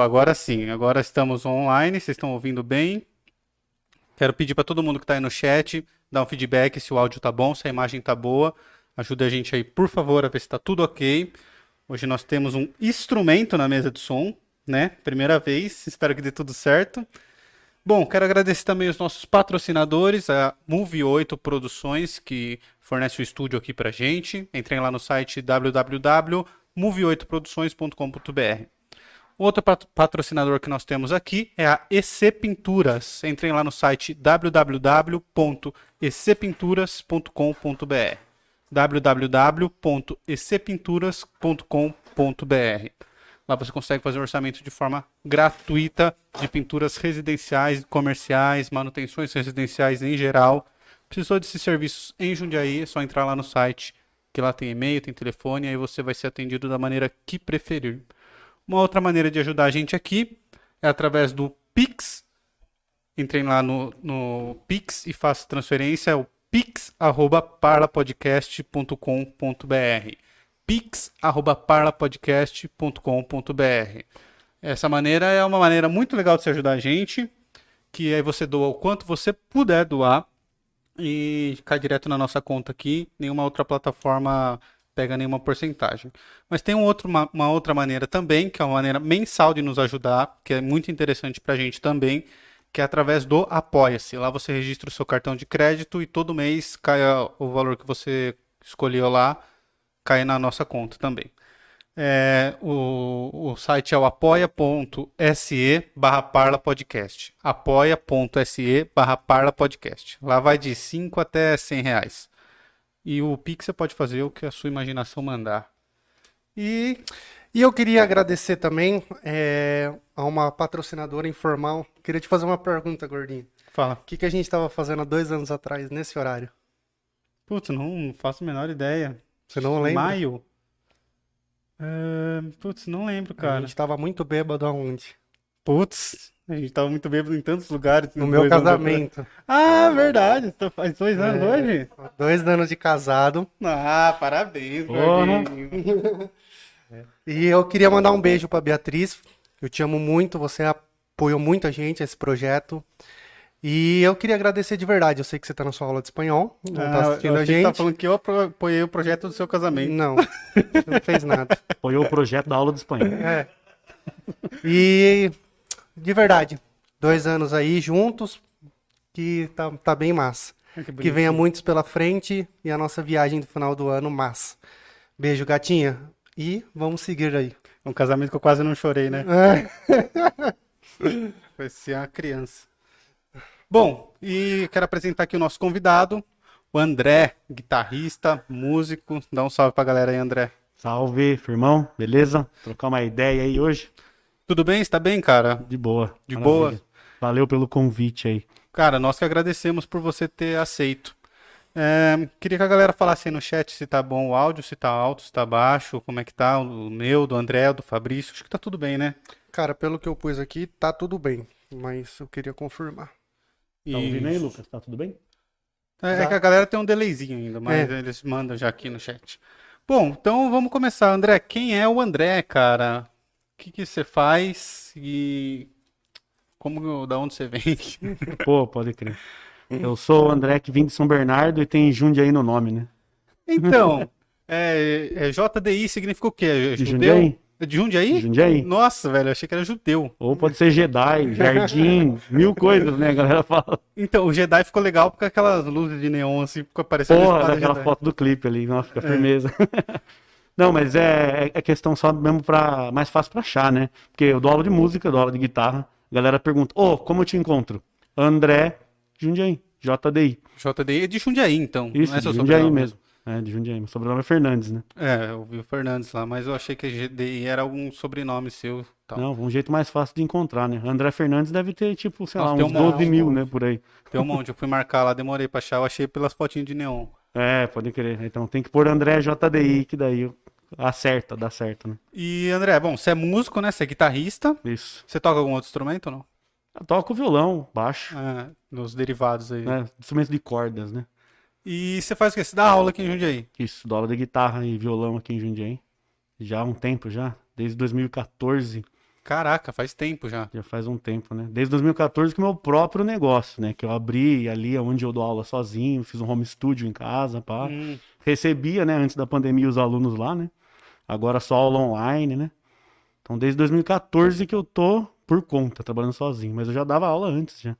Agora sim. Agora estamos online, vocês estão ouvindo bem. Quero pedir para todo mundo que está aí no chat dar um feedback se o áudio tá bom, se a imagem tá boa. Ajuda a gente aí, por favor, a ver se está tudo ok. Hoje nós temos um instrumento na mesa de som, né? Primeira vez, espero que dê tudo certo. Bom, quero agradecer também os nossos patrocinadores, a Move 8 Produções, que fornece o estúdio aqui pra gente. Entrem lá no site www.move8produções.com.br. Outro patrocinador que nós temos aqui é a EC Pinturas. Entrem lá no site www.ecpinturas.com.br www.ecpinturas.com.br Lá você consegue fazer um orçamento de forma gratuita de pinturas residenciais, comerciais, manutenções residenciais em geral. Precisou desses serviços em Jundiaí, é só entrar lá no site, que lá tem e-mail, tem telefone, aí você vai ser atendido da maneira que preferir. Uma outra maneira de ajudar a gente aqui é através do Pix. Entrem lá no, no Pix e façam transferência, é o pix@parlapodcast.com.br. pix@parlapodcast.com.br. Essa maneira é uma maneira muito legal de você ajudar a gente, que aí você doa o quanto você puder doar e cai direto na nossa conta aqui. Nenhuma outra plataforma pega nenhuma porcentagem. Mas tem um outro, uma, uma, outra maneira também, que é uma maneira mensal de nos ajudar, que é muito interessante para a gente também, que é através do Apoia-se. Lá você registra o seu cartão de crédito e todo mês cai o valor que você escolheu lá, cai na nossa conta também. É, o, o site é o apoia.se barra parla podcast. apoia.se barra parla podcast. Lá vai de 5 até 100 reais. E o Pix você pode fazer o que a sua imaginação mandar. E, e eu queria agradecer também é, a uma patrocinadora informal. Queria te fazer uma pergunta, gordinho. Fala. O que, que a gente estava fazendo há dois anos atrás, nesse horário? Putz, não faço a menor ideia. Você não lembra? Maio? Uh, putz, não lembro, cara. A gente estava muito bêbado aonde? Putz, a gente tava muito bêbado em tantos lugares. No meu casamento. Ah, verdade. Faz dois anos é, hoje? Dois anos de casado. Ah, parabéns, E eu queria mandar um beijo pra Beatriz. Eu te amo muito, você apoiou muita gente esse projeto. E eu queria agradecer de verdade. Eu sei que você está na sua aula de espanhol, não está ah, assistindo a gente. Você tá falando que eu apoiei o projeto do seu casamento. Não, não fez nada. Apoiou o projeto da aula de espanhol. É. E de verdade. Dois anos aí juntos, que tá, tá bem massa. Que, que venha muitos pela frente e a nossa viagem do final do ano massa. Beijo, gatinha. E vamos seguir aí. Um casamento que eu quase não chorei, né? É. Foi ser uma criança. Bom, e quero apresentar aqui o nosso convidado, o André, guitarrista, músico. Dá um salve pra galera aí, André. Salve, firmão, beleza? Trocar uma ideia aí hoje. Tudo bem? Está bem, cara? De boa. De Maravilha. boa. Valeu pelo convite aí. Cara, nós que agradecemos por você ter aceito. É, queria que a galera falasse aí no chat se tá bom o áudio, se tá alto, se tá baixo, como é que tá o meu, do André, do Fabrício. Acho que tá tudo bem, né? Cara, pelo que eu pus aqui, tá tudo bem. Mas eu queria confirmar. E... Tá ouvindo aí, Lucas? Tá tudo bem? É, é, que a galera tem um delayzinho ainda, mas é. eles mandam já aqui no chat. Bom, então vamos começar. André, quem é o André, cara? Que, que você faz e como, da onde você vem? Pô, pode crer. Eu sou o André que vim de São Bernardo e tem Jundiaí no nome, né? Então, é, é JDI significa o quê? É judeu? Jundiaí. É de Jundiaí? Jundiaí. Nossa, velho, achei que era judeu. Ou pode ser Jedi, Jardim, mil coisas, né? A galera fala. Então, o Jedi ficou legal porque aquelas luzes de neon assim, ficou parecendo. Porra, daquela foto do clipe ali, nossa, fica é. firmeza. Não, mas é, é, é questão só mesmo para mais fácil para achar, né? Porque eu dou aula de música, dou aula de guitarra. A galera pergunta: "Ô, oh, como eu te encontro?" André Jundiaí, JDI. JDI é de Jundiaí, então. Isso, não é de Jundiaí mesmo. É, de Jundiaí. Meu sobrenome é Fernandes, né? É, eu vi o Fernandes lá, mas eu achei que GDI era algum sobrenome seu. Tal. Não, um jeito mais fácil de encontrar, né? André Fernandes deve ter, tipo, sei Nossa, lá, uns um 12 mil, né, por aí. Tem um monte, eu fui marcar lá, demorei pra achar, eu achei pelas fotinhas de neon. É, pode crer. Então tem que pôr André JDI, que daí acerta, dá certo, né? E André, bom, você é músico, né? Você é guitarrista. Isso. Você toca algum outro instrumento ou não? Eu toco violão, baixo. É, nos derivados aí. É, instrumentos de cordas, né? E você faz o quê? Você dá aula aqui em Jundiaí? Isso, dou aula de guitarra e violão aqui em Jundiaí. Já há um tempo já, desde 2014. Caraca, faz tempo já. Já faz um tempo, né? Desde 2014 que meu próprio negócio, né? Que eu abri ali onde eu dou aula sozinho, fiz um home studio em casa, pá. Hum, Recebia, né, antes da pandemia, os alunos lá, né? Agora só aula online, né? Então desde 2014 que eu tô por conta, trabalhando sozinho. Mas eu já dava aula antes, já.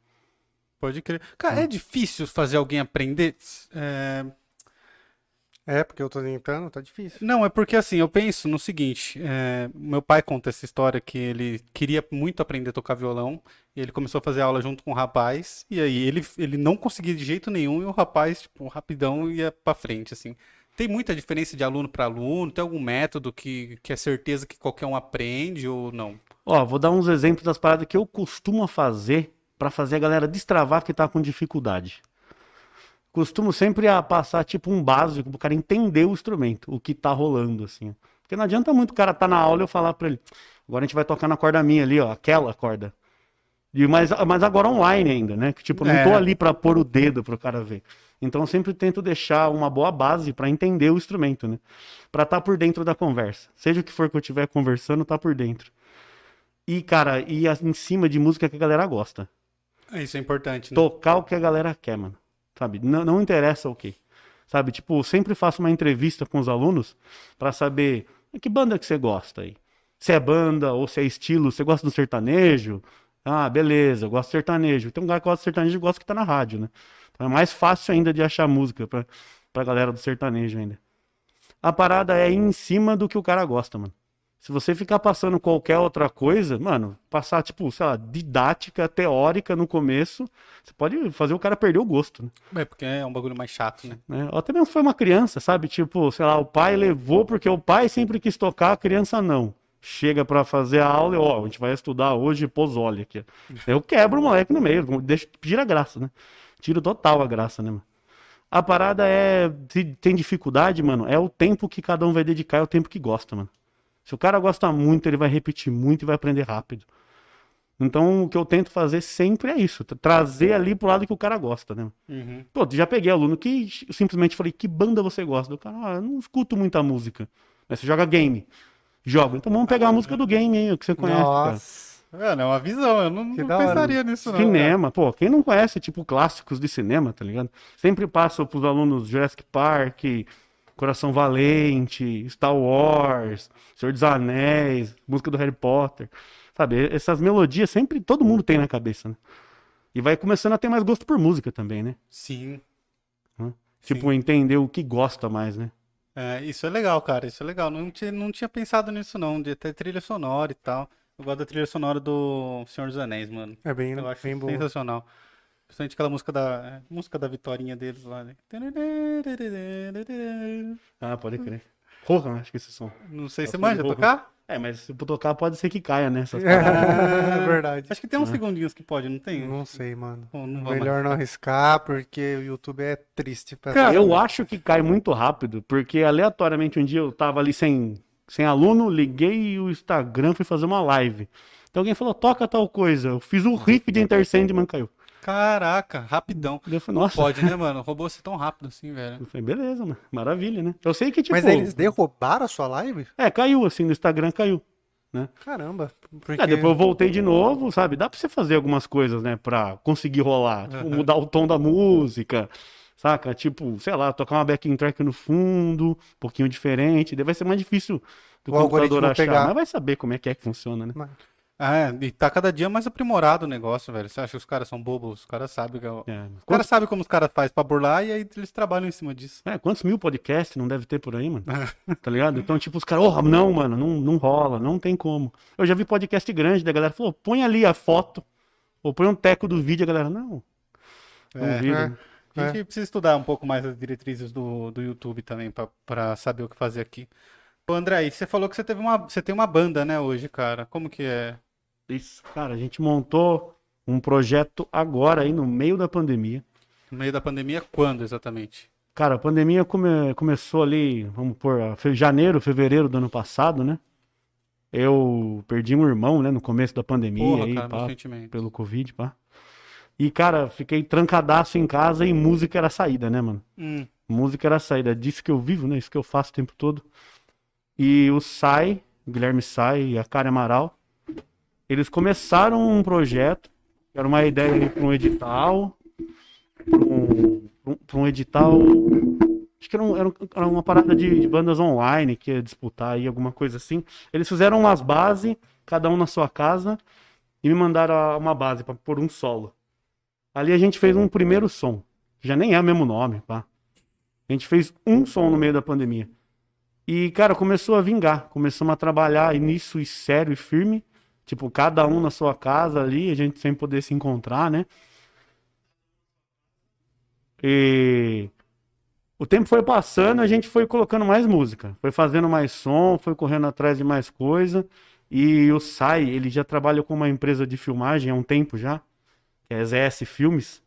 pode crer. Cara, é difícil fazer alguém aprender. É, É, porque eu tô tentando, tá difícil. Não, é porque assim, eu penso no seguinte, é, meu pai conta essa história que ele queria muito aprender a tocar violão, e ele começou a fazer aula junto com um rapaz, e aí ele, ele não conseguia de jeito nenhum, e o rapaz, tipo, rapidão ia pra frente, assim. Tem muita diferença de aluno para aluno? Tem algum método que, que é certeza que qualquer um aprende ou não? Ó, vou dar uns exemplos das paradas que eu costumo fazer pra fazer a galera destravar que tá com dificuldade. Costumo sempre a passar tipo um básico pro cara entender o instrumento, o que tá rolando assim. Porque não adianta muito o cara tá na aula e eu falar pra ele, agora a gente vai tocar na corda minha ali, ó, aquela corda. E mas, mas agora online ainda, né? Que tipo, não tô É. ali pra pôr o dedo pro cara ver. Então eu sempre tento deixar uma boa base pra entender o instrumento, né? Pra estar por dentro da conversa. Seja o que for que eu estiver conversando, tá por dentro. E, cara, e em cima de música que a galera gosta. Isso é importante, né? Tocar o que a galera quer, mano. Sabe? Não, não interessa o que. Sabe? Tipo, sempre faço uma entrevista com os alunos pra saber que banda que você gosta aí. Se é banda ou se é estilo, você gosta do sertanejo? Ah, beleza, eu gosto de sertanejo. Tem um cara que gosta de sertanejo e gosta que tá na rádio, né? Então é mais fácil ainda de achar música pra, pra galera do sertanejo ainda. A parada é ir em cima do que o cara gosta, mano. Se você ficar passando qualquer outra coisa, mano, passar, tipo, sei lá, didática, teórica no começo, você pode fazer o cara perder o gosto, né? É porque é um bagulho mais chato, né? Ou até mesmo foi uma criança, sabe? Tipo, sei lá, o pai levou porque o pai sempre quis tocar, a criança não. Chega pra fazer a aula e, ó, a gente vai estudar hoje pozole aqui. Eu quebro o moleque no meio, deixa, tira a graça, né? Tiro total a graça, né, mano? A parada é, se tem dificuldade, mano, é o tempo que cada um vai dedicar, é o tempo que gosta, mano. Se o cara gosta muito, ele vai repetir muito e vai aprender rápido. Então, o que eu tento fazer sempre é isso, tra- trazer ali pro lado que o cara gosta, né? Uhum. Pô, já peguei aluno que eu simplesmente falei, que banda você gosta? O cara, ah, eu não escuto muita música. Mas você joga game. Joga. Então vamos pegar a música do game aí, o que você conhece, cara. Nossa. É, não, é uma visão, eu não, não hora. pensaria nisso, não. cara. Cinema, pô, quem não conhece, tipo, clássicos de cinema, tá ligado? Sempre passo pros alunos Jurassic Park, Coração Valente, Star Wars, Senhor dos Anéis, música do Harry Potter. Sabe, essas melodias sempre todo mundo tem na cabeça, né? E vai começando a ter mais gosto por música também, né? Sim. Hã? Tipo, entender o que gosta mais, né? É, isso é legal, cara, isso é legal. Não tinha, não tinha pensado nisso, não, de ter trilha sonora e tal. Eu gosto da trilha sonora do Senhor dos Anéis, mano. É bem, Eu acho bem boa. Principalmente aquela música da, é, música da Vitorinha deles lá, né? Ah, pode crer. Porra, acho que esse som. Não sei, Nossa, você manja tocar? É, mas se tocar pode ser que caia, né? essas. É verdade. Acho que tem uns segundinhos que pode, não tem? Não sei, mano. Pô, não Melhor não arriscar, porque o YouTube é triste pra Cara, eu acho que cai muito rápido, porque aleatoriamente um dia eu tava ali sem, sem aluno, liguei o Instagram, fui fazer uma live. Então alguém falou, toca tal coisa. Eu fiz o riff de Enter Sandman, caiu. Caraca, rapidão. Eu falei, nossa. Pode, né, mano? O robô ser tão rápido assim, velho. Eu falei, beleza, mano. Maravilha, né? Eu sei que, tipo. Mas eles derrubaram a sua live? É, caiu, assim, no Instagram caiu. Caramba. Porque... É, depois eu voltei de novo, sabe? Dá pra você fazer algumas coisas, né? Pra conseguir rolar. Tipo, mudar o tom da música, saca? Tipo, sei lá, tocar uma backing track no fundo, um pouquinho diferente. Daí vai ser mais difícil do O computador achar. pegar. Mas vai saber como é que é que funciona, né? É, e tá cada dia mais aprimorado o negócio, velho. Você acha que os caras são bobos? Os caras sabem que é É. Os caras sabem como os caras fazem pra burlar e aí eles trabalham em cima disso. é, quantos mil podcasts não deve ter por aí, mano? Tá ligado? Então, tipo, os caras, oh, não, mano, não, não rola, não tem como. Eu já vi podcast grande da galera falou, põe ali a foto, ou põe um teco do vídeo, a galera, não. Não É, vira. é. A gente precisa estudar um pouco mais as diretrizes do, do YouTube também pra, pra saber o que fazer aqui. Ô, André, você falou que você teve uma, você tem uma banda, né, hoje, cara. Como que é? Isso, cara, a gente montou um projeto agora aí no meio da pandemia. No meio da pandemia, quando exatamente? Cara, a pandemia come- começou ali, vamos por janeiro, fevereiro do ano passado, né? Eu perdi um irmão, né, no começo da pandemia Porra, aí, cara, pá, pelo Covid, pá. E, cara, fiquei trancadaço em casa e música era a saída, né, mano? Hum, Música era a saída, é disso que eu vivo, né? Isso que eu faço o tempo todo. E o Sai, o Guilherme Sai e a Karen Amaral Eles começaram um projeto, era uma ideia para um edital, para um, um- edital. Acho que era, um- era um- uma parada de, de bandas online que ia disputar aí, alguma coisa assim. Eles fizeram umas bases, cada um na sua casa, e me mandaram uma base para pôr um solo. Ali a gente fez um primeiro som. Já nem é o mesmo nome, pá. A gente fez um som no meio da pandemia. E, cara, começou a vingar. Começamos a trabalhar nisso e sério e firme. Tipo, cada um na sua casa ali, a gente sem poder se encontrar, né? E o tempo foi passando, a gente foi colocando mais música, foi fazendo mais som, foi correndo atrás de mais coisa. E o Sai, ele já trabalha com uma empresa de filmagem há um tempo já, que é ZS Filmes.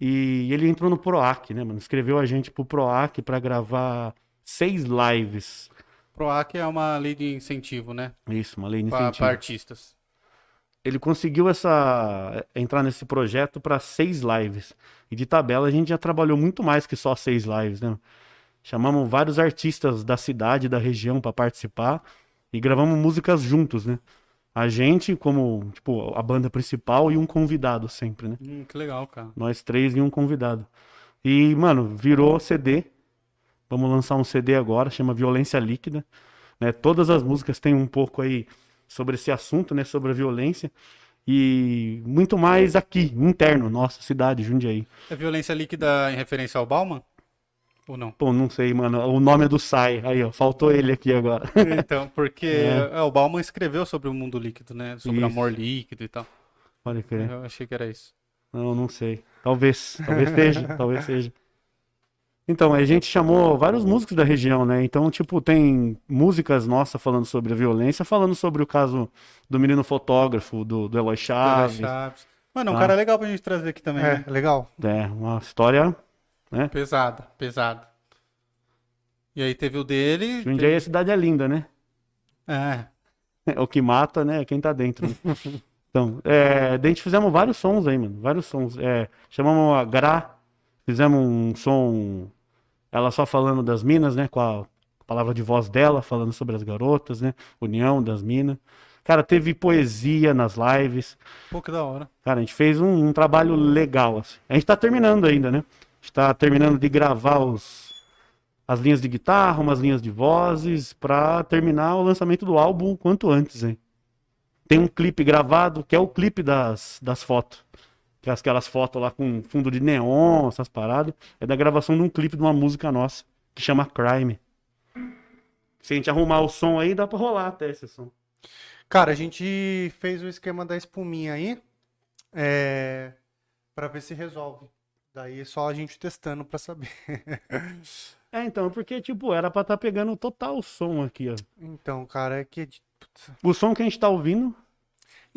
E ele entrou no PROAC, né, mano? Escreveu a gente pro PROAC pra gravar seis lives. PROAC é uma lei de incentivo, né? Isso, uma lei de Para incentivo. artistas. Ele conseguiu essa entrar nesse projeto para seis lives. E de tabela a gente já trabalhou muito mais que só seis lives, né? Chamamos vários artistas da cidade, da região para participar e gravamos músicas juntos, né? A gente como, tipo, a banda principal e um convidado sempre, né? Hum, que legal, cara. Nós três e um convidado. E, mano, virou CD. Vamos lançar um CD agora, chama Violência Líquida. Né? Todas as músicas têm um pouco aí sobre esse assunto, né? Sobre a violência. E muito mais aqui, interno, nossa cidade, Jundiaí. É violência líquida em referência ao Bauman? Ou não? Pô, não sei, mano. O nome é do Sai. Aí, ó, faltou ele aqui agora. Então, porque É. é, o Bauman escreveu sobre o mundo líquido, né? Sobre Isso. amor líquido e tal. Pode crer. Eu achei que era isso. Não, não sei. Talvez, talvez seja, talvez seja. Então, a gente chamou vários músicos da região, né? Então, tipo, tem músicas nossas falando sobre a violência, falando sobre o caso do menino fotógrafo, do, do Eloy Chaves. Chaves. Mano, é um Ah. cara legal pra gente trazer aqui também, É, né? legal. É, uma história. Pesada, pesada. E aí teve o dele. Jundiaí, a cidade é linda, né? É. É o que mata, né? É quem tá dentro. né? Então, é, daí a gente fizemos vários sons aí, mano. Vários sons. É, chamamos a Gra, fizemos um som, ela só falando das minas, né? Com a palavra de voz dela, falando sobre as garotas, né? União das minas. Cara, teve poesia nas lives. Pô, que da hora. Cara, a gente fez um, um trabalho legal, assim. A gente tá terminando ainda, né? A gente tá terminando de gravar os, as linhas de guitarra, umas linhas de vozes, pra terminar o lançamento do álbum o quanto antes, hein? Tem um clipe gravado, que é o clipe das, das fotos. Que é aquelas fotos lá com fundo de neon, essas paradas. É da gravação de um clipe de uma música nossa, que chama Crime. Se a gente arrumar o som aí, dá pra rolar até esse som. Cara, a gente fez o esquema da espuminha aí, é, para ver se resolve. Daí é só a gente testando pra saber. É, então, porque, tipo, era pra tá pegando total o som aqui, ó. Então, cara, é que. putz. O som que a gente tá ouvindo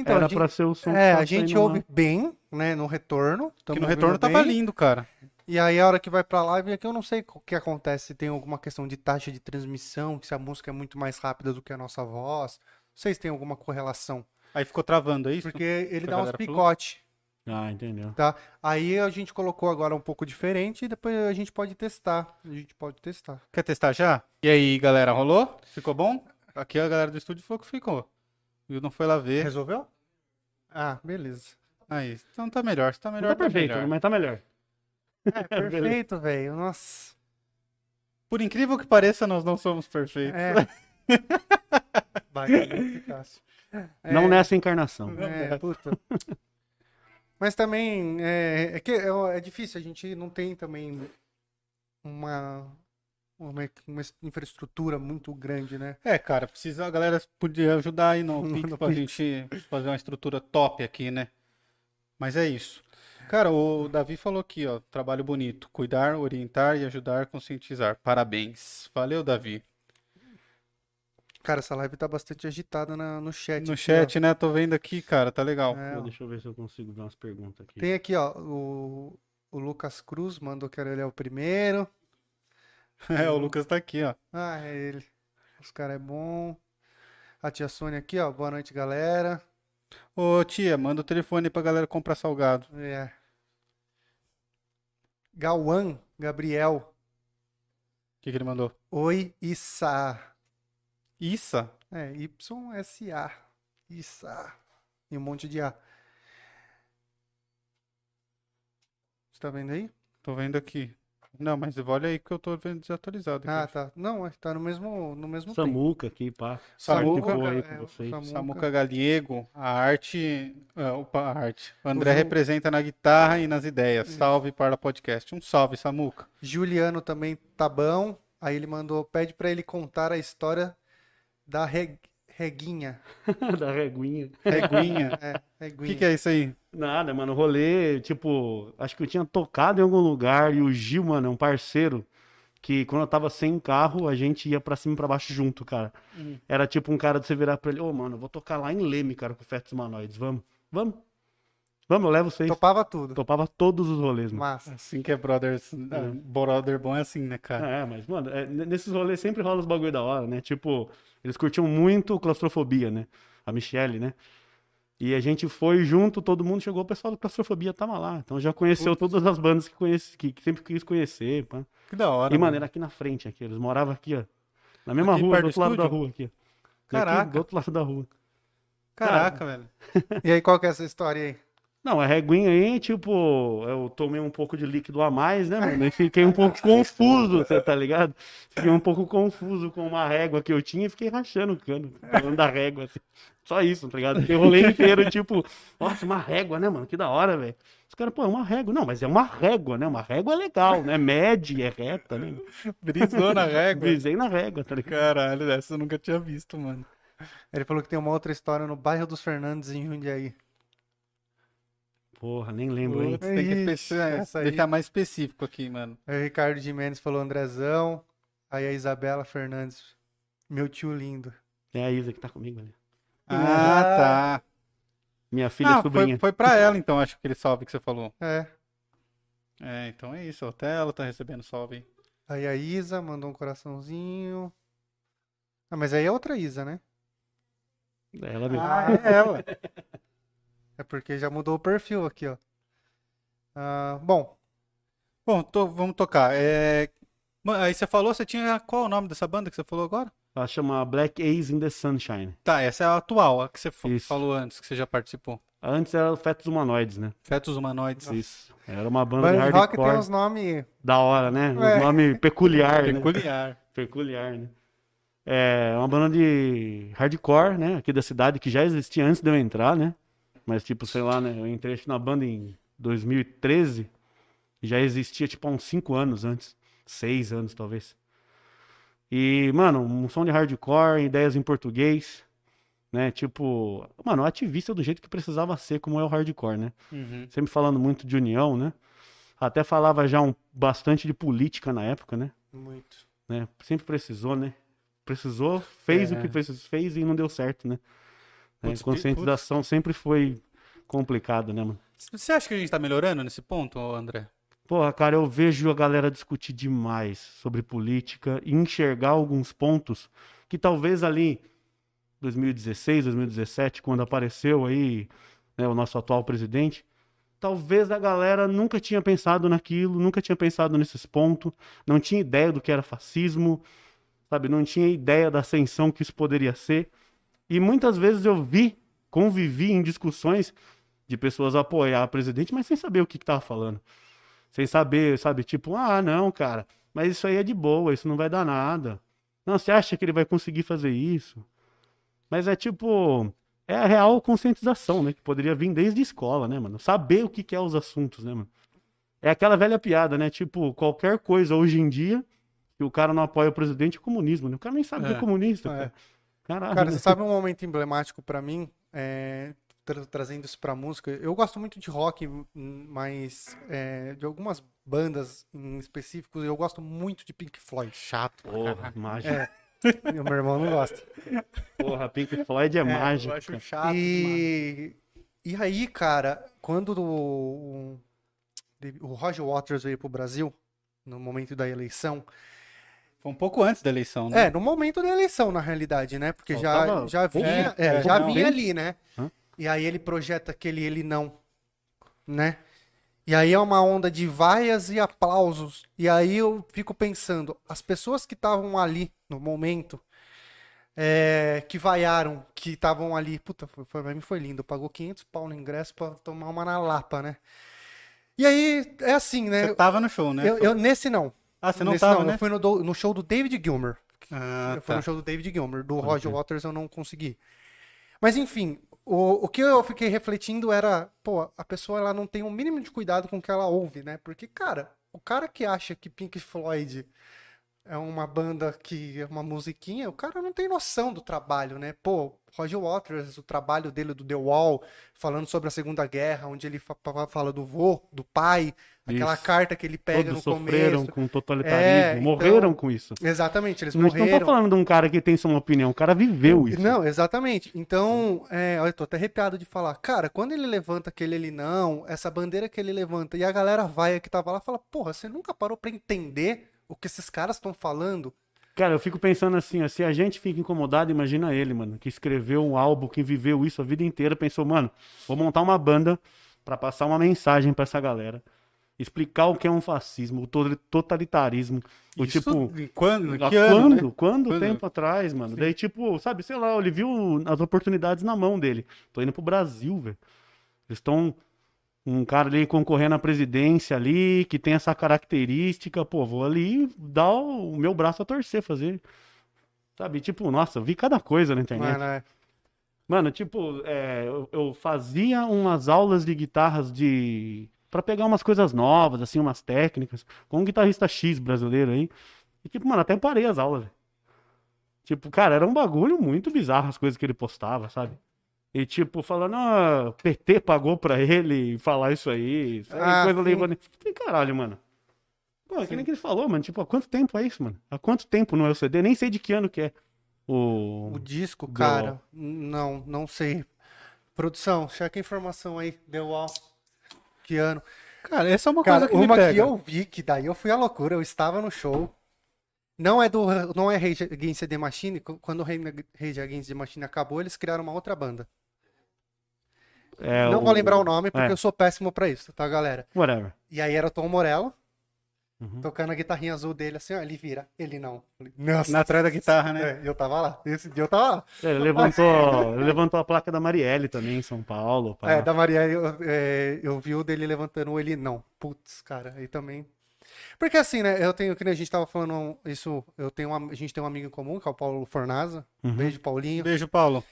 Então, era a gente, pra ser o som é, tá a gente saindo lá. ouve bem, né, no retorno. Que no retorno tava bem. lindo, cara. E aí, a hora que vai pra live, é que eu não sei o que acontece. Se tem alguma questão de taxa de transmissão, se a música é muito mais rápida do que a nossa voz. Não sei se tem alguma correlação. Aí ficou travando, é isso? Porque ele dá uns galera falou? picote, Ah, entendeu. tá? Aí a gente colocou agora um pouco diferente e depois a gente pode testar. A gente pode testar. Quer testar já? E aí, galera, rolou? Ficou bom? Aqui a galera do estúdio falou que ficou. E não foi lá ver. Resolveu? Ah, beleza. Aí, então tá melhor. Tá Não melhor, tá perfeito, melhor. mas tá melhor. É, perfeito, velho. Nossa. Por incrível que pareça, nós não somos perfeitos. É. Vai, que eficácia. Não nessa encarnação. É, puta. Mas também é, é que é, é difícil, a gente não tem também uma, uma, uma infraestrutura muito grande, né? É, cara, precisa, a galera podia ajudar aí no No Pix Pix. pra gente fazer uma estrutura top aqui, né? Mas é isso. Cara, o Davi falou aqui, ó, trabalho bonito, cuidar, orientar e ajudar, conscientizar. Parabéns. Valeu, Davi. Cara, essa live tá bastante agitada na- no chat. No aqui, chat, né? Tô vendo aqui, cara, tá legal. ó. É, ó. Deixa eu ver se eu consigo ver umas perguntas aqui. Tem aqui, ó, o, o Lucas Cruz mandou que ele é o primeiro. É, o Lucas tá aqui, ó. Ah, é ele. Os caras é bom. A tia Sônia aqui, ó. Boa noite, galera. Ô, tia, manda o telefone aí pra galera comprar salgado. É. Gauan Gabriel. O que que ele mandou? Oi, Issa. Issa? É, Y-S-A. Issa. e um monte de A. Você tá vendo aí? Tô vendo aqui. Não, mas olha aí que eu tô vendo desatualizado. Ah, aqui. tá. Não, é- tá no mesmo, no mesmo tempo. Samuca aqui, pá. Samuca, aí é, com o vocês. Samuca. Samuca Galiego, a arte. ah, opa, a arte. O André Uhum. representa na guitarra e nas ideias. Salve para o podcast. Um salve, Samuca. Juliano também tá bom. Aí ele mandou, pede pra ele contar a história da reg- reguinha. da reguinha. Reguinha. É, O reguinha. que, que é isso aí? Nada, mano. Rolê, tipo, acho que eu tinha tocado em algum lugar e o Gil, mano, é um parceiro que quando eu tava sem carro, a gente ia pra cima e pra baixo junto, cara. Era tipo um cara de você virar pra ele, ô, mano, eu vou tocar lá em Leme, cara, com o Fetos Humanoides. Vamos? Vamos? Vamos, eu levo vocês. Topava tudo. Topava todos os rolês, mano. Massa. Assim que é brothers. ah, Brother bom é assim, né, cara? É, mas, mano, é, nesses rolês sempre rola os bagulho da hora, né? Tipo, eles curtiam muito claustrofobia, né? A Michelle, né? E a gente foi junto, todo mundo chegou, o pessoal do claustrofobia tava lá. Então já conheceu todas as bandas que, conheci, que, que sempre quis conhecer, pá. Que da hora. E, era aqui na frente, aqui. Eles moravam aqui, ó. Na mesma Aqui rua, do do outro lado da rua, aqui. Caraca. Aqui, do outro lado da rua. Caraca, velho. E aí, qual que é essa história aí? Não, a reguinha aí, tipo, eu tomei um pouco de líquido a mais, né, mano? E fiquei um pouco confuso, você tá ligado? Fiquei um pouco confuso com uma régua que eu tinha e fiquei rachando o cano, falando da régua, assim. Só isso, tá ligado? O rolê inteiro, tipo, nossa, uma régua, né, mano? Que da hora, velho. Os caras, pô, é uma régua. Não, mas é uma régua, né? Uma régua é legal, né? Mede, é reta, né? Brisou na régua. Brisei na régua, tá ligado? Caralho, dessa eu nunca tinha visto, mano. Ele falou que tem uma outra história no bairro dos Fernandes, em Jundiaí. Porra, nem lembro, hein? Tem que Ixi, espe- é, essa aí. deixar mais específico aqui, mano. Aí o Ricardo Jimenez falou Andrezão. Aí a Isabela Fernandes, meu tio lindo. É a Isa que tá comigo ali. Ah, tá. Minha filha Ah, sobrinha. foi, foi pra ela, então, acho que aquele salve que você falou. É. É, então é isso. Até ela tá recebendo salve aí. Aí a Isa mandou um coraçãozinho. Ah, mas aí é outra Isa, né? É ela mesmo. Ah, é ela. É porque já mudou o perfil aqui, ó. Ah, bom, Bom, tô- vamos tocar. É... Aí você falou, você tinha. Qual é o nome dessa banda que você falou agora? Ela chama Black Ace in the Sunshine. Tá, essa é a atual, a que você Isso. falou antes, que você já participou. Antes era o Fetos Humanoides, né? Fetos Humanoides. Isso. Era uma banda banda de de rock hardcore. tem uns nomes. Da hora, né? É. Um nome peculiar, né? Peculiar. Peculiar, né? É uma banda de hardcore, né? Aqui da cidade, que já existia antes de eu entrar, né? Mas, tipo, sei lá, né? Eu entrei na banda em 2013 e já existia, tipo, há uns 5 anos antes. 6 anos, talvez. E, mano, um som de hardcore, ideias em português, né? Tipo, mano, ativista do jeito que precisava ser, como é o hardcore, né? Uhum. Sempre falando muito de união, né? Até falava já um, bastante de política na época, né? Muito. né? Sempre precisou, né? Precisou, fez É. o que fez, fez e não deu certo, né? Né? Putz, Conscientização sempre foi complicado, né, mano? Você acha que a gente tá melhorando nesse ponto, André? Porra, cara, eu vejo a galera discutir demais sobre política e enxergar alguns pontos que talvez ali 2016, 2017, quando apareceu aí né, o nosso atual presidente, talvez a galera nunca tinha pensado naquilo, nunca tinha pensado nesses pontos, não tinha ideia do que era fascismo, sabe? Não tinha ideia da ascensão que isso poderia ser. E muitas vezes eu vi, convivi em discussões de pessoas apoiar o presidente, mas sem saber o que estava falando. Sem saber, sabe? Tipo, ah, não, cara, mas isso aí é de boa, isso não vai dar nada. Não, você acha que ele vai conseguir fazer isso? Mas é tipo, é a real conscientização, né? Que poderia vir desde a escola, né, mano? Saber o que que é os assuntos, né, mano? É aquela velha piada, né? Tipo, qualquer coisa hoje em dia que o cara não apoia o presidente é comunismo, né? O cara nem sabe que É. é comunista, É. cara. Caralho. Cara, né? você sabe um momento emblemático pra mim? É, tra- trazendo isso pra música. Eu gosto muito de rock, mas é, de algumas bandas em específicos, eu gosto muito de Pink Floyd. Chato. Porra. É. Meu irmão não gosta. Porra, Pink Floyd é, mágico. Eu acho chato. E, e aí, cara, quando o, o Roger Waters veio pro Brasil, no momento da eleição, Foi um pouco antes da eleição, né? É, no momento da eleição, na realidade, né? Porque já, Faltava já vinha, é, é, já vinha ali, né? Hã? E aí ele projeta aquele ele não, né? E aí é uma onda de vaias e aplausos. E aí eu fico pensando, as pessoas que estavam ali no momento, é, que vaiaram, que estavam ali. Puta, foi, foi, pra mim foi lindo. Pagou 500 pau no ingresso pra tomar uma na lapa, né? E aí, é assim, né? Você tava no show, né? Eu, eu- nesse não. Ah, você não nesse tava, não. né? Eu fui no, do- no show do David Gilmer. Ah, eu fui tá. no show do David Gilmer. Do Roger. Waters eu não consegui. Mas enfim, o, o que eu fiquei refletindo era, pô, a pessoa ela não tem o mínimo de cuidado com o que ela ouve, né? Porque, cara, o cara que acha que Pink Floyd é uma banda que é uma musiquinha, o cara não tem noção do trabalho, né? Pô, Roger Waters, o trabalho dele do The Wall, falando sobre a Segunda Guerra, onde ele fa- fa- fala do vô, do pai, aquela Isso. carta que ele pega Todos no sofreram começo. com totalitarismo, É, então- morreram com isso. Exatamente, eles Não estão morreram. falando de um cara que tem só uma opinião, o cara viveu isso. Não, exatamente. Então, é, eu tô até arrepiado de falar. Cara, quando ele levanta aquele ele não, essa bandeira que ele levanta, e a galera vai que tava lá fala, porra, você nunca parou pra entender o que esses caras estão falando? Cara, eu fico pensando assim, ó, se a gente fica incomodado, imagina ele, mano, que escreveu um álbum, que viveu isso a vida inteira, pensou, mano, vou montar uma banda pra passar uma mensagem pra essa galera, explicar o que é um fascismo, o to- totalitarismo, o Isso tipo, quando? Que ano, quando? né? Quando Quando? tempo atrás, mano? Daí, tipo, sabe, sei lá, ele viu as oportunidades na mão dele. Tô indo pro Brasil, velho. Eles estão. Um cara ali concorrendo à presidência ali, que tem essa característica, pô, vou ali dar o meu braço a torcer, fazer. Sabe, tipo, nossa, eu vi cada coisa na internet. Mano, é. Mano, tipo, é, eu, eu fazia umas aulas de guitarras de. Pra pegar umas coisas novas, assim, umas técnicas, com um guitarrista X brasileiro aí. E, tipo, mano, até parei as aulas. Tipo, cara, era um bagulho muito bizarro as coisas que ele postava, sabe? E, tipo, falando, ah, PT pagou pra ele falar isso aí. sabe? Ah, coisa levando. Que caralho, mano. Pô, é que nem que ele falou, mano. Tipo, há quanto tempo é isso, mano? Há quanto tempo não é o CD? Nem sei de que ano que é. O. O disco, The cara, Wall. não, não sei. Produção, checa a informação aí, The Wall. Que ano? Cara, essa é uma Cara, coisa que me uma pega. que eu vi, que daí eu fui à loucura, eu estava no show. Não é do não é Rage Against the Machine, qu- quando o Rage Against the Machine acabou, eles criaram uma outra banda. É não o- vou lembrar o nome porque é. eu sou péssimo pra isso, tá, galera? Whatever. E aí era o Tom Morello, Uhum. tocando a guitarrinha azul dele assim, ó, ele vira, ele não. Nossa. Na atrás da guitarra, né? É, eu tava lá. Esse dia eu tava lá. É, Ele levantou, ele levantou a placa da Marielle também em São Paulo. pá. É, da Maria, eu, é, eu vi o dele levantando ele não. Putz, cara, aí também. Porque assim, né? Eu tenho, que nem a gente tava falando isso, eu tenho uma- a gente tem um amigo em comum, que é o Paulo Fornaza. Uhum. Beijo, Paulinho. Beijo, Paulo.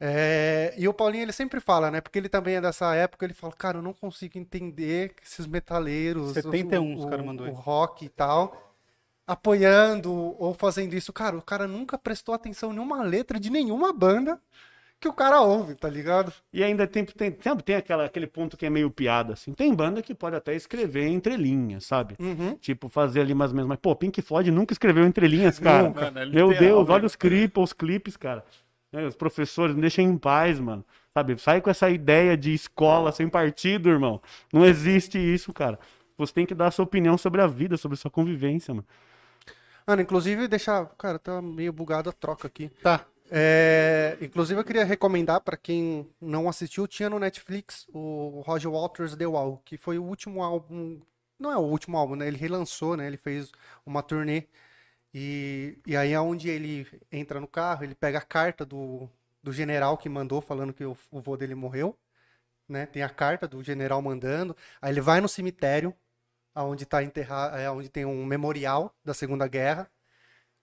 É, e o Paulinho, ele sempre fala, né? Porque ele também é dessa época, ele fala, cara, eu não consigo entender que esses metaleiros, 71 o, os cara mandou o, o rock e tal, apoiando ou fazendo isso. Cara, o cara nunca prestou atenção em nenhuma letra de nenhuma banda que o cara ouve, tá ligado? E ainda tem, tem, tem aquela, aquele ponto que é meio piada, assim. Tem banda que pode até escrever entre linhas, sabe? Uhum. Tipo, fazer ali mais ou menos. Mas, pô, Pink Floyd nunca escreveu entre linhas, cara. Nunca, né? Meu Literal, Deus, né? olha os clipes, os clipes, cara. É, os professores, me deixem em paz, mano. Sabe? Sai com essa ideia de escola sem partido, irmão. Não existe isso, cara. Você tem que dar a sua opinião sobre a vida, sobre a sua convivência, mano. Mano, inclusive, deixar. Cara, tá meio bugada a troca aqui. Tá. É, inclusive, eu queria recomendar pra quem não assistiu, tinha no Netflix o Roger Waters The Wall, que foi o último álbum. Não é o último álbum, né? Ele relançou, né? Ele fez uma turnê. E, e aí é onde ele entra no carro, ele pega a carta do, do general que mandou falando que o, o vô dele morreu. Né? Tem a carta do general mandando. Aí ele vai no cemitério, aonde tá enterrado, é onde tem um memorial da Segunda Guerra.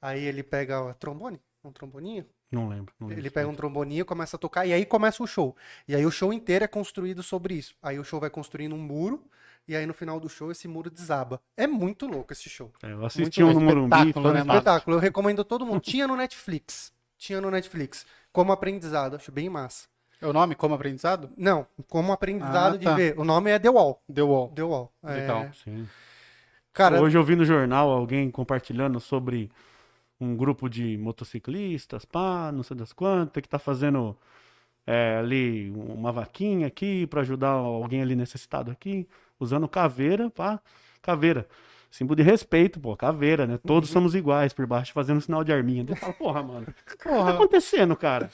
Aí ele pega trombone, um tromboninho. Não lembro. Não lembro Ele pega um tromboninho, começa a tocar e aí começa o show. E aí o show inteiro é construído sobre isso. Aí o show vai construindo um muro e aí no final do show esse muro desaba. É muito louco esse show. É, eu assisti Muito um no Morumbi. espetáculo, foi né, um mano? Espetáculo. Eu recomendo a todo mundo. Tinha no Netflix. Tinha no Netflix. Como aprendizado. Acho bem massa. É o nome como aprendizado? Não, como aprendizado Ah, de tá. ver. O nome é The Wall. The Wall. The Wall. É, Legal. Sim. Cara, Hoje eu vi no jornal alguém compartilhando sobre um grupo de motociclistas, pá, não sei das quantas, que tá fazendo é, ali uma vaquinha aqui para ajudar alguém ali necessitado aqui, usando caveira, pá, caveira. Símbolo de respeito, pô, caveira, né? Todos somos iguais por baixo, fazendo sinal de arminha. Eu falo, porra, mano, o que tá Porra. acontecendo, cara?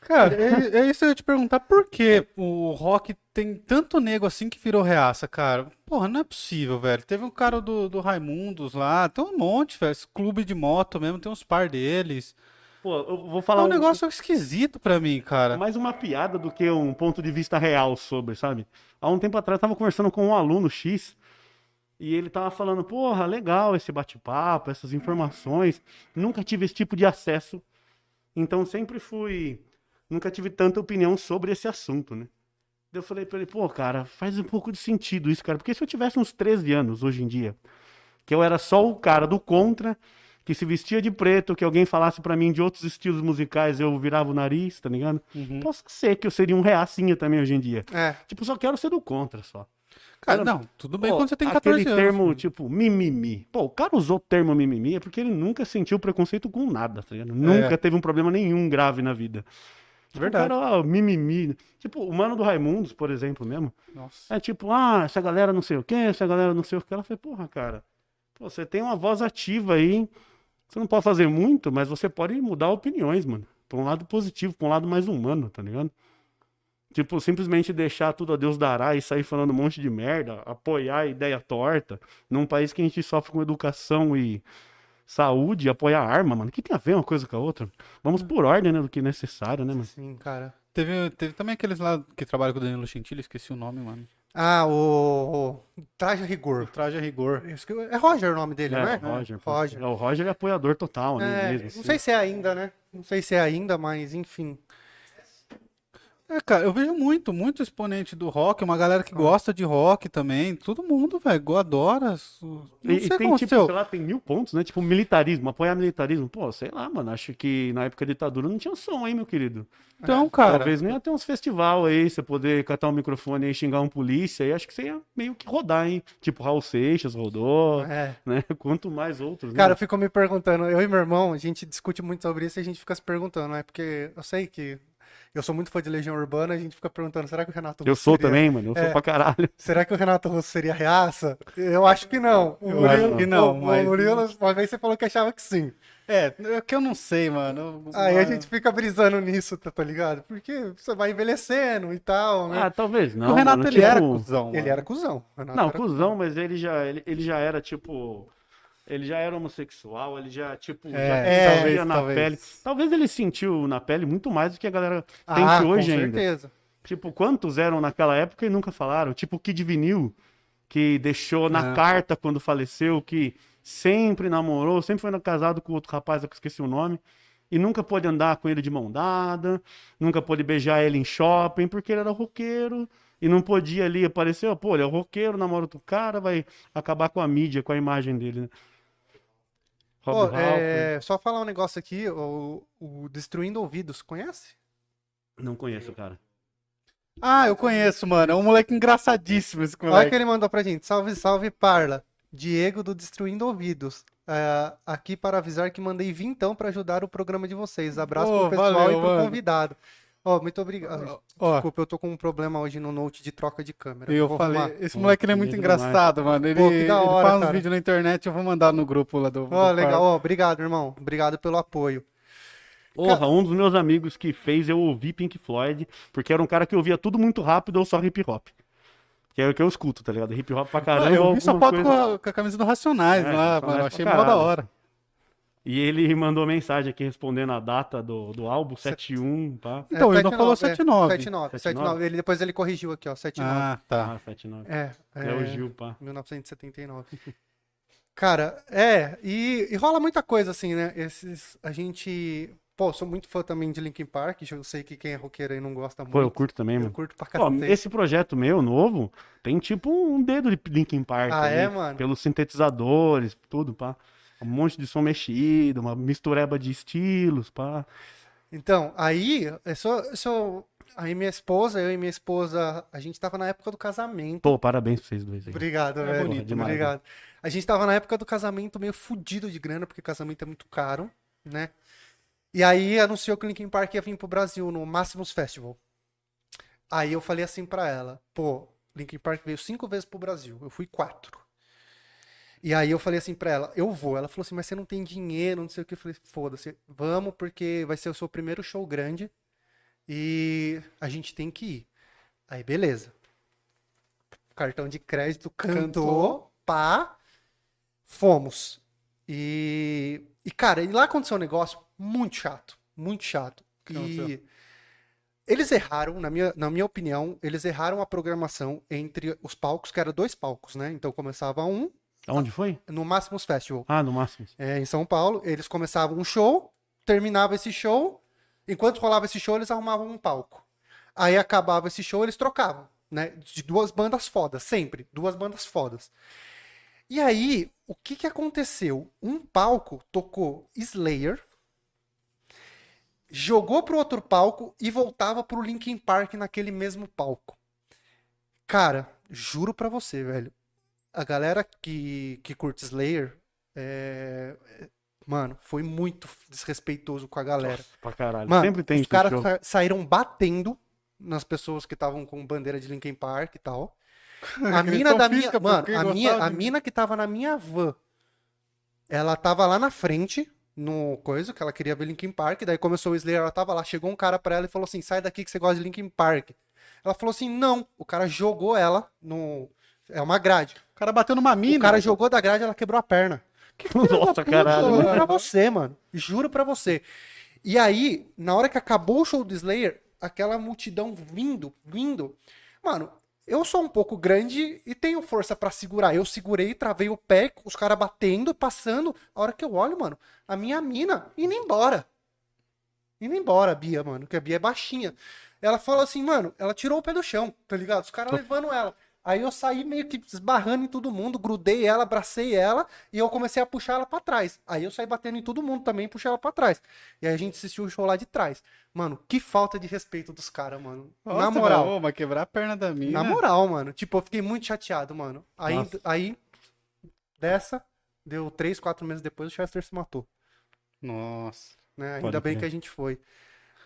Cara, é, é isso que eu ia te perguntar. Por que o rock tem tanto nego assim que virou reaça, cara? Porra, não é possível, velho. Teve um cara do, do Raimundos lá, tem um monte, velho. Esse clube de moto mesmo, tem uns par deles. Pô, eu vou É falar um negócio esquisito pra mim, cara. mais uma piada do que um ponto de vista real sobre, sabe? Há um tempo atrás eu tava conversando com um aluno X e ele tava falando, porra, legal esse bate-papo, essas informações. Nunca tive esse tipo de acesso. Então sempre fui. Nunca tive tanta opinião sobre esse assunto, né? Daí Eu falei pra ele, pô, cara, faz um pouco de sentido isso, cara. Porque se eu tivesse uns 13 anos hoje em dia, que eu era só o cara do contra, que se vestia de preto, que alguém falasse pra mim de outros estilos musicais, eu virava o nariz, tá ligado? Uhum. Posso ser que eu seria um reacinha também hoje em dia. É. Tipo, só quero ser do contra só. Cara, não, tudo bem Pô, quando você tem 14 aquele anos. termo, tipo, mimimi. Pô, o cara usou o termo mimimi é porque ele nunca sentiu preconceito com nada, tá ligado? Nunca teve um problema nenhum grave na vida. Tipo, Verdade. O cara, ó, mimimi. Tipo, o mano do Raimundos, por exemplo, mesmo. Nossa. É tipo, ah, essa galera não sei o quê, essa galera não sei o que. Ela falou, porra, cara, pô, você tem uma voz ativa aí. Você não pode fazer muito, mas você pode mudar opiniões, mano. Pra um lado positivo, pra um lado mais humano, tá ligado? Tipo, simplesmente deixar tudo a Deus dará e sair falando um monte de merda, apoiar a ideia torta, num país que a gente sofre com educação e saúde, apoiar arma, mano. O que tem a ver uma coisa com a outra? Vamos por ordem, né, do que é necessário, né, mano? Sim, cara. Teve, teve também aqueles lá que trabalham com o Danilo Gentili, esqueci o nome, mano. Ah, o, o Traje a Rigor. Traje a rigor. É Roger o nome dele, É, não é? Roger. Roger. É, O Roger é apoiador total, né? É, mesmo, não assim. sei se é ainda, né? Não sei se é ainda, mas enfim. É, cara, eu vejo muito, muito exponente do rock, uma galera Ah. que gosta de rock também. Todo mundo, velho, adora. Não E, sei e tem, tipo, sei lá, tem mil pontos, né? Tipo, militarismo, apoiar militarismo. Pô, sei lá, mano. Acho que na época da ditadura não tinha som, hein, meu querido? Então, cara, Talvez não ia ter uns festival aí, você poder catar um microfone aí e xingar um polícia. Aí acho que você ia meio que rodar, hein? Tipo, Raul Seixas rodou, É. né? Quanto mais outros, Cara, eu né? fico me perguntando, eu e meu irmão, a gente discute muito sobre isso e a gente fica se perguntando, né? Porque eu sei que eu sou muito fã de Legião Urbana, a gente fica perguntando, será que o Renato Eu Russo sou seria- também, mano. Eu sou É. pra caralho. Será que o Renato Russo seria reaça? Eu acho que não. O Eu acho que não, o- mas- O Murilo, uma vez você falou que achava que sim. é, é que eu não sei, mano. Eu- Aí a mas- gente fica brisando nisso, tá, tá ligado? Porque você vai envelhecendo e tal, né? Ah, talvez não. o Renato, mano, ele era tipo- cuzão. Ele mano. era cuzão. Renato Não, era cuzão, mas ele já, ele, ele já era, tipo. Ele já era homossexual, ele já, tipo, já É, sentia talvez, na talvez. pele. Talvez ele sentiu na pele muito mais do que a galera Ah, sente com hoje ainda. certeza. Tipo, quantos eram naquela época e nunca falaram? Tipo o Kid Vinil, que deixou na É. carta quando faleceu, que sempre namorou, sempre foi casado com outro rapaz, eu esqueci o nome, e nunca pôde andar com ele de mão dada, nunca pôde beijar ele em shopping, porque ele era roqueiro, e não podia ali aparecer, ó, pô, ele é roqueiro, namora outro cara, vai acabar com a mídia, com a imagem dele, né? Pô, é, só falar um negócio aqui, o, o Destruindo Ouvidos, conhece? Não conheço, cara. Ah, eu conheço, mano. É um moleque engraçadíssimo esse Olha moleque. que ele mandou pra gente. Salve, salve, Parla. Diego do Destruindo Ouvidos. É, aqui para avisar que mandei vintão pra ajudar o programa de vocês. Abraço Ô, pro pessoal valeu, e pro mano. convidado. Ó, muito obrigado. Ó, Desculpa, eu tô com um problema hoje no note de troca de câmera. eu Vou falei, arrumar. esse moleque ele é muito engraçado, mano. Ele, Pô, que da ele hora, faz uns cara. vídeos na internet, eu vou mandar no grupo lá do. Ó, legal. quarto. Ó, obrigado, irmão. Obrigado pelo apoio. Porra, um dos meus amigos que fez eu ouvir Pink Floyd, porque era um cara que ouvia tudo muito rápido ou só hip hop. Que é o que eu escuto, tá ligado? Hip hop pra caramba. Ah, eu vi foto coisa- com, a, com a camisa do Racionais É, lá, mano. Achei mó da hora. E ele mandou mensagem aqui respondendo a data do, do álbum, 71, pá. Então, ele não 79, falou é, 79. 79, 79. Ele, depois ele corrigiu aqui, ó, 79. Ah, tá. Ah, 79. É, É, o Gil, pá. 1979. Cara, é, e, e rola muita coisa assim, né? Esses, a gente, pô, sou muito fã também de Linkin Park, eu sei que quem é roqueiro aí não gosta muito. Pô, eu curto também, Eu mano. curto pra Pô, cacete. esse projeto meu, novo, tem tipo um dedo de Linkin Park. Ah, ali, é, mano? Pelos sintetizadores, tudo, pá. Um monte de som mexido, uma mistureba de estilos, pá. Então, aí, eu sou, eu sou, aí minha esposa, eu e minha esposa, a gente tava na época do casamento. Pô, parabéns pra vocês dois aí. Obrigado, É velho. bonito, demais, Obrigado. A gente tava na época do casamento meio fudido de grana, porque casamento é muito caro, né? E aí anunciou que o Linkin Park ia vir pro Brasil no Maximus Festival. Aí eu falei assim pra ela, pô, Linkin Park veio cinco vezes pro Brasil, eu fui quatro. E aí eu falei assim pra ela, eu vou. Ela falou assim, mas você não tem dinheiro, não sei o que. Eu falei, foda-se, vamos, porque vai ser o seu primeiro show grande e a gente tem que ir. Aí, beleza. Cartão de crédito cantou, Cantou. pá, fomos. E, e, cara, e lá aconteceu um negócio muito chato. Muito chato. E eles erraram, na minha, na minha opinião, eles erraram a programação entre os palcos, que era dois palcos, né? Então começava um Aonde foi? no Máximos Festival, Ah, no máximo. é, em São Paulo. Eles começavam um show, terminava esse show, enquanto rolava esse show, eles arrumavam um palco. Aí acabava esse show, eles trocavam, né? De duas bandas fodas, sempre. Duas bandas fodas. E aí, o que que aconteceu? Um palco tocou Slayer, jogou pro outro palco e voltava pro Linkin Park naquele mesmo palco. Cara, juro pra você, velho. A galera que, que curte Slayer, é, é- mano, foi muito desrespeitoso com a galera. Pra caralho. Mano, Sempre tem os caras sa- saíram batendo nas pessoas que estavam com bandeira de Linkin Park e tal. A mina da minha, mano, a minha, a mina que tava na minha van, ela tava lá na frente, no coisa, que ela queria ver Linkin Park, daí começou o Slayer, ela tava lá, chegou um cara pra ela e falou assim, sai daqui que você gosta de Linkin Park. Ela falou assim, não, o cara jogou ela no, é uma grade. O cara bateu numa mina. O cara jogou da grade, ela quebrou a perna. Nossa, caralho. Juro pra você, mano. Juro pra você. E aí, na hora que acabou o show do Slayer, aquela multidão vindo, vindo. Mano, eu sou um pouco grande e tenho força pra segurar. Eu segurei, travei o pé, os caras batendo, passando. A hora que eu olho, mano, a minha mina indo embora. Indo embora, a Bia, mano, que a Bia é baixinha. Ela falou assim, mano, ela tirou o pé do chão, tá ligado? Os caras levando ela. Aí eu saí meio que esbarrando em todo mundo, grudei ela, abracei ela e eu comecei a puxar ela pra trás. Aí eu saí batendo em todo mundo também e puxei ela pra trás. E aí a gente assistiu o show lá de trás. Mano, que falta de respeito dos caras, mano. Nossa, Na moral. Mas, ô, mas quebrar a perna da mina. Na moral, mano. Tipo, eu fiquei muito chateado, mano. Aí, Nossa. aí dessa, deu três, quatro meses depois, o Chester se matou. Nossa. Né? Ainda bem crer. que a gente foi.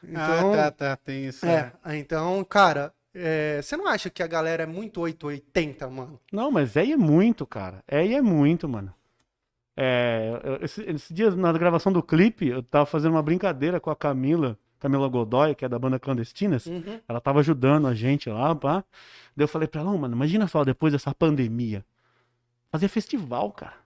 Então, ah, tá, tá. Tem isso. é, então, cara, é, você não acha que a galera é muito 880, mano? Não, mas aí é muito, cara. Aí é muito, mano. É, eu- esse, dia, na gravação do clipe, eu tava fazendo uma brincadeira com a Camila, Camila Godoy, que é da banda Clandestinas. Uhum. Ela tava ajudando a gente lá, pá. Daí eu falei pra ela, "Ô, mano, imagina só, depois dessa pandemia, fazer festival, cara.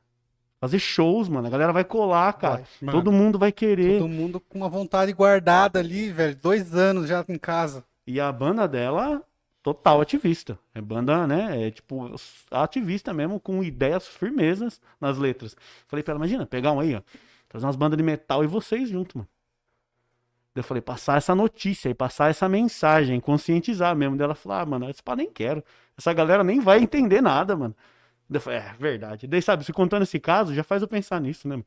Fazer shows, mano. A galera vai colar, cara. Vai. Todo mundo vai querer. Todo mundo com uma vontade guardada ali, velho. Dois anos já em casa. E a banda dela, total ativista. É banda, né? É tipo, ativista mesmo, com ideias firmezas nas letras. Falei pra ela, imagina, pegar um aí, ó. Trazer umas bandas de metal e vocês junto, mano. Eu falei, passar essa notícia e passar essa mensagem, conscientizar mesmo. Daí ela falou, ah, mano, esse pá nem quero. Essa galera nem vai entender nada, mano. Eu falei, é, verdade. Daí, sabe, se contando esse caso, já faz eu pensar nisso, né?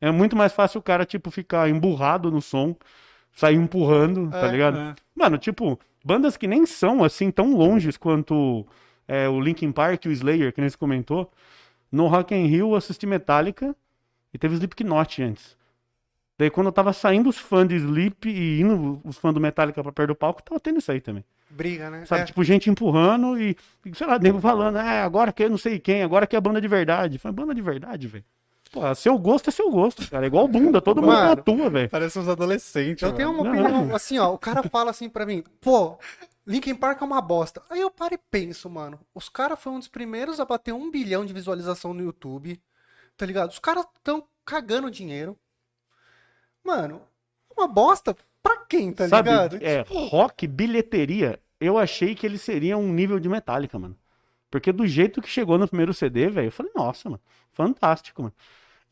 É muito mais fácil o cara, tipo, ficar emburrado no som, sair empurrando, tá É, ligado? é. Mano, tipo, bandas que nem são assim tão longes quanto é, o Linkin Park e o Slayer, que nem você comentou. No Rock in Rio eu assisti Metallica e teve Slipknot antes. Daí quando eu tava saindo os fãs de Sleep e indo os fãs do Metallica pra perto do palco, tava tendo isso aí também. Briga, né? Sabe, É. tipo, gente empurrando e, sei lá, nego falando, ah, agora que eu não sei quem, agora que é banda de verdade. Foi banda de verdade, velho. Pô, seu gosto é seu gosto, cara. É igual bunda, todo mundo Mano. atua, velho. Parece uns adolescentes. Eu tenho mano. uma Não. opinião, assim, ó, o cara fala assim pra mim, pô, Linkin Park é uma bosta. Aí eu paro e penso, mano, os caras foram um dos primeiros a bater um bilhão de visualização no YouTube, tá ligado? Os caras tão cagando dinheiro. Mano, uma bosta pra quem, tá Sabe, ligado? é, rock, bilheteria, eu achei que ele seria um nível de Metallica, mano. Porque do jeito que chegou no primeiro CD, velho, eu falei, nossa, mano, fantástico, mano.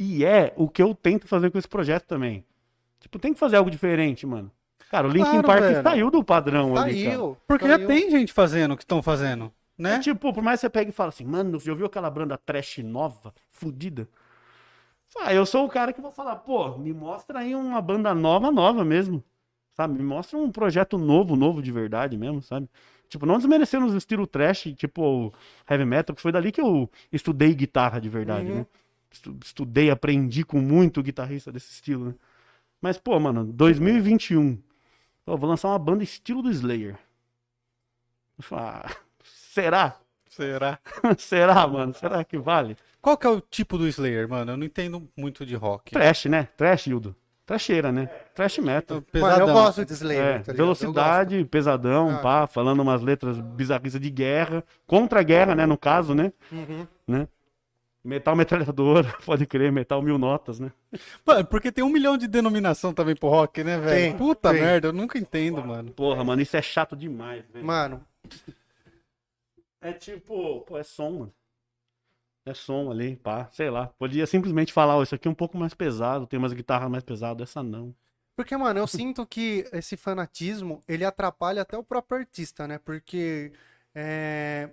E é o que eu tento fazer com esse projeto também. Tipo, tem que fazer algo diferente, mano. Cara, o Linkin Claro, Park velho. saiu do padrão ali, cara. Saiu. Porque já saiu. tem gente fazendo o que estão fazendo, É né? tipo, por mais que você pegue e fale assim, mano, você ouviu aquela banda trash nova, fudida? Ah, eu sou o cara que vou falar, pô, me mostra aí uma banda nova, nova mesmo. Sabe? Me mostra um projeto novo, novo de verdade mesmo, sabe? Tipo, não desmerecendo os estilo trash, tipo heavy metal, que foi dali que eu estudei guitarra de verdade, Uhum. né? Estu- Estudei, aprendi com muito guitarrista desse estilo, né? Mas, pô, mano, 2021. Pô, vou lançar uma banda estilo do Slayer. Ah, será? Será? Será, mano? Será que vale? Qual que é o tipo do Slayer, mano? Eu não entendo muito de rock. Trash, né? Trash, Hildo. Trasheira, né? Trash metal. Mano, Pesadão. eu gosto de Slayer, É, tá velocidade, pesadão, Ah. pá, falando umas letras bizarrices de guerra, contra a guerra, né, no caso, né? Uhum. né? Metal metralhadora, pode crer, metal mil notas, né? Mano, porque tem um milhão de denominação também pro rock, né, velho? Tem, Puta tem. merda, eu nunca entendo, mano. Porra, mano, isso é chato demais, velho. Mano, É tipo, pô, é som, mano. É som ali, pá, sei lá. Podia simplesmente falar, ó, isso aqui é um pouco mais pesado, tem umas guitarras mais pesadas, essa não. Porque, mano, eu sinto que esse fanatismo, ele atrapalha até o próprio artista, né? Porque é,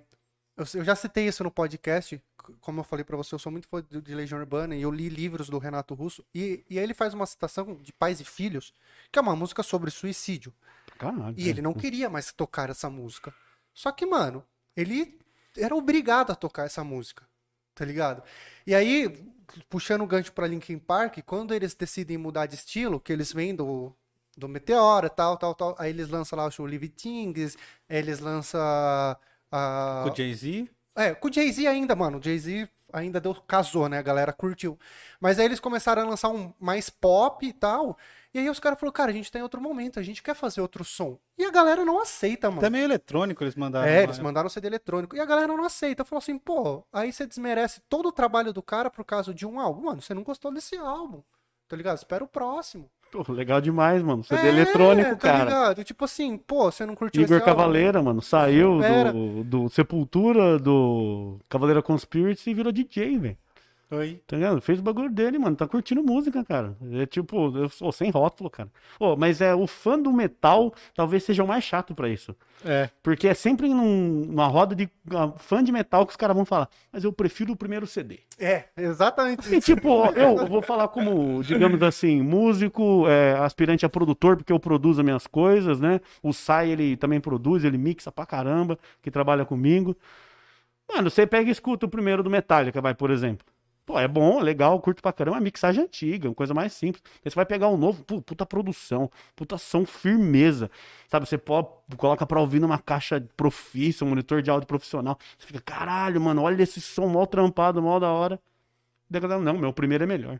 eu, eu já citei isso no podcast, como eu falei pra você, eu sou muito fã de, de Legião Urbana e eu li livros do Renato Russo, e, e aí ele faz uma citação de Pais e Filhos, que é uma música sobre suicídio. Caralho. E ele não queria mais tocar essa música. Só que, mano, ele era obrigado a tocar essa música. Tá ligado? E aí, puxando o gancho pra Linkin Park, quando eles decidem mudar de estilo, que eles vêm do, do Meteora, tal, tal, tal, aí eles lançam lá o show Live Things, aí eles lançam a... Com o Jay-Z. É, com o Jay-Z ainda, mano. O Jay-Z ainda deu, casou, né? A galera curtiu. Mas aí eles começaram a lançar um mais pop e tal. E aí os caras falaram, cara, a gente tá em outro momento, a gente quer fazer outro som. E a galera não aceita, mano. Meio eletrônico eles mandaram. É, eles mandaram CD eletrônico. E a galera não aceita. Falou assim, pô, aí você desmerece todo o trabalho do cara por causa de um álbum. Mano, você não gostou desse álbum. Tá ligado? Espera o próximo. Pô, legal demais, mano. CD É, eletrônico, tá cara. ligado? Tipo assim, pô, você não curtiu Igor esse álbum? Cavaleira, mano, saiu do, do Sepultura, do Cavaleira Conspiracy e virou DJ, velho. Oi. Tá ligado? Fez o bagulho dele, mano. Tá curtindo música, cara. É tipo, eu sou sem rótulo, cara. Ô, mas é o fã do metal talvez seja o mais chato pra isso. É. Porque é sempre num- numa roda de ah, fã de metal que os caras vão falar, mas eu prefiro o primeiro CD. É, exatamente E tipo, eu vou falar como, digamos assim, músico, é, aspirante a produtor, porque eu produzo as minhas coisas, né? O Sai, ele também produz, ele mixa pra caramba, que trabalha comigo. Mano, você pega e escuta o primeiro do Metallica, vai, por exemplo. Pô, é bom, legal, curto pra caramba, é mixagem antiga, uma coisa mais simples. Aí você vai pegar um novo, pô, puta produção, puta som firmeza. Sabe, você pode, coloca pra ouvir numa caixa profissa, um monitor de áudio profissional. Você fica, caralho, mano, olha esse som mal trampado, mal da hora. Não, meu primeiro é melhor.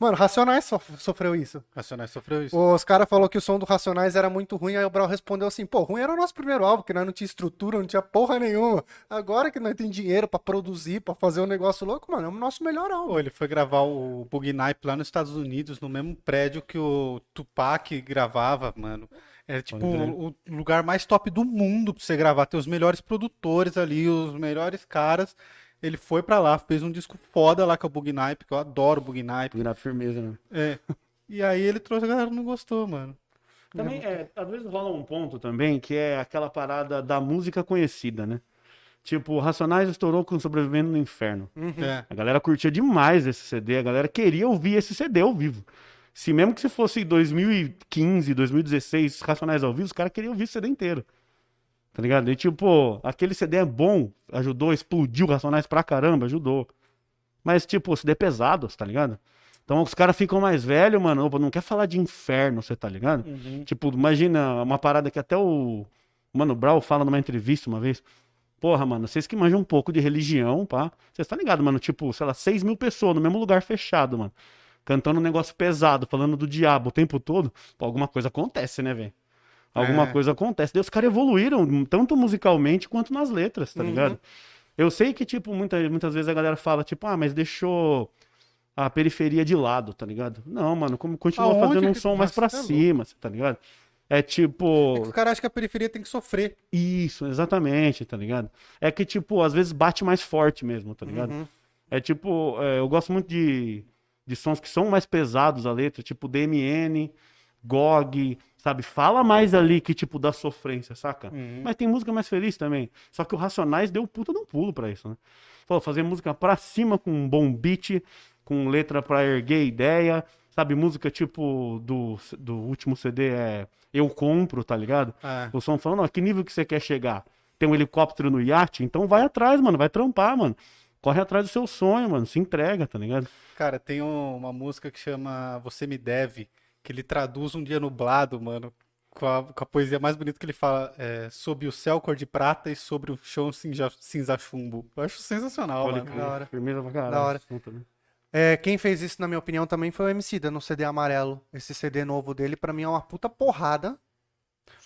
Mano, Racionais sof- sofreu isso. Racionais sofreu isso. Os caras falaram que o som do Racionais era muito ruim, aí o Brau respondeu assim, pô, ruim era o nosso primeiro álbum, que nós não tinha estrutura, não tinha porra nenhuma. Agora que nós tem dinheiro pra produzir, pra fazer um negócio louco, mano, é o nosso melhor álbum. Pô, ele foi gravar o Bug Night lá nos Estados Unidos, no mesmo prédio que o Tupac gravava, mano. É tipo o lugar mais top do mundo pra você gravar. Tem os melhores produtores ali, os melhores caras. Ele foi pra lá, fez um disco foda lá com o Bug Night, que eu adoro o Bug Night. Virar firmeza, né? É. E aí ele trouxe, a galera não gostou, mano. Também, é, às vezes rola um ponto também, que é aquela parada da música conhecida, né? Tipo, Racionais estourou com Sobrevivendo no Inferno. É. A galera curtia demais esse CD, a galera queria ouvir esse CD ao vivo. Se mesmo que se fosse 2015, 2016, Racionais ao vivo, os caras queriam ouvir o CD inteiro. Tá ligado? E tipo, aquele CD é bom, ajudou, explodiu Racionais pra caramba, ajudou. Mas, tipo, o CD é pesado, tá ligado? Então os caras ficam mais velhos, mano, opa, não quer falar de inferno, você tá ligado? Tipo, imagina uma parada que até o Mano Brown fala numa entrevista uma vez. Porra, mano, vocês que manjam um pouco de religião, pá. Vocês tá ligado, mano? Tipo, sei lá, 6 mil pessoas no mesmo lugar fechado, mano. Cantando um negócio pesado, falando do diabo o tempo todo. Pô, alguma coisa acontece, né, velho? Alguma É. coisa acontece. Daí os caras evoluíram, tanto musicalmente quanto nas letras, tá ligado? Eu sei que, tipo, muita, muitas vezes a galera fala, tipo, ah, mas deixou a periferia de lado, tá ligado? Não, mano, como continua Aonde fazendo um que- som mais Nossa, pra é cima, tá ligado? É tipo. Os caras acham que a periferia tem que sofrer. Isso, exatamente, tá ligado? É que, tipo, às vezes bate mais forte mesmo, tá ligado? Uhum. É tipo, é, eu gosto muito de, de sons que são mais pesados a letra, tipo DMN, GOG, sabe? Fala mais ali que, tipo, da sofrência, saca? Uhum. Mas tem música mais feliz também. Só que o Racionais deu puta de um pulo pra isso, né? Pô, fazer música pra cima com um bom beat, com letra pra erguer ideia, sabe? Música tipo do, do último CD é Eu Compro, tá ligado? É. O som falando, ó, que nível que você quer chegar? Tem um helicóptero no iate? Então vai atrás, mano, vai trampar, mano. Corre atrás do seu sonho, mano, se entrega, tá ligado? Cara, tem um- uma música que chama Você Me Deve, que ele traduz um dia nublado, mano, com a, com a poesia mais bonita que ele fala, é, sob o céu cor de prata e sobre o chão cinza, cinza chumbo. Eu acho sensacional, Pode mano. da hora. Pra caralho. Da hora. também. É, quem fez isso, na minha opinião, também foi o Emicida, no CD amarelo. Esse CD novo dele, pra mim, é uma puta porrada.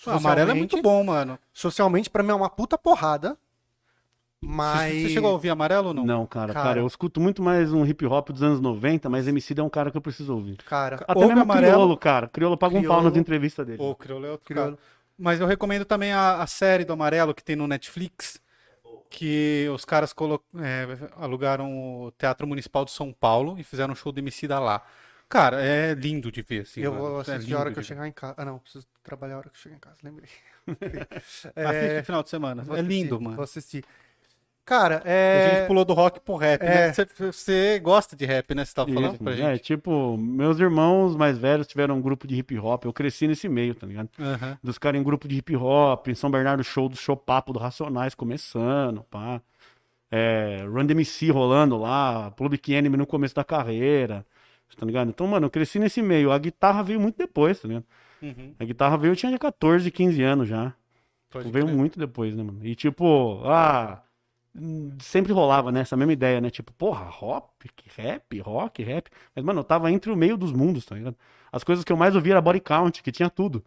O amarelo é muito bom, mano. Socialmente, pra mim, é uma puta porrada. Mas. Você chegou a ouvir Amarelo ou não? Não, cara, cara, Cara. eu escuto muito mais um hip hop dos anos 90, mas MC é um cara que eu preciso ouvir. Cara, Até Ouve mesmo Amarelo. Criolo, cara. Criolo paga um pau nas Criolo. entrevistas dele. O Criolo é outro Criolo. cara. Mas eu recomendo também a, a série do Amarelo que tem no Netflix, que os caras colo- é, alugaram o Teatro Municipal de São Paulo e fizeram um show do Emicida lá. Cara, é lindo de ver, assim. eu mano. vou É assistir lindo a hora que eu ver. chegar em casa. Ah, não, preciso trabalhar a hora que eu chegar em casa, lembrei. Assiste É, no final de semana. vou É assistir, lindo, mano. Vou assistir. Cara, A é. gente pulou do rock pro rap, né? É. Você, você gosta de rap, né? Você tava falando Isso, pra é, gente. tipo, meus irmãos mais velhos tiveram um grupo de hip hop. Eu cresci nesse meio, tá ligado? Aham. Dos caras em grupo de hip hop, em São Bernardo, show do show papo do Racionais começando, pá. É, Run DMC rolando lá, Public Enemy no começo da carreira, tá ligado? Então, mano, eu cresci nesse meio. A guitarra veio muito depois, tá ligado? Uhum. A guitarra veio, eu tinha 14, 15 anos já. Pode veio crer. muito depois, né, mano? E tipo, ah, sempre rolava, né, essa mesma ideia, né? Tipo, porra, rock, rap, rock, rap. Mas, mano, eu tava entre o meio dos mundos, tá ligado? As coisas que eu mais ouvia era body count, que tinha tudo.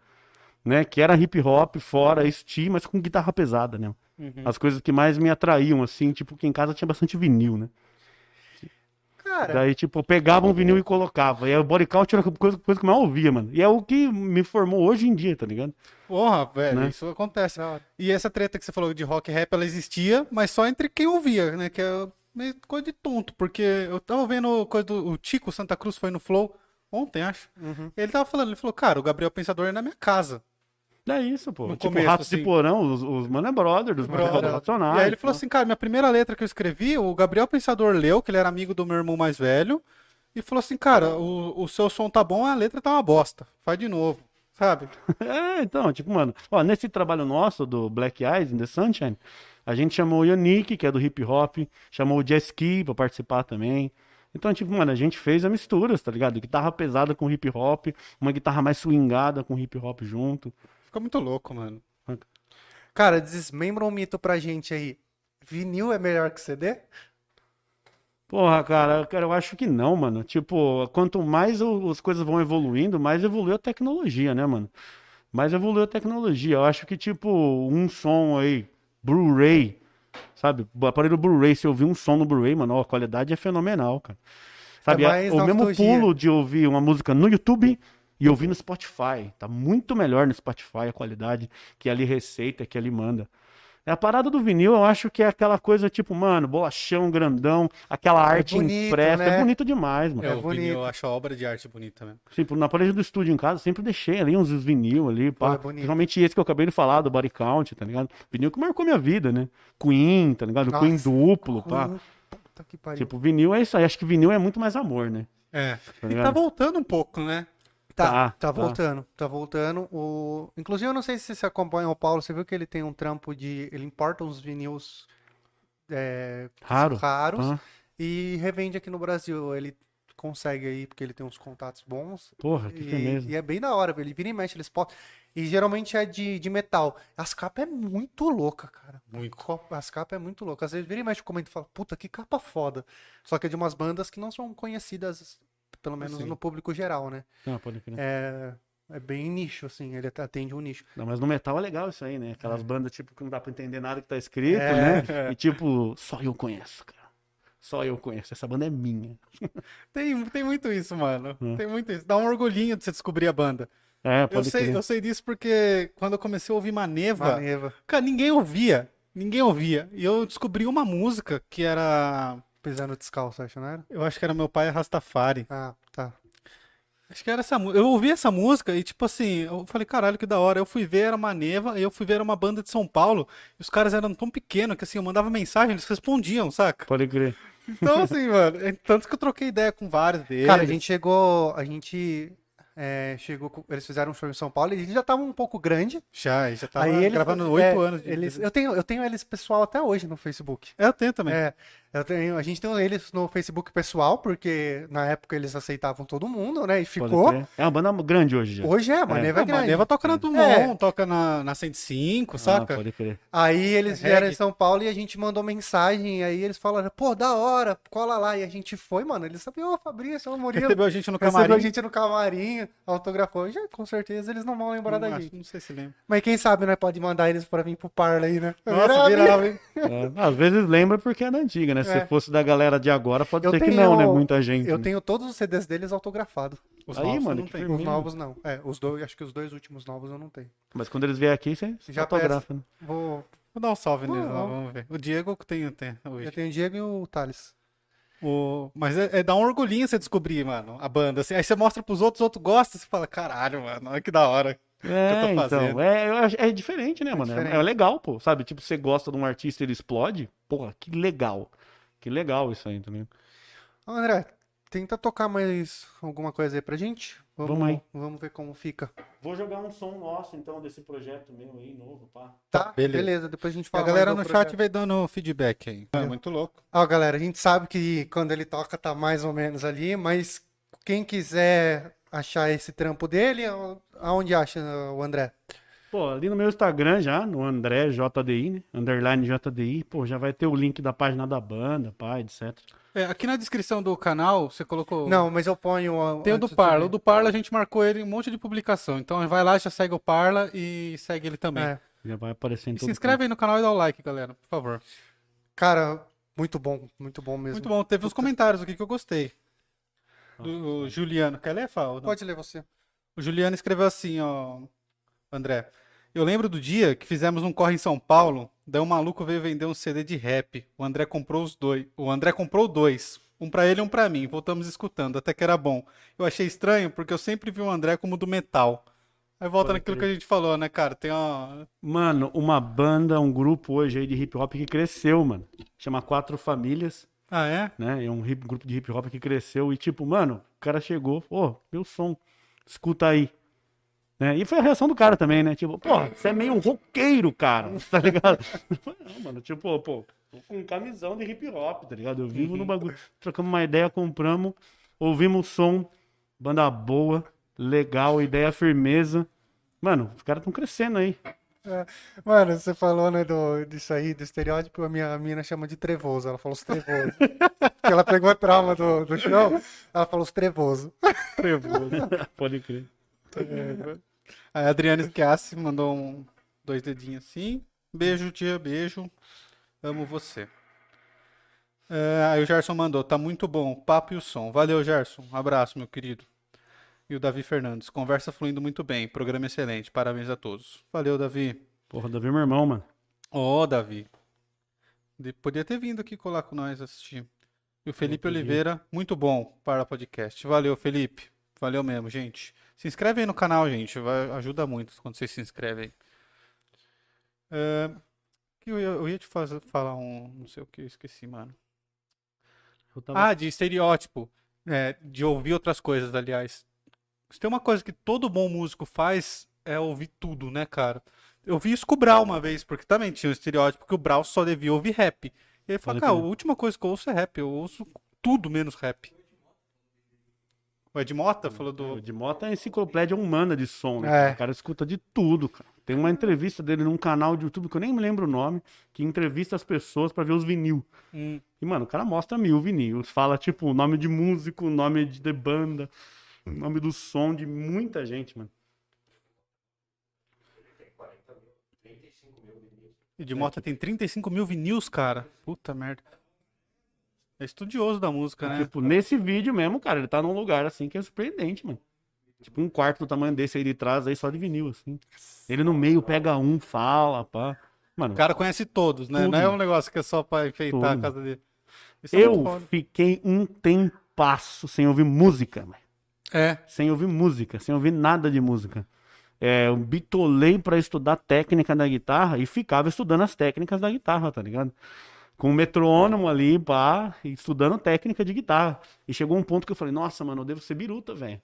Né? Que era hip hop, fora, steam, mas com guitarra pesada, né? Uhum. As coisas que mais me atraíam, assim, tipo, que em casa tinha bastante vinil, né? Cara, Daí, tipo, eu pegava um vinil e colocava. E aí o body count era a coisa, coisa que eu mais ouvia, mano. E é o que me formou hoje em dia, tá ligado? Porra, velho, Né? isso acontece. E essa treta que você falou de rock e rap, ela existia, mas só entre quem ouvia, né? Que é meio coisa de tonto, porque eu tava vendo coisa do o Tico Santa Cruz foi no Flow ontem, acho. Uhum. Ele tava falando, ele falou, cara, o Gabriel Pensador é na minha casa. É isso, pô. No tipo, começo, Ratos assim. de Porão, os, os Mano é Brother, dos Brother. Racionais. e aí ele falou assim, cara, minha primeira letra que eu escrevi, o Gabriel Pensador leu, que ele era amigo do meu irmão mais velho, e falou assim, cara, o, o seu som tá bom, a letra tá uma bosta. Faz de novo, sabe? É, então, tipo, mano, ó, nesse trabalho nosso do Black Eyes in the Sunshine, a gente chamou o Yannick, que é do hip hop, chamou o Jesky pra participar também. Então, tipo, mano, a gente fez a mistura, tá ligado? Guitarra pesada com hip hop, uma guitarra mais swingada com hip hop junto. Ficou muito louco, mano. Cara, desmembra um mito pra gente aí. Vinil é melhor que CD? Porra, cara, cara, eu acho que não, mano. Tipo, quanto mais o- as coisas vão evoluindo, mais evolui a tecnologia, né, mano? Mais evoluiu a tecnologia. Eu acho que, tipo, um som aí, Blu-ray, sabe? O aparelho Blu-ray, se eu ouvir um som no Blu-ray, mano, ó, a qualidade é fenomenal, cara. Sabe? É mais o mesmo pulo de ouvir uma música no YouTube e ouvir no Spotify. Tá muito melhor no Spotify a qualidade que ali receita, que ali manda. É a parada do vinil, eu acho que é aquela coisa tipo, mano, bolachão grandão, aquela arte bonito, impressa. né? É bonito demais, mano. É eu, bonito. eu acho a obra de arte bonita mesmo. Tipo, na parede do estúdio em casa, sempre deixei ali uns vinil ali, Pô, pá. é bonito. Principalmente esse que eu acabei de falar, do Body Count, tá ligado? Vinil que marcou minha vida, né? Queen, tá ligado? Nossa, Queen duplo, pá. Ruim. Puta que pariu. Tipo, vinil é isso aí. Acho que vinil é muito mais amor, né? É. Tá E tá voltando um pouco, né? Tá, Tá, tá, tá. voltando, tá voltando. O... Inclusive, eu não sei se você acompanha o Paulo, você viu que ele tem um trampo de. Ele importa uns vinis é, Raro. raros Pá. e revende aqui no Brasil. Ele consegue aí, porque ele tem uns contatos bons. Porra, que E, firmeza. e é bem da hora, ele vira e mexe, eles postam. E geralmente é de, de metal. As capas é muito louca, cara. Muito. As capas é muito louca. Às vezes vira e mexe, comenta e fala, puta, que capa foda. Só que é de umas bandas que não são conhecidas, pelo menos no público geral, né? Não, pode crer. É, é bem nicho, assim, ele atende um nicho. Não, mas no metal é legal isso aí, né? Aquelas bandas, tipo, que não dá pra entender nada que tá escrito, É, né? E tipo, só eu conheço, cara. Só eu conheço. Essa banda é minha. Tem, tem muito isso, mano. Hum. Tem muito isso. Dá um orgulhinho de você descobrir a banda. É, Eu pode sei, crer. eu sei disso porque quando eu comecei a ouvir Maneva, Maneva. cara, ninguém ouvia. Ninguém ouvia. E eu descobri uma música que era. Pisando descalço, acho, não era? Eu acho que era Meu Pai é Rastafari. Ah, tá. Acho que era essa música. Eu ouvi essa música e, tipo assim, eu falei, caralho, que da hora. Eu fui ver, era Maneva, e eu fui ver, era uma banda de São Paulo. E os caras eram tão pequenos que, assim, eu mandava mensagem, eles respondiam, saca? Pode crer. Então, assim, mano, é tanto que eu troquei ideia com vários deles. Cara, a gente chegou. A gente. é, chegou. Eles fizeram um show em São Paulo e eles já estavam um pouco grande. Já, já tava Aí eles gravando oito é, anos. de- Eles, eu, tenho, eu tenho eles pessoal até hoje no Facebook. É, eu tenho também. É, tenho, a gente tem eles no Facebook pessoal, porque na época eles aceitavam todo mundo, né? E ficou. É uma banda grande hoje já. Hoje é, a Maneva é, A grande. Maneva toca na Dumont, É. toca na, na 105, Ah, saca? pode crer. Aí eles É vieram reggae. em São Paulo e a gente mandou mensagem, aí eles falaram, pô, da hora, cola lá. E a gente foi, mano. Eles sabiam, ô, Fabrício, ô, Murilo. Recebeu a gente no Recebeu camarim. a gente no camarim, autografou. Já, com certeza eles não vão lembrar não, da acho- gente. não sei se lembra. Mas quem sabe, né? Pode mandar eles pra vir pro Parla aí, né? Nossa, virava, hein? É, às vezes lembra porque é da antiga, né? Se É. fosse da galera de agora, pode Eu ser que não, né? Muita gente. Eu né? tenho todos os CDs deles autografados. Os Aí, novos mano, não tem. Os novos não. É, os dois, acho que os dois últimos novos eu não tenho. Mas quando eles vierem aqui, você Já fotografa, né? Vou. Vou dar um salve neles lá, Vamos. ver. O Diego que tem, tem hoje. Eu tenho o Diego e o Thales. O... Mas é, é dá um orgulhinho você descobrir, mano, a banda. Assim. Aí você mostra pros outros, os outros gostam, você fala, caralho, mano, olha que da hora. É, tô fazendo. então, é, é diferente, né, mano? É, diferente. é legal, pô, sabe? Tipo, você gosta de um artista e ele explode, porra, que legal. Que legal isso aí também. André, tenta tocar mais alguma coisa aí pra gente. Vamos aí. Vamos ver como fica. Vou jogar um som nosso, então, desse projeto meu aí, novo, pá. Tá, beleza. beleza. Depois a gente a fala. galera mais no do chat projeto. veio dando feedback aí. É muito louco. Ó, galera, a gente sabe que quando ele toca tá mais ou menos ali, mas quem quiser achar esse trampo dele, aonde acha o André? Pô, ali no meu Instagram já, no André JDI, né? Underline JDI, pô, já vai ter o link da página da banda, pá, etc. É, aqui na descrição do canal, você colocou. Não, mas eu ponho. a- Tem o do Parla. O do Parla a gente marcou ele em um monte de publicação. Então vai lá, já segue o Parla e segue ele também. É. Já vai aparecer em E todo se inscreve aí no canal e dá o like, galera, por favor. Cara, muito bom, muito bom mesmo. Muito bom. Teve uns comentários aqui que eu gostei. Do Juliano. Quer ler, Fábio? Pode ler você. O Juliano escreveu assim, ó, André. Eu lembro do dia que fizemos um corre em São Paulo, daí um maluco veio vender um CD de rap. O André comprou os dois. O André comprou dois. Um pra ele e um pra mim. Voltamos escutando, até que era bom. Eu achei estranho porque eu sempre vi o André como do metal. Aí volta Pode naquilo crer. que a gente falou, né, cara? Tem uma. Mano, uma banda, um grupo hoje aí de hip hop que cresceu, mano. Chama Quatro Famílias, Ah, é? né? É um hip- grupo de hip hop que cresceu e tipo, mano, o cara chegou, pô, meu som, escuta aí. Né? E foi a reação do cara também, né? Tipo, pô, você é meio roqueiro, cara, tá ligado? Não, mano, tipo, pô, tô com camisão de hip hop, tá ligado? Eu vivo no bagulho. Trocamos uma ideia, compramos, ouvimos o som, banda boa, legal, ideia firmeza. Mano, os caras estão crescendo aí. Mano, você falou, né, do, disso aí, do estereótipo, a minha mina chama de trevoso. Ela falou os trevosos. Porque ela pegou trauma do, do show, ela falou os trevoso. Pode crer. Aí a Adriana Schiassi mandou um, dois dedinhos assim. Beijo, tia, beijo. Amo você. É, aí o Gerson mandou, tá muito bom, o papo e o som. Valeu, Gerson. Um abraço, meu querido. E o Davi Fernandes, conversa fluindo muito bem, programa excelente, parabéns a todos. Valeu, Davi. Porra, Davi, meu irmão, mano. Ô, Davi. De- Podia ter vindo aqui colar com nós assistir. E o Felipe. Oliveira, muito bom para o podcast. Valeu, Felipe. Valeu mesmo, gente. Se inscreve aí no canal, gente. Vai, ajuda muito quando vocês se inscrevem. É, eu, ia, eu ia te fazer, falar um. Não sei o que, eu esqueci, mano. Eu tava- Ah, de estereótipo. É, de ouvir outras coisas, aliás. Se tem uma coisa que todo bom músico faz, é ouvir tudo, né, cara? Eu vi isso com o Brau uma vez, porque também tinha um estereótipo que o Brau só devia ouvir rap. E ele falou, cara, a última coisa que eu ouço é rap. Eu ouço tudo menos rap. O Ed Mota falou do. O de moto é enciclopédia humana de som, né? É. O cara escuta de tudo, cara. Tem uma entrevista dele num canal de YouTube que eu nem me lembro o nome, que entrevista as pessoas pra ver os vinil. Hum, E, mano, o cara mostra mil vinis. Fala, tipo, o nome de músico, o nome de de banda, o nome do som de muita gente, mano. Ed Mota tem 35 mil vinis, cara. Puta merda. É estudioso da música, né? Tipo, nesse vídeo mesmo, cara, ele tá num lugar assim que é surpreendente, mano. Tipo, um quarto do tamanho desse aí de trás aí só de vinil, assim. Ele no meio pega um, fala, pá. Mano, O cara conhece todos, né? Tudo. Não é um negócio que é só pra enfeitar a Tudo. casa dele. Isso é eu foda. fiquei um tempasso sem ouvir música, mano. É. sem ouvir música, sem ouvir nada de música. É, eu bitolei pra estudar técnica da guitarra e ficava estudando as técnicas da guitarra, tá ligado? Com o metrônomo ali, pá, estudando técnica de guitarra. E chegou um ponto que eu falei, nossa, mano, eu devo ser biruta, velho.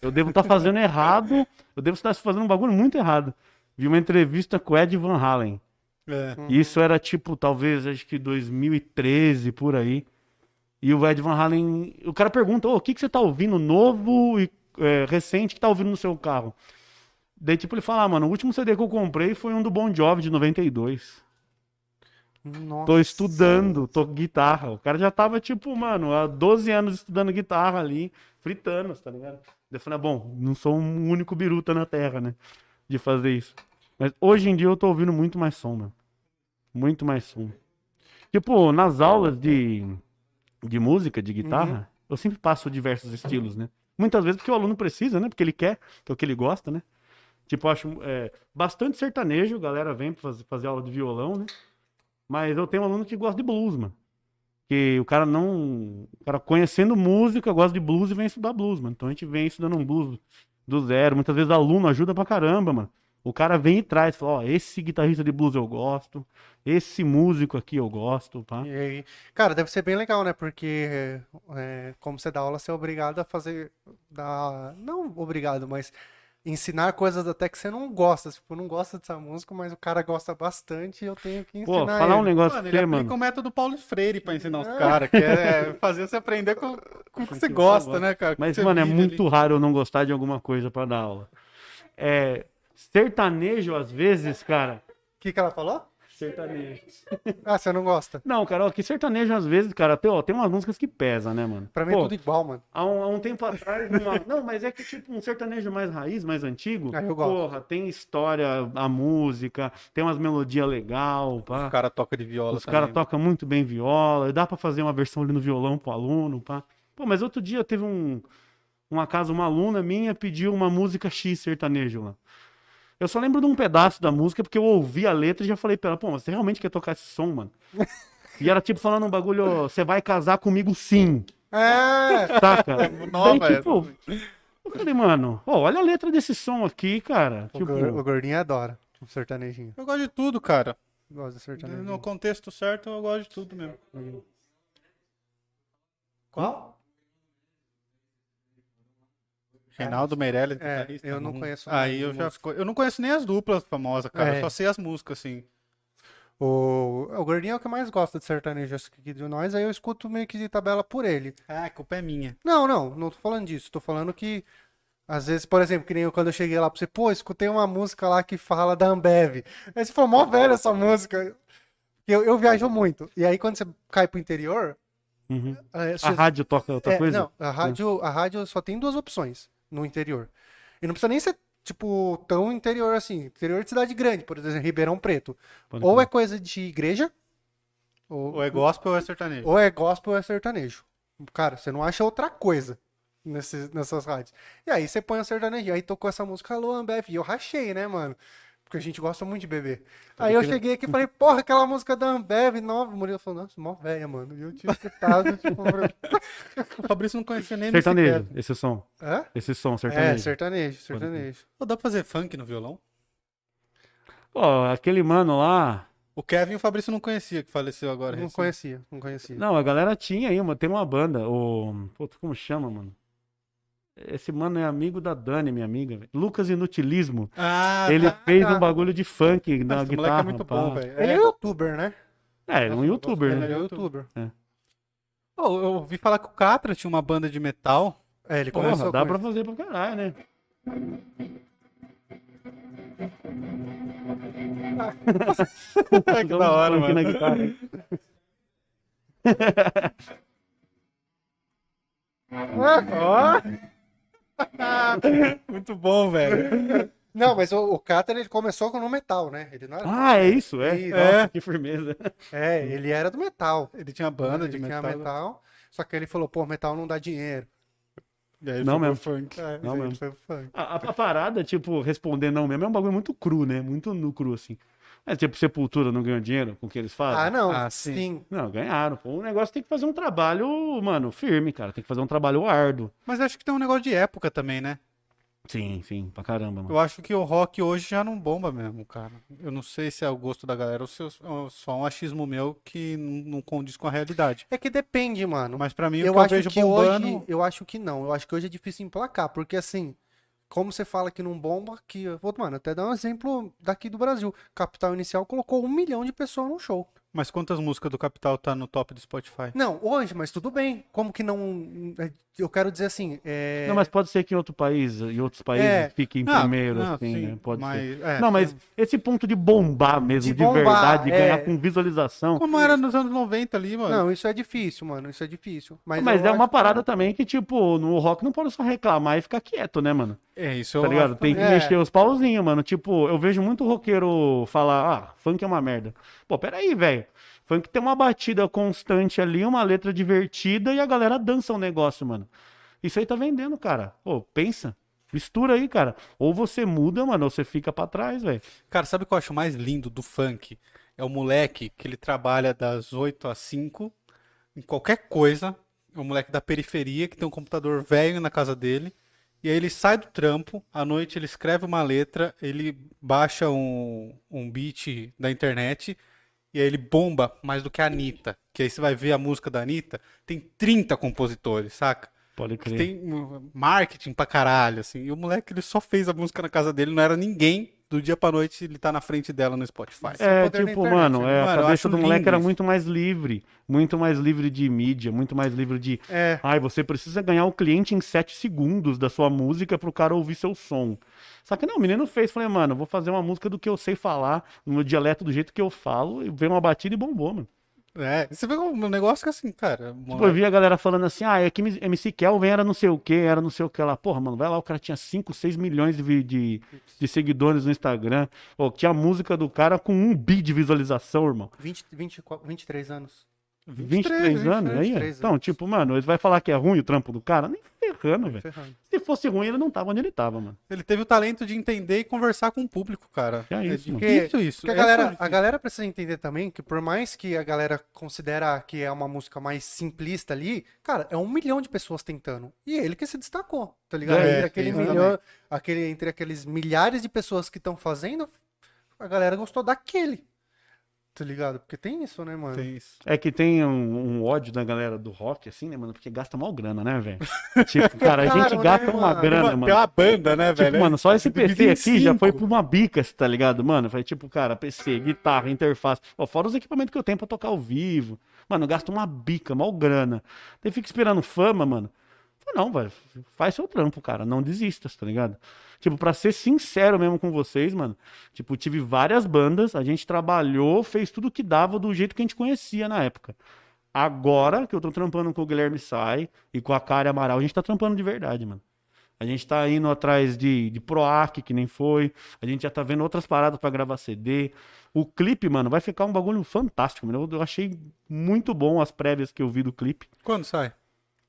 Eu devo estar fazendo errado, eu devo estar fazendo um bagulho muito errado. Vi uma entrevista com o Ed Van Halen. É. Isso era tipo, talvez, acho que 2013, por aí. E o Ed Van Halen, o cara pergunta, ô, o que, que você tá ouvindo novo e é, recente que tá ouvindo no seu carro? Daí, tipo, ele fala, ah, mano, o último CD que eu comprei foi um do Bon Jovi de 92. Nossa. Tô estudando, tô guitarra. O cara já tava, tipo, mano, há 12 anos estudando guitarra ali, fritando, tá ligado? Eu falei, ah, bom, não sou um único biruta na Terra, né? De fazer isso. Mas hoje em dia eu tô ouvindo muito mais som, mano. Muito mais som. Tipo, nas aulas de, de música, de guitarra, eu sempre passo diversos estilos, né? Muitas vezes porque o aluno precisa, né? Porque ele quer, que é o que ele gosta, né? Tipo, eu acho é, bastante sertanejo, a galera vem pra fazer, fazer aula de violão, né? Mas eu tenho um aluno que gosta de blues, mano. Que o cara não. O cara conhecendo música, gosta de blues e vem estudar blues, mano. Então a gente vem estudando um blues do zero. Muitas vezes o aluno ajuda pra caramba, mano. O cara vem e traz, fala, ó, esse guitarrista de blues eu gosto, esse músico aqui eu gosto, tá? E cara, deve ser bem legal, né? Porque é, como você dá aula, você é obrigado a fazer. Dar... Não obrigado, mas ensinar coisas até que você não gosta. Tipo, não gosta dessa música, mas o cara gosta bastante e eu tenho que ensinar Pô, falar um ele. negócio Mano, pra ele você, aplica mano. o método Paulo Freire pra ensinar os É. caras, que é fazer você aprender com, com o que você gosta, né, cara? Mas, que mano, é muito ali. raro eu não gostar de alguma coisa pra dar aula. É, sertanejo, às vezes, cara. O que, que ela falou? Sertanejo. Ah, você não gosta? Não, cara, ó, que sertanejo, às vezes, cara, tem, ó, tem umas músicas que pesam, né, mano? Pra mim Pô, é tudo igual, mano. Há um, há um tempo atrás, uma- não, mas é que tipo um sertanejo mais raiz, mais antigo. Ah, eu gosto. Porra, tem história, a música, tem umas melodias legal, pá. Os caras tocam de viola Os caras também. tocam muito bem viola, dá pra fazer uma versão ali no violão pro aluno, pá. Pô, mas outro dia teve um um acaso uma aluna minha pediu uma música X sertanejo lá. Eu só lembro de um pedaço da música porque eu ouvi a letra e já falei pra ela, pô, mas você realmente quer tocar esse som, mano? E era tipo falando um bagulho, você vai casar comigo sim, É! saca? Nova Daí, essa. tipo, eu falei, mano, ó, olha a letra desse som aqui, cara. O, Tipo, o gordinho adora um sertanejinho. Eu gosto de tudo, cara. Gosta de sertanejinho. No contexto certo, eu gosto de tudo mesmo. Qual? Reinaldo Meirelles, É, guitarrista, eu não não- conheço Aí eu já música. co- eu não conheço nem as duplas famosas, cara. É. Eu só sei as músicas assim. O, o gordinho é o que mais gosta de sertanejo aqui de nós, aí eu escuto meio que de tabela por ele. Ah, a culpa é minha. Não, não, não tô falando disso. Tô falando que, às vezes, por exemplo, que nem eu, quando eu cheguei lá pra você, pô, escutei uma música lá que fala da Ambev. Aí você falou, mó velha essa música. Eu, eu viajo muito. E aí, quando você cai pro interior. uhum. é, a você- rádio toca outra é, coisa? Não, a rádio, a rádio só tem duas opções no interior. E não precisa nem ser, tipo, tão interior assim. Interior de cidade grande, por exemplo, Ribeirão Preto. Pode Ou é coisa de igreja, ou, Ou é gospel ou é sertanejo. ou é gospel ou é sertanejo. Cara, você não acha outra coisa nessas rádios. E aí você põe o sertanejo. Aí tocou essa música Alô Ambev. E eu rachei, né, mano? Porque a gente gosta muito de beber. Aí eu cheguei aqui e falei, porra, aquela música da Ambev nova. O Murilo falou, nossa, mó velha, mano. E eu tinha escutado, tipo, O Fabrício não conhecia nem nem Sertanejo, sequer. esse som. Hã? Esse som, É, sertanejo. sertanejo, sertanejo. Pô, dá pra fazer funk no violão? Pô, aquele mano lá. O Kevin o Fabrício não conhecia, que faleceu agora. Não recente. conhecia, não conhecia. Não, a galera tinha aí, mano. Tem uma banda. O. Puta, como chama, mano? Esse mano é amigo da Dani, minha amiga. Lucas Inutilismo. Ah, Ele tá. fez tá. um bagulho de funk na Esse moleque guitarra. é muito pá. bom, velho. Ele é youtuber, né? É, ele é um youtuber, Ele né? é youtuber. Pô, eu ouvi falar que o Catra tinha uma banda de metal. É, ele Porra, começou dá com pra isso. fazer pra caralho, né? que da hora, mano. na guitarra. Ó! Muito bom, velho. Não, mas o, o Cater, ele começou com no metal, né? Ele não era... Ah, é isso, é. Isso. Nossa, que firmeza. É, ele era do metal. Ele tinha banda ele de tinha metal. metal. Só que ele falou, pô, metal não dá dinheiro. E aí Não mesmo. Funk. É, Não mesmo. funk. A, a- a parada, tipo, responder não mesmo é um bagulho muito cru, né? Muito nu cru, assim. Mas, tipo, Sepultura não ganhou dinheiro com o que eles fazem? Ah, não. Ah, sim. sim. Não, ganharam. Pô, o negócio tem que fazer um trabalho, mano, firme, cara. Tem que fazer um trabalho árduo. Mas acho que tem um negócio de época também, né? Sim, sim, pra caramba, mano. Eu acho que o rock hoje já não bomba mesmo, cara. Eu não sei se é o gosto da galera ou se é só um achismo meu que não condiz com a realidade. É que depende, mano. Mas pra mim, o eu que eu acho vejo que bombando... hoje, eu acho que não. Eu acho que hoje é difícil emplacar, porque assim, como você fala que não bomba, que. Mano, até dar um exemplo daqui do Brasil. Capital Inicial colocou um milhão de pessoas no show. Mas quantas músicas do Capital tá no top do Spotify? Não, hoje, mas tudo bem. Como que não. Eu quero dizer assim. É... Não, mas pode ser que em outro país, em outros países, É. fique em Ah, primeiro, não, assim, sim, né? Pode mas- ser. é, não, mas esse ponto de bombar mesmo, De de, bombar, verdade, de ganhar é. com visualização. Como era nos anos 90 ali, mano. Não, isso é difícil, mano. Isso é difícil. Mas, Mas, é uma parada também que, tipo, no rock não pode só reclamar e ficar quieto, né, mano? É, isso Tá ligado? Tem que. É. mexer os pauzinhos, mano. Tipo, eu vejo muito roqueiro falar, ah, funk é uma merda. Pô, peraí, velho. Funk tem uma batida constante ali, uma letra divertida e a galera dança o negócio, mano. Isso aí tá vendendo, cara. Pô, pensa. Mistura aí, cara. Ou você muda, mano, ou você fica pra trás, velho. Cara, sabe o que eu acho mais lindo do funk? É o moleque que ele trabalha das 8 às 5 em qualquer coisa. É um moleque da periferia que tem um computador velho na casa dele. E aí ele sai do trampo, à noite ele escreve uma letra, ele baixa um, um beat da internet e aí ele bomba mais do que a Anitta. Que aí você vai ver a música da Anitta, tem 30 compositores, saca? Pode Que crer. tem uh, marketing pra caralho, assim. E o moleque, ele só fez a música na casa dele, não era ninguém. Do dia pra noite, ele tá na frente dela no Spotify. É, tipo, internet, mano, né? é, Mano, a cabeça acho do moleque lindo era muito mais livre. Muito mais livre de mídia, muito mais livre de. É. Ai, você precisa ganhar o cliente em 7 segundos da sua música pro cara ouvir seu som. Só que não, o menino fez. Falei, mano, eu vou fazer uma música do que eu sei falar, no meu dialeto do jeito que eu falo, e veio uma batida e bombou, mano. É, você vê um negócio que assim, cara. Tipo, eu vi a galera falando assim, ah, é que MC Kelvin era não sei o que, era não sei o que lá. Porra, mano, vai lá, o cara tinha 5, 6 milhões de, de, de seguidores no Instagram. Pô, tinha a música do cara com um bi de visualização, irmão. 20, 24, 23 anos. 23, anos, aí? 23 Então, anos. tipo, mano, ele vai falar que é ruim o trampo do cara? Nem ferrando, velho. Ferrando. Se fosse ruim, ele não tava onde ele tava, mano. Ele teve o talento de entender e conversar com o público, cara. É isso, mano. difícil isso. Porque a é galera, a galera precisa entender também que por mais que a galera considera que é uma música mais simplista ali, cara, é um milhão de pessoas tentando. E ele que se destacou, tá ligado? É, entre, aquele milhão, aquele, entre aqueles milhares de pessoas que estão fazendo, a galera gostou daquele. Tá ligado? Porque tem isso, né, mano? Tem isso. É que tem um, um ódio da galera do rock, assim, né, mano? Porque gasta mal grana, né, velho? tipo, cara, a gente Caro, gasta né, uma mano? grana, mano. uma banda, né, Tipo, velho? mano, só esse PC aqui já foi pra uma bica, tá ligado, mano? Foi tipo, cara, PC, guitarra, interface. Ó, fora os equipamentos que eu tenho pra tocar ao vivo. Mano, gasta uma bica, mal grana. Daí fica esperando fama, mano. Falei, não, velho, faz seu trampo, cara. Não desista, tá ligado? Tipo, pra ser sincero mesmo com vocês, mano. Tipo, tive várias bandas, a gente trabalhou, fez tudo que dava do jeito que a gente conhecia na época. Agora que eu tô trampando com o Guilherme Sai e com a Kari Amaral, a gente tá trampando de verdade, mano. A gente tá indo atrás de, de Proac, que nem foi. A gente já tá vendo outras paradas pra gravar CD. O clipe, mano, vai ficar um bagulho fantástico, mano. Eu, eu achei muito bom as prévias que eu vi do clipe. Quando sai?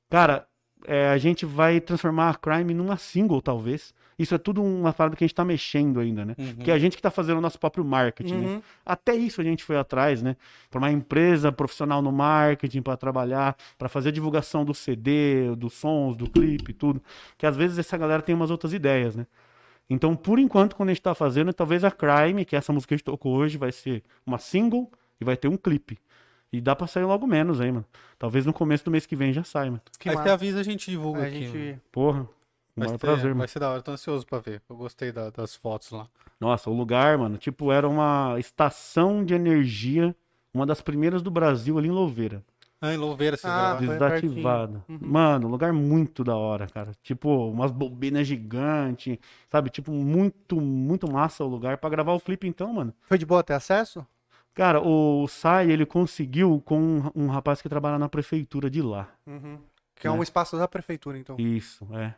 Cara, é, a gente vai transformar a Crime numa single, talvez. Isso é tudo uma parada que a gente tá mexendo ainda, né? Uhum. Que é a gente que tá fazendo o nosso próprio marketing, né? Uhum. Até isso a gente foi atrás, né? Pra uma empresa profissional no marketing pra trabalhar, pra fazer a divulgação do CD, dos sons, do clipe, tudo. Que às vezes essa galera tem umas outras ideias, né? Então, por enquanto, quando a gente tá fazendo, talvez a Crime, que é essa música que a gente tocou hoje, vai ser uma single e vai ter um clipe. E dá pra sair logo menos aí, mano. Talvez no começo do mês que vem já saia, mano. Que Aí massa. você avisa, a gente divulga A aqui. mano. gente... Porra. Um Vai maior ser, prazer, vai mano. ser da hora, tô ansioso pra ver. Eu gostei da- das fotos lá. Nossa, o lugar, mano, tipo, era uma estação de energia, uma das primeiras do Brasil ali em Louveira. Ah, em Louveira vocês Ah, gravaram. foi Desativada. pertinho. Uhum. Mano, lugar muito da hora, cara. Tipo, umas bobinas gigantes, sabe? Tipo, muito, muito massa o lugar. Pra gravar o clipe, então, mano. Foi de boa ter acesso? Cara, o Sai, ele conseguiu com um, um rapaz que trabalha na prefeitura de lá. Uhum. Que é Né? um espaço da prefeitura, então. Isso, é.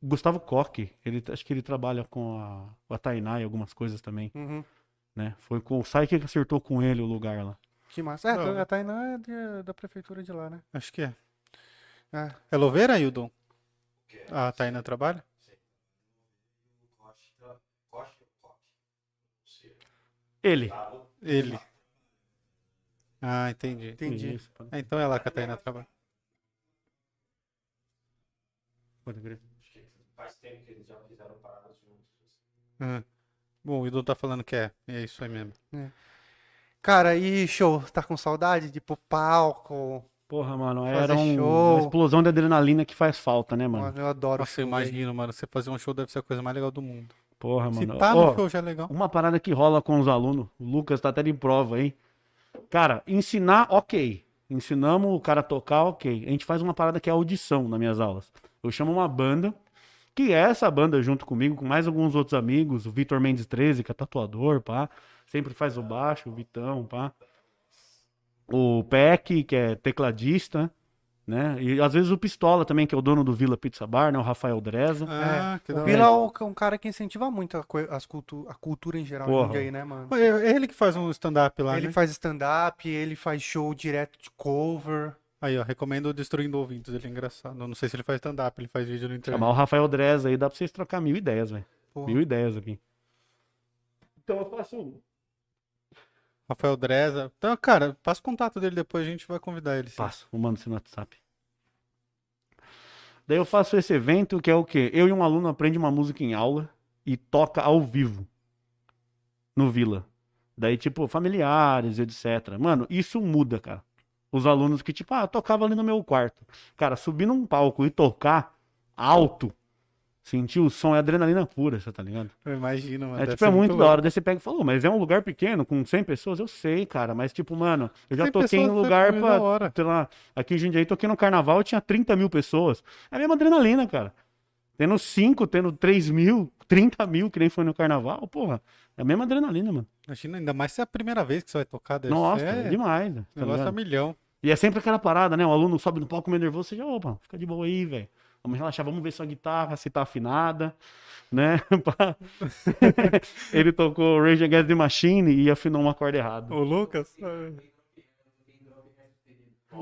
Gustavo Coque, ele, acho que ele trabalha com a, com a Tainá e algumas coisas também, Uhum. né? Foi com o Sai que acertou com ele o lugar lá. Que massa. É, Não. a Tainá é de- da prefeitura de lá, né? Acho que é. É. É Louveira, Hildon? A Taina trabalha? Ele. Ele. Ah, entendi. Entendi. Ah, então é lá que a Taina trabalha. pode crer. Faz tempo que eles já fizeram paradas juntos. Ah. Bom, o Hildon tá falando que é. É isso aí mesmo. Cara, e show? Tá com saudade de ir pro palco? Porra, mano, era um- show. uma explosão de adrenalina que faz falta, né, mano? Mano, eu adoro Nossa, eu imagino, mano. Você fazer um show deve ser a coisa mais legal do mundo. Porra, Se mano. tá Ó, no show já é legal. Uma parada que rola com os alunos, o Lucas tá até de prova, hein? Cara, ensinar, ok. Ensinamos o cara a tocar, ok. A gente faz uma parada que é audição nas minhas aulas. Eu chamo uma banda, que é essa banda junto comigo, com mais alguns outros amigos, o Vitor Mendes 13, que é tatuador, pá. Sempre faz o baixo, o Vitão, pá. O Peck, que é tecladista, né? E às vezes o Pistola também, que é o dono do Vila Pizza Bar, né? O Rafael Dreza. Ah, que da O hora. Vila é o- um cara que incentiva muito a, as cultu a cultura em geral Porra. aí, né, mano? É ele que faz um stand-up lá, Ele né? faz stand-up, ele faz show direto de cover. Aí, ó, recomendo o Destruindo Ouvintes, ele é engraçado. Eu não sei se ele faz stand-up, ele faz vídeo no internet. Chamar o Rafael Dreza aí, dá pra vocês trocar mil ideias, velho. Mil ideias aqui. Então eu faço. Rafael Dreza. Então, cara, passa o contato dele depois, a gente vai convidar ele. sim. Passo, mando você no WhatsApp. Daí eu faço esse evento que é o quê? Eu e um aluno aprende uma música em aula e toca ao vivo no Vila. Daí, tipo, familiares, etc. Mano, isso muda, cara. Os alunos que, tipo, ah, tocava ali no meu quarto. Cara, subir num palco e tocar alto, sentir o som é adrenalina pura, você tá ligado? Eu imagino, mano. É, tipo, é ser muito da hora. Daí você pega e fala, "Ô, mas é um lugar pequeno, com 100 pessoas? Eu sei, cara. Mas, tipo, mano, eu já 100 toquei em é lugar muito pra, sei lá, aqui em Jundiaí, toquei no carnaval, tinha 30 mil pessoas. É a mesma adrenalina, cara. Tendo 5, tendo 3 mil, 30 mil, que nem foi no carnaval, porra. É a mesma adrenalina, mano. Imagina, ainda mais se é a primeira vez que você vai tocar. Deve Nossa, é demais. né? O Tá negócio é ligado? milhão. E é sempre aquela parada, né? O aluno sobe no palco meio nervoso, você já, opa, fica de boa aí, velho. Vamos relaxar, vamos ver sua guitarra, se tá afinada, né? Ele tocou Rage Against the Machine e afinou uma corda errada. O Lucas?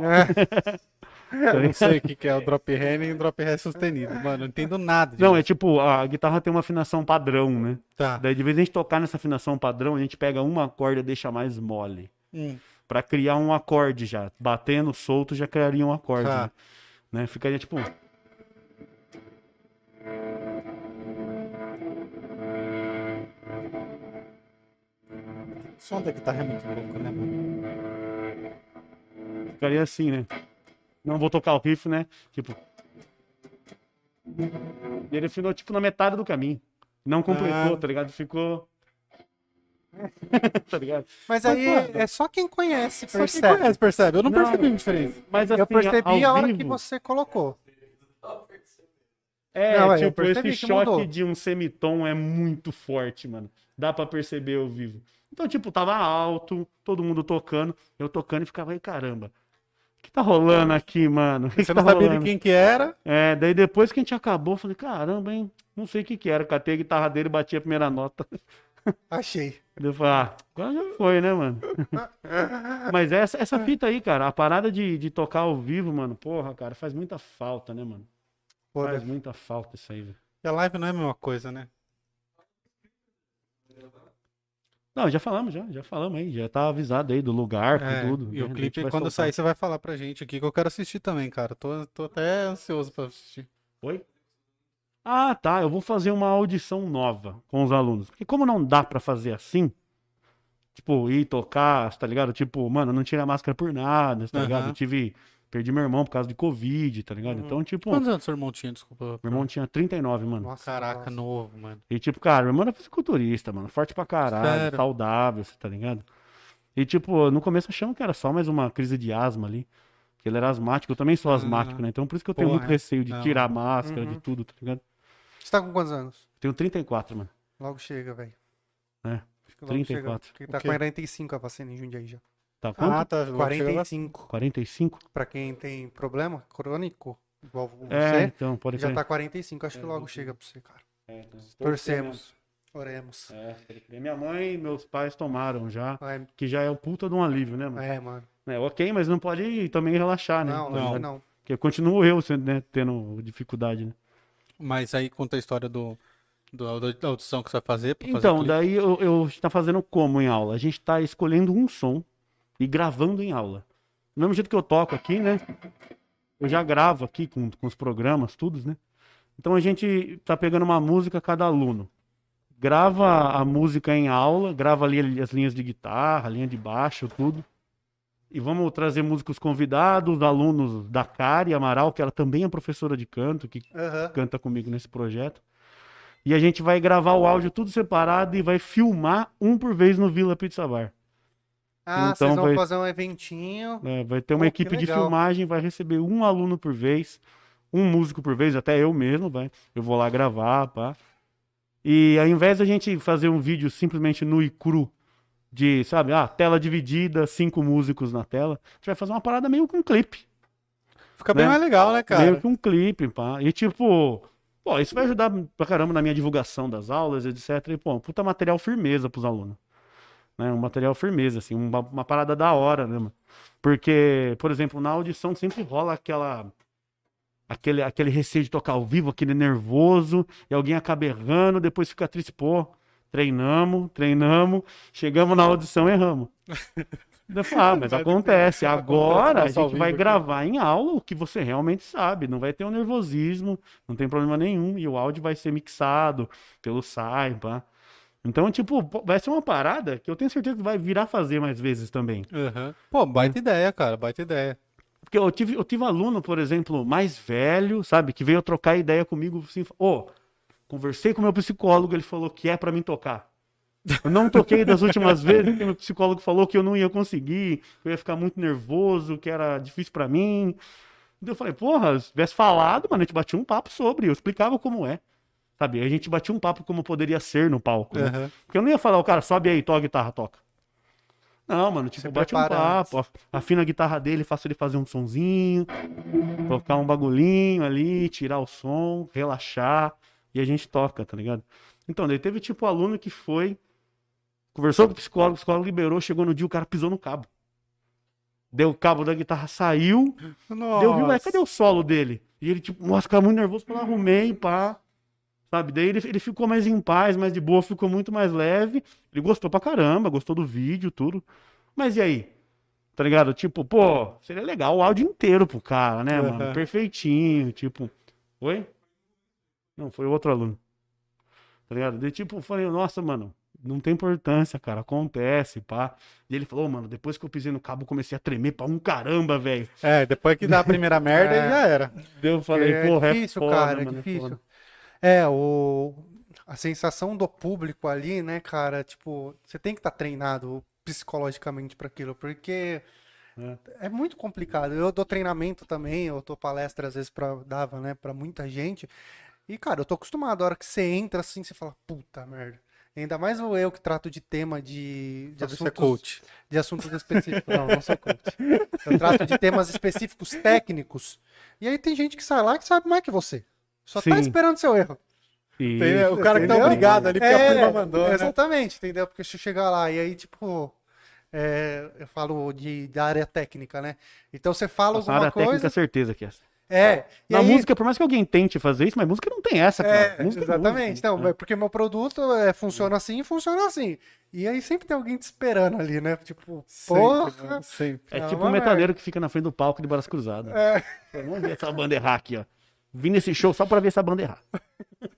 É, Eu não sei o que, que é o drop hand e o drop ré sustenido, mano. Não entendo nada. Não, é tipo, a guitarra tem uma afinação padrão, né? Tá. Daí, de vez em a gente tocar nessa afinação padrão, a gente pega uma corda e deixa mais mole. Hum. Pra criar um acorde já. Batendo solto já criaria um acorde. Tá. Né? Né? Ficaria tipo. O som da guitarra é muito louco, né, mano? Ficaria assim, né? Não vou tocar o riff, né? Tipo. E ele afinou, tipo, na metade do caminho. Não completou, Ah. tá ligado? Ficou. tá ligado? Mas Mas, aí mano, é só quem conhece, Só quem percebe. conhece, percebe. Eu não, Não, percebi a diferença. Mas assim, Eu percebi ao a hora vivo, que você colocou. É, Não, é, tipo, esse que choque mudou. de um semitom é muito forte, mano. Dá pra perceber ao vivo. Então, tipo, tava alto, todo mundo tocando, eu tocando e ficava aí, caramba. O que tá rolando aqui, mano? Que Você que não tá sabia de rolando? quem que era. É, daí depois que a gente acabou, eu falei, caramba, hein? Não sei o que que era. Catei a guitarra dele e bati a primeira nota. Achei. Eu falei, ah, agora já foi, né, mano? Mas essa, essa fita aí, cara, a parada de, de tocar ao vivo, mano, porra, cara, faz muita falta, né, mano? Pô, Faz muita falta isso aí, velho. E a live não é a mesma coisa, né? Não, já falamos, já, já falamos aí, já tá avisado aí do lugar, É, tudo. e né? o clipe, quando soltar. sair, você vai falar pra gente aqui que eu quero assistir também, cara. Tô, tô até ansioso pra assistir. Oi? Ah, tá, eu vou fazer uma audição nova com os alunos. Porque como não dá pra fazer assim, tipo, ir tocar, tá ligado? Tipo, mano, não tirei a máscara por nada, tá ligado? Aham. Eu tive, perdi meu irmão por causa de Covid, tá ligado? Então, tipo, Quantos anos seu irmão tinha? Desculpa. meu irmão tinha 39, mano. Nossa, Caraca, nossa. novo, mano. E tipo, cara, meu irmão era fisiculturista, mano. Forte pra caralho, Sério? saudável, você tá ligado? E tipo, no começo achando que era só mais uma crise de asma ali. Que ele era asmático, eu também sou asmático, Ah, né? Então por isso que eu tenho porra, muito receio de não. tirar a máscara, Uhum. de tudo, tá ligado? Você tá com quantos anos? Tenho 34, mano. Logo chega, velho. É, Acho que logo 34. Chega, porque tá quê? 45 a vacina em Jundiaí já. Tá quanto? Ah, tá. logo chega lá. 45. 45? Pra quem tem problema crônico, igual você, É, então, pode já ser. tá 45. Acho que logo chega pra você, cara. É, então, Torcemos. Oremos. É, minha mãe e meus pais tomaram já, É, que já é o puta de um alívio, né, mano? é, mano. É, ok, mas não pode também relaxar, né? Não, não, não. Porque continuo eu sendo, né, tendo dificuldade, né? Mas aí conta a história do, do- da audição que você vai fazer fazer Então, clipe. daí eu, eu está fazendo como em aula? A gente está escolhendo um som e gravando em aula. Do mesmo jeito que eu toco aqui, né? Eu já gravo aqui com, com os programas, tudo, né? Então a gente tá pegando uma música cada aluno. Grava a música em aula, grava ali as linhas de guitarra, linha de baixo, tudo. E vamos trazer músicos convidados, alunos da Cari Amaral, que ela também é professora de canto, que Aham. canta comigo nesse projeto. E a gente vai gravar o áudio tudo separado e vai filmar um por vez no Vila Pizza Bar. Ah, Então vocês vão vai- fazer um eventinho. É, vai ter uma Pô, equipe de filmagem, vai receber um aluno por vez, um músico por vez, até eu mesmo, vai. Eu vou lá gravar, pá. E ao invés da gente fazer um vídeo simplesmente nu e cru, de, sabe, ah, tela dividida, cinco músicos na tela, a gente vai fazer uma parada meio com clipe. Fica bem Né? mais legal, né, cara? Meio que um clipe, pá. E tipo, pô, isso vai ajudar pra caramba na minha divulgação das aulas, etc. E, pô, puta material firmeza pros alunos. Né? Um material firmeza, assim, uma, uma parada da hora, né, mano? Porque, por exemplo, na audição sempre rola aquela. Aquele, aquele receio de tocar ao vivo, aquele nervoso, e alguém acaba errando, depois fica triste, pô, treinamos, treinamos, chegamos na audição, erramos. Eu falo, ah, mas acontece. Agora a gente vai gravar em aula o que você realmente sabe. Não vai ter um nervosismo, não tem problema nenhum. E o áudio vai ser mixado pelo Saiba. Então, tipo, vai ser uma parada que eu tenho certeza que vai virar fazer mais vezes também. Aham. Pô, baita ideia, cara, baita ideia. Porque eu tive, eu tive aluno, por exemplo, mais velho, sabe, que veio trocar ideia comigo assim, ô, conversei com meu psicólogo, ele falou que é pra mim tocar. Eu não toquei das últimas vezes, porque meu psicólogo falou que eu não ia conseguir, que eu ia ficar muito nervoso, que era difícil pra mim. Então eu falei, porra, se tivesse falado, mano, a gente batia um papo sobre, eu explicava como é. Sabe, a gente batia um papo como poderia ser no palco. né? Porque eu não ia falar, o cara, sobe aí, toca guitarra, toca. Não, mano, tipo, Você bate um papo, af- afina a guitarra dele, faço ele fazer um sonzinho, tocar um bagulhinho ali, tirar o som, relaxar, e a gente toca, tá ligado? Então, daí teve tipo aluno que foi, conversou com o psicólogo, o psicólogo liberou, chegou no dia, o cara pisou no cabo. Deu o cabo da guitarra, saiu, Nossa. Deu, viu, cadê o solo dele? E ele, tipo, nossa, ficava muito nervoso, falei, arrumei, pá. Sabe? Daí ele, ele ficou mais em paz, mais de boa, ficou muito mais leve. Ele gostou pra caramba, gostou do vídeo, tudo. Mas e aí? Tá ligado? Tipo, pô, seria legal o áudio inteiro pro cara, né, mano? Aham. Perfeitinho, tipo. Oi? Não, foi outro aluno. Tá ligado? Daí, tipo, falei, nossa, mano, não tem importância, cara, acontece, pá. E ele falou, mano, depois que eu pisei no cabo, comecei a tremer pra um caramba, velho. É, depois que dá a primeira merda, É. já era. Eu falei, é porra, difícil, é foda, cara, mano, é é difícil. foda. É, o... a sensação do público ali, né, cara, tipo, você tem que estar treinado psicologicamente para aquilo, porque É. é. muito complicado. Eu dou treinamento também, eu dou palestra às vezes para dava, né, para muita gente. E cara, eu tô acostumado, a hora que você entra assim, você fala, puta merda. Ainda mais eu que trato de tema de, de ser assuntos coach. de assuntos específicos. Não, não sou coach. Eu trato de temas específicos técnicos. E aí tem gente que sai lá que sabe mais que você. Só tá Sim. esperando seu erro. E- né, o cara que tá Entendeu? obrigado ali, porque a É, firma mandou, né? Exatamente, entendeu? Porque se eu chegar lá e aí, tipo, é, eu falo de, da área técnica, né? Então você fala Nossa, alguma área técnica, coisa. certeza que é essa. É, e Na aí- música, por mais que alguém tente fazer isso, mas música não tem essa, cara. É, música é exatamente. música. Não, É. é porque meu produto é, funciona assim e funciona assim. E aí sempre tem alguém te esperando ali, né? Tipo, Sempre, porra. sempre. É É tipo um metaleiro que fica na frente do palco de Baras Cruzadas. É. Vamos ver essa banda errar aqui, ó. Vim nesse show só pra ver essa banda errar.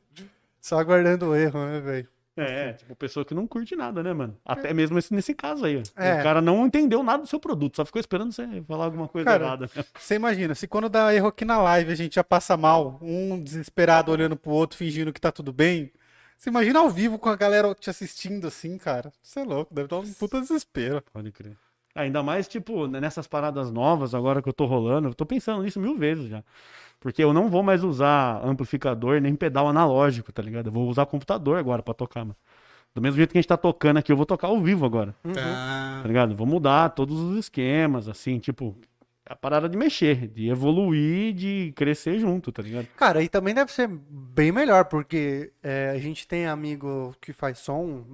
Só aguardando o erro, né, velho? É, tipo, pessoa que não curte nada, né, mano? Até mesmo esse- nesse caso aí, ó. É. O cara não entendeu nada do seu produto, só ficou esperando você falar alguma coisa Cara, errada. Você imagina, se quando dá erro aqui na live a gente já passa mal, um desesperado olhando pro outro, fingindo que tá tudo bem. Você imagina ao vivo com a galera te assistindo assim, cara. Você é louco, deve dar um puta desespero. Pode crer. Ainda mais, tipo, nessas paradas novas agora que eu tô rolando, eu tô pensando nisso mil vezes já. Porque eu não vou mais usar amplificador nem pedal analógico, tá ligado? Eu vou usar computador agora pra tocar, mano. Do mesmo jeito que a gente tá tocando aqui, eu vou tocar ao vivo agora, Ah, tá ligado? Vou mudar todos os esquemas, assim, tipo, a parada de mexer, de evoluir, de crescer junto, tá ligado? Cara, e também deve ser bem melhor, porque é, a gente tem amigo que faz som.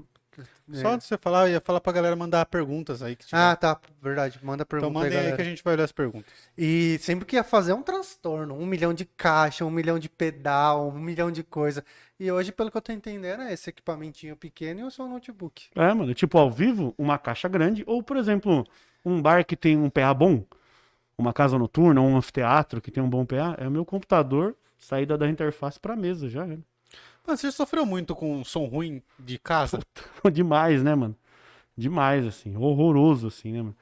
É. Só antes de você falar, eu ia falar pra galera mandar perguntas aí. Que tiver. Ah, tá, verdade. Manda então pergunta aí, mandem aí galera. que a gente vai olhar as perguntas. E sempre que ia fazer um transtorno, um milhão de caixa, um milhão de pedal, um milhão de coisa. E hoje, pelo que eu tô entendendo, é esse equipamentinho pequeno e o seu notebook. É, mano, tipo, ao vivo, uma caixa grande, ou, por exemplo, um bar que tem um PA bom, uma casa noturna, um anfiteatro que tem um bom PA, é o meu computador, saída da interface pra mesa, já era. Mano, você sofreu muito com som ruim de casa? Demais, né, mano? Demais, assim, horroroso, assim, né, mano?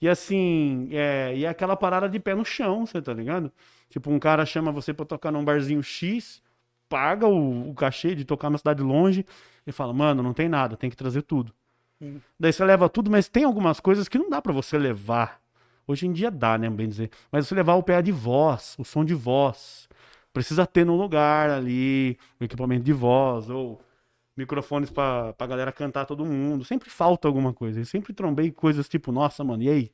E assim, é, e é aquela parada de pé no chão, você tá ligado? Tipo, um cara chama você pra tocar num barzinho X, paga o, o cachê de tocar numa cidade longe e fala, mano, não tem nada, tem que trazer tudo. Hum. Daí você leva tudo, mas tem algumas coisas que não dá pra você levar. Hoje em dia dá, né, bem dizer. Mas você levar o pé de voz, o som de voz. Precisa ter no lugar ali, o equipamento de voz, ou microfones pra, pra galera cantar todo mundo. Sempre falta alguma coisa. Eu sempre trombei coisas tipo, nossa, mano, e aí?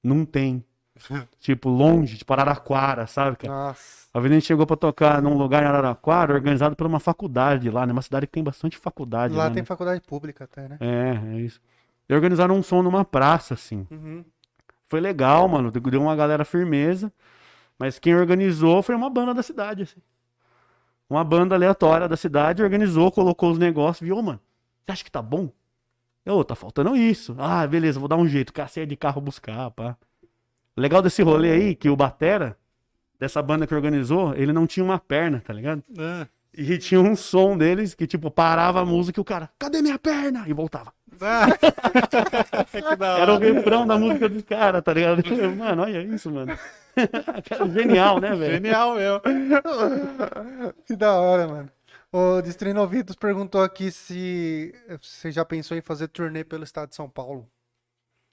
Não tem. tipo, longe, tipo Araraquara, sabe, cara? Nossa. A vez a gente chegou pra tocar num lugar em Araraquara, organizado por uma faculdade lá, né? Uma cidade que tem bastante faculdade. Lá tem né? faculdade pública até, né? É, é isso. E organizaram um som numa praça, assim. Uhum. Foi legal, mano. Deu uma galera firmeza. Mas quem organizou foi uma banda da cidade, assim. Uma banda aleatória da cidade organizou, colocou os negócios, viu, "Ô, mano? Você acha que tá bom? Ô, tá faltando isso. Ah, beleza, vou dar um jeito. Cacete de carro buscar, pá. O Legal desse rolê aí, que o Batera, dessa banda que organizou, ele não tinha uma perna, tá ligado? Ah, E tinha um som deles que, tipo, parava a música e o cara, cadê minha perna? E voltava. Ah. que Era o refrão da música dos caras, tá ligado? Mano, olha isso, mano. Cara, Genial, né, velho? Genial, meu. Que da hora, mano. O Destruindo Ouvidos perguntou aqui se você já pensou em fazer turnê pelo estado de São Paulo.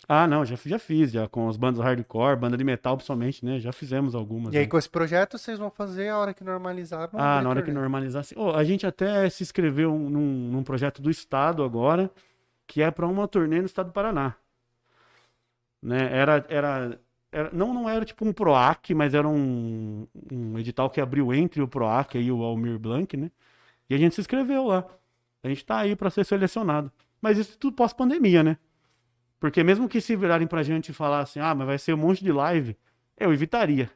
Ah, não, já, já fiz, já com as bandas hardcore, banda de metal principalmente, né? Já fizemos algumas. E aí, né? com esse projeto, vocês vão fazer a hora que normalizar. Ah, na hora que turnê. normalizar. assim, ô, a gente até se inscreveu num, num projeto do Estado agora, que é para uma turnê no Estado do Paraná. Né? Era, era, era- não, não era tipo um PROAC, mas era um, um edital que abriu entre o PROAC e o Almir Blanc, né? E a gente se inscreveu lá. A gente tá aí para ser selecionado. Mas isso tudo pós-pandemia, né? Porque mesmo que se virarem pra gente e falassem, ah, mas vai ser um monte de live, eu evitaria.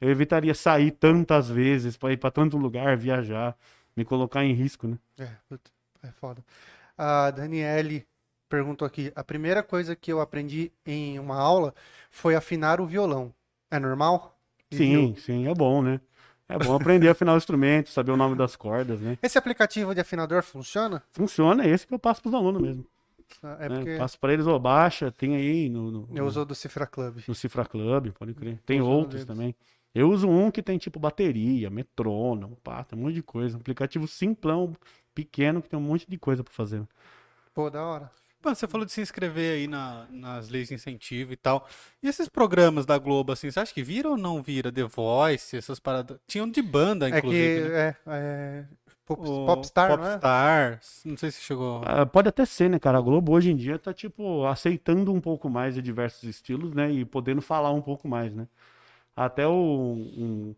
Eu evitaria sair tantas vezes pra ir pra tanto lugar, viajar, me colocar em risco, né? É, é foda. A Daniele perguntou aqui: a primeira coisa que eu aprendi em uma aula foi afinar o violão. É normal? E Sim, sim, é bom, né? É bom aprender a afinar o instrumento, saber o nome das cordas, né? Esse aplicativo de afinador funciona? Funciona, é esse que eu passo pros alunos mesmo. É né? porque Passo pra eles, ó, baixa, tem aí no, no, eu uso do Cifra Club. no Cifra Club, pode crer. Tem outros também. Eu uso um que tem tipo bateria, metrônomo, pá, tem um monte de coisa. Um aplicativo simplão, pequeno, que tem um monte de coisa pra fazer. Pô, da hora. Mano, você falou de se inscrever aí na- nas leis de incentivo e tal. E esses programas da Globo, assim, você acha que vira ou não vira? The Voice, essas paradas. Tinham de banda, É inclusive, que né? é, é Pop- O Popstar, não é? Popstar. Não sei se chegou. Ah, pode até ser, né, cara? A Globo hoje em dia tá, tipo, aceitando um pouco mais de diversos estilos, né? E podendo falar um pouco mais, né? Até o, um,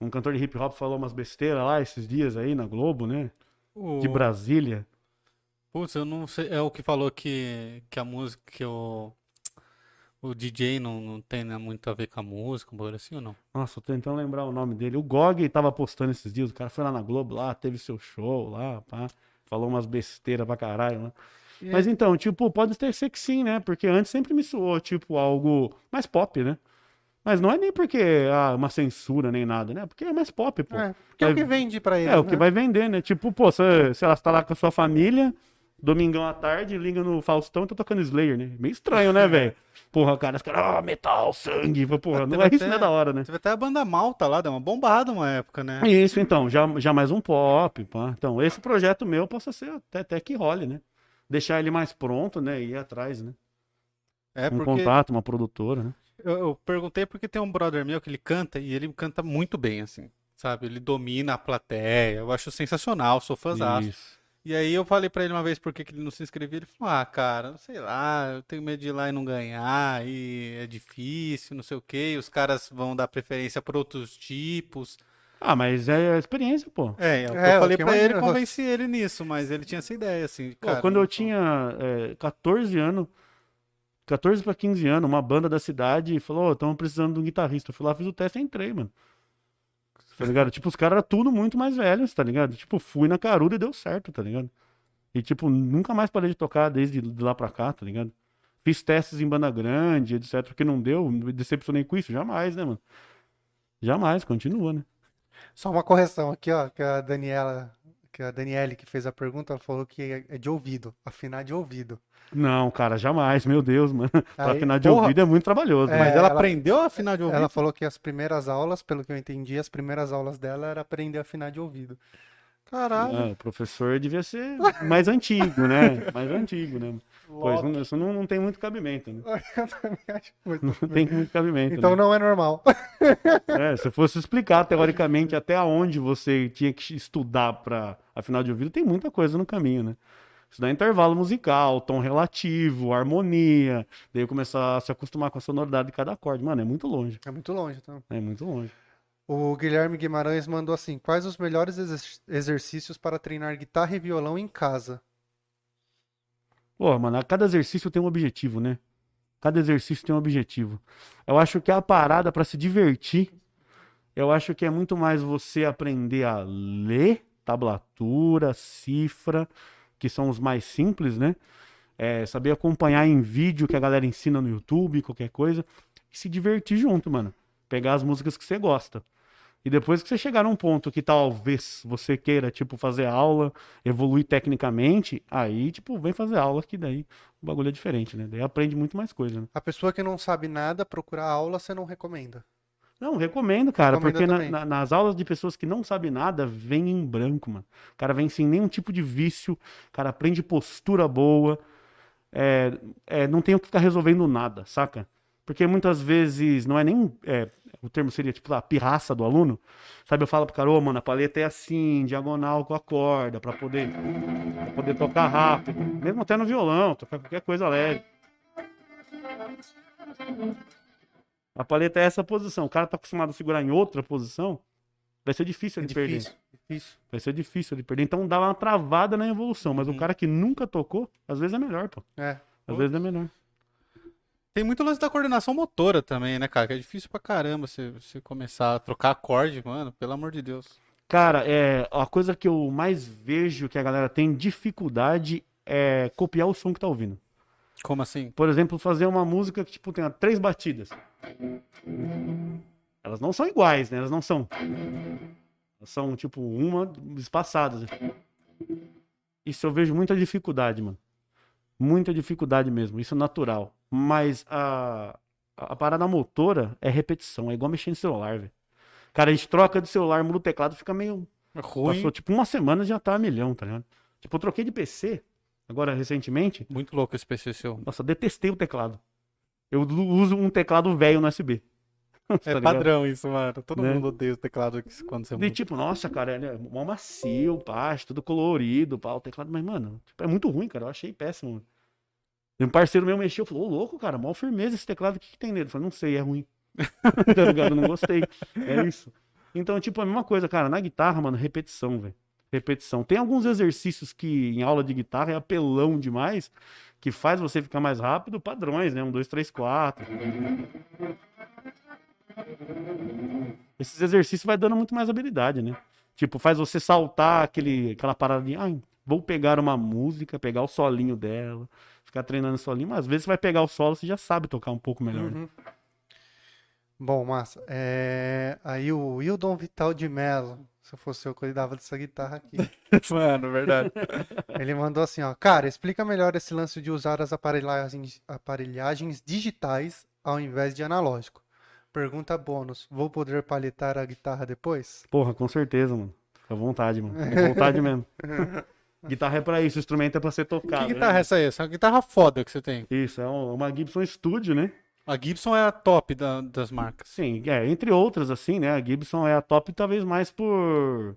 um cantor de hip hop falou umas besteiras lá esses dias aí na Globo, né? O... De Brasília. Putz, eu não sei. É o que falou que, que a música, que o, o DJ não, não tem né, muito a ver com a música, um bagulho assim ou não? Nossa, tô tentando lembrar o nome dele. O Gog tava postando esses dias. O cara foi lá na Globo, lá, teve seu show lá, pá. Falou umas besteiras pra caralho lá. E Mas então, tipo, pode ter ser que sim, né? Porque antes sempre me soou, tipo, algo mais pop, né? Mas não é nem porque ah, uma censura nem nada, né? Porque é mais pop, pô. É, porque é o Vai- que vende pra ele. É, o que né? vai vender, né? Tipo, pô, se, se ela está lá com a sua família, domingão à tarde, liga no Faustão e tá tocando Slayer, né? Meio estranho, né, velho? Porra, cara, os caras, ah, metal, sangue. Porra, não é isso, né, da hora, né? Teve até a banda Malta lá, deu uma bombada uma época, né? Isso, então, já, já mais um pop, pá. Então, esse projeto meu possa ser até, até que role, né? Deixar ele mais pronto, né? E ir atrás, né? É um porque contato, uma produtora, né? Eu, eu perguntei porque tem um brother meu que ele canta e ele canta muito bem, assim, sabe? Ele domina a plateia, eu acho sensacional, sou. Isso. E aí eu falei pra ele uma vez por que que ele não se inscrevia, ele falou, ah, cara, sei lá, eu tenho medo de ir lá e não ganhar, e é difícil, não sei o quê, e os caras vão dar preferência por outros tipos. Ah, mas é a experiência, pô. É, é que É, eu falei que pra ele, convenci ele nisso, mas ele tinha essa ideia, assim, Pô, cara. quando eu tinha é, 14 anos, 14 pra 15 anos, uma banda da cidade falou, ô, estamos precisando de um guitarrista. Eu fui lá, fiz o teste e entrei, mano. Tá ligado? Tipo, os caras eram tudo muito mais velhos, tá ligado? Tipo, fui na caruda e deu certo, tá ligado? E, tipo, nunca mais parei de tocar desde de lá pra cá, tá ligado? Fiz testes em banda grande, etc, porque não deu, me decepcionei com isso, jamais, né, mano? Jamais, continua, né? Só uma correção aqui, ó, que a Daniela que a Daniele que fez a pergunta, ela falou que é- é de ouvido, afinar de ouvido. Não, cara, jamais, meu Deus, mano. Aí, afinar de porra. ouvido é muito trabalhoso. É? Mas ela, ela- aprendeu a afinar de ouvido? Ela falou que as primeiras aulas, pelo que eu entendi, as primeiras aulas dela era aprender a afinar de ouvido. Caralho. Ah, o professor devia ser mais antigo, né? Mais antigo, né? Pois isso não, não tem muito cabimento, né? Eu também acho muito. Não tem muito cabimento. Então né? não é normal. É, se eu fosse explicar teoricamente até onde você tinha que estudar para afinar de ouvido, tem muita coisa no caminho, né? Estudar intervalo musical, tom relativo, harmonia, daí começar a se acostumar com a sonoridade de cada acorde. Mano, é muito longe. É muito longe, então. É muito longe. O Guilherme Guimarães mandou assim: Quais os melhores exer- exercícios para treinar guitarra e violão em casa? Pô, mano, cada exercício tem um objetivo, né? Cada exercício tem um objetivo. Eu acho que a parada para se divertir, eu acho que é muito mais você aprender a ler tablatura, cifra, que são os mais simples, né? É, saber acompanhar em vídeo que a galera ensina no YouTube, qualquer coisa, e se divertir junto, mano. Pegar as músicas que você gosta. E depois que você chegar num ponto que talvez você queira, tipo, fazer aula, evoluir tecnicamente, aí, tipo, vem fazer aula que daí o bagulho é diferente, né? Daí aprende muito mais coisa, né? A pessoa que não sabe nada, procurar aula, você não recomenda. Não, recomendo, cara, Recomenda porque na- na- nas aulas de pessoas que não sabem nada, vem em branco, mano. O cara vem sem nenhum tipo de vício, o cara aprende postura boa, é, é, não tem o que ficar resolvendo nada, saca? Porque muitas vezes não é nem. é, o termo seria tipo a pirraça do aluno. Sabe, eu falo pro cara, ô, mano, a paleta é assim, diagonal com a corda, pra poder, pra poder tocar rápido. Mesmo até no violão, tocar qualquer coisa leve. A paleta é essa posição. O cara tá acostumado a segurar em outra posição, vai ser difícil É ele perder. difícil, difícil. Vai ser difícil ele perder. Então dá uma travada na evolução. Mas Uhum. o cara que nunca tocou, às vezes é melhor, pô. É. Às vezes é melhor. Tem muito lance da coordenação motora também, né, cara? Que é difícil pra caramba você, você começar a trocar acorde, mano. Pelo amor de Deus. Cara, é, a coisa que eu mais vejo que a galera tem dificuldade é copiar o som que tá ouvindo. Como assim? Por exemplo, fazer uma música que, tipo, tenha três batidas. Elas não são iguais, né? Elas não são. Elas são, tipo, uma espaçadas. Isso eu vejo muita dificuldade, mano. Muita dificuldade mesmo. Isso é natural. Mas a, a parada motora é repetição. É igual mexer no celular, velho. Cara, a gente troca de celular, muda o teclado, fica meio. Ruim. Passou, tipo, uma semana já tá a milhão, tá ligado? Tipo, eu troquei de PC, agora recentemente. Muito louco esse PC seu. Nossa, detestei o teclado. Eu uso um teclado velho no USB. Tá É ligado? padrão isso, mano. Todo Né? mundo odeia o teclado que- quando você muda. tipo, nossa, cara, ele é mó macio, pasto, tudo colorido, pá, o teclado, mas, mano, tipo, é muito ruim, cara, eu achei péssimo. Um parceiro meu mexeu, falou, ô louco, cara, mó firmeza esse teclado, o que, que tem nele? Eu falei, não sei, é ruim. tá ligado? Não gostei. É isso. Então, tipo, a mesma coisa, cara, na guitarra, mano, repetição, velho. Repetição. Tem alguns exercícios que em aula de guitarra é apelão demais, que faz você ficar mais rápido, padrões, né? Um, dois, três, quatro. Esses exercícios vai dando muito mais habilidade, né? Tipo, faz você saltar aquele, aquela parada de, ah, vou pegar uma música, pegar o solinho dela, ficar treinando o solinho, mas às vezes você vai pegar o solo, você já sabe tocar um pouco melhor. né? Uhum. Bom, massa. É, Aí o Wildon Vital de Mello, se eu fosse eu, cuidava dessa guitarra aqui. Mano, verdade. Ele mandou assim, ó. Cara, explica melhor esse lance de usar as aparelhagens, aparelhagens digitais ao invés de analógico. Pergunta bônus. Vou poder paletar a guitarra depois? Porra, com certeza, mano. Fica à vontade, mano. Fica à vontade mesmo. Guitarra é pra isso, o instrumento é pra ser tocado. que né? guitarra é essa aí? Essa é uma guitarra foda que você tem. Isso, é um- uma Gibson Studio, né? A Gibson é a top da- das marcas. Sim, é, entre outras, assim, né? A Gibson é a top, talvez mais por.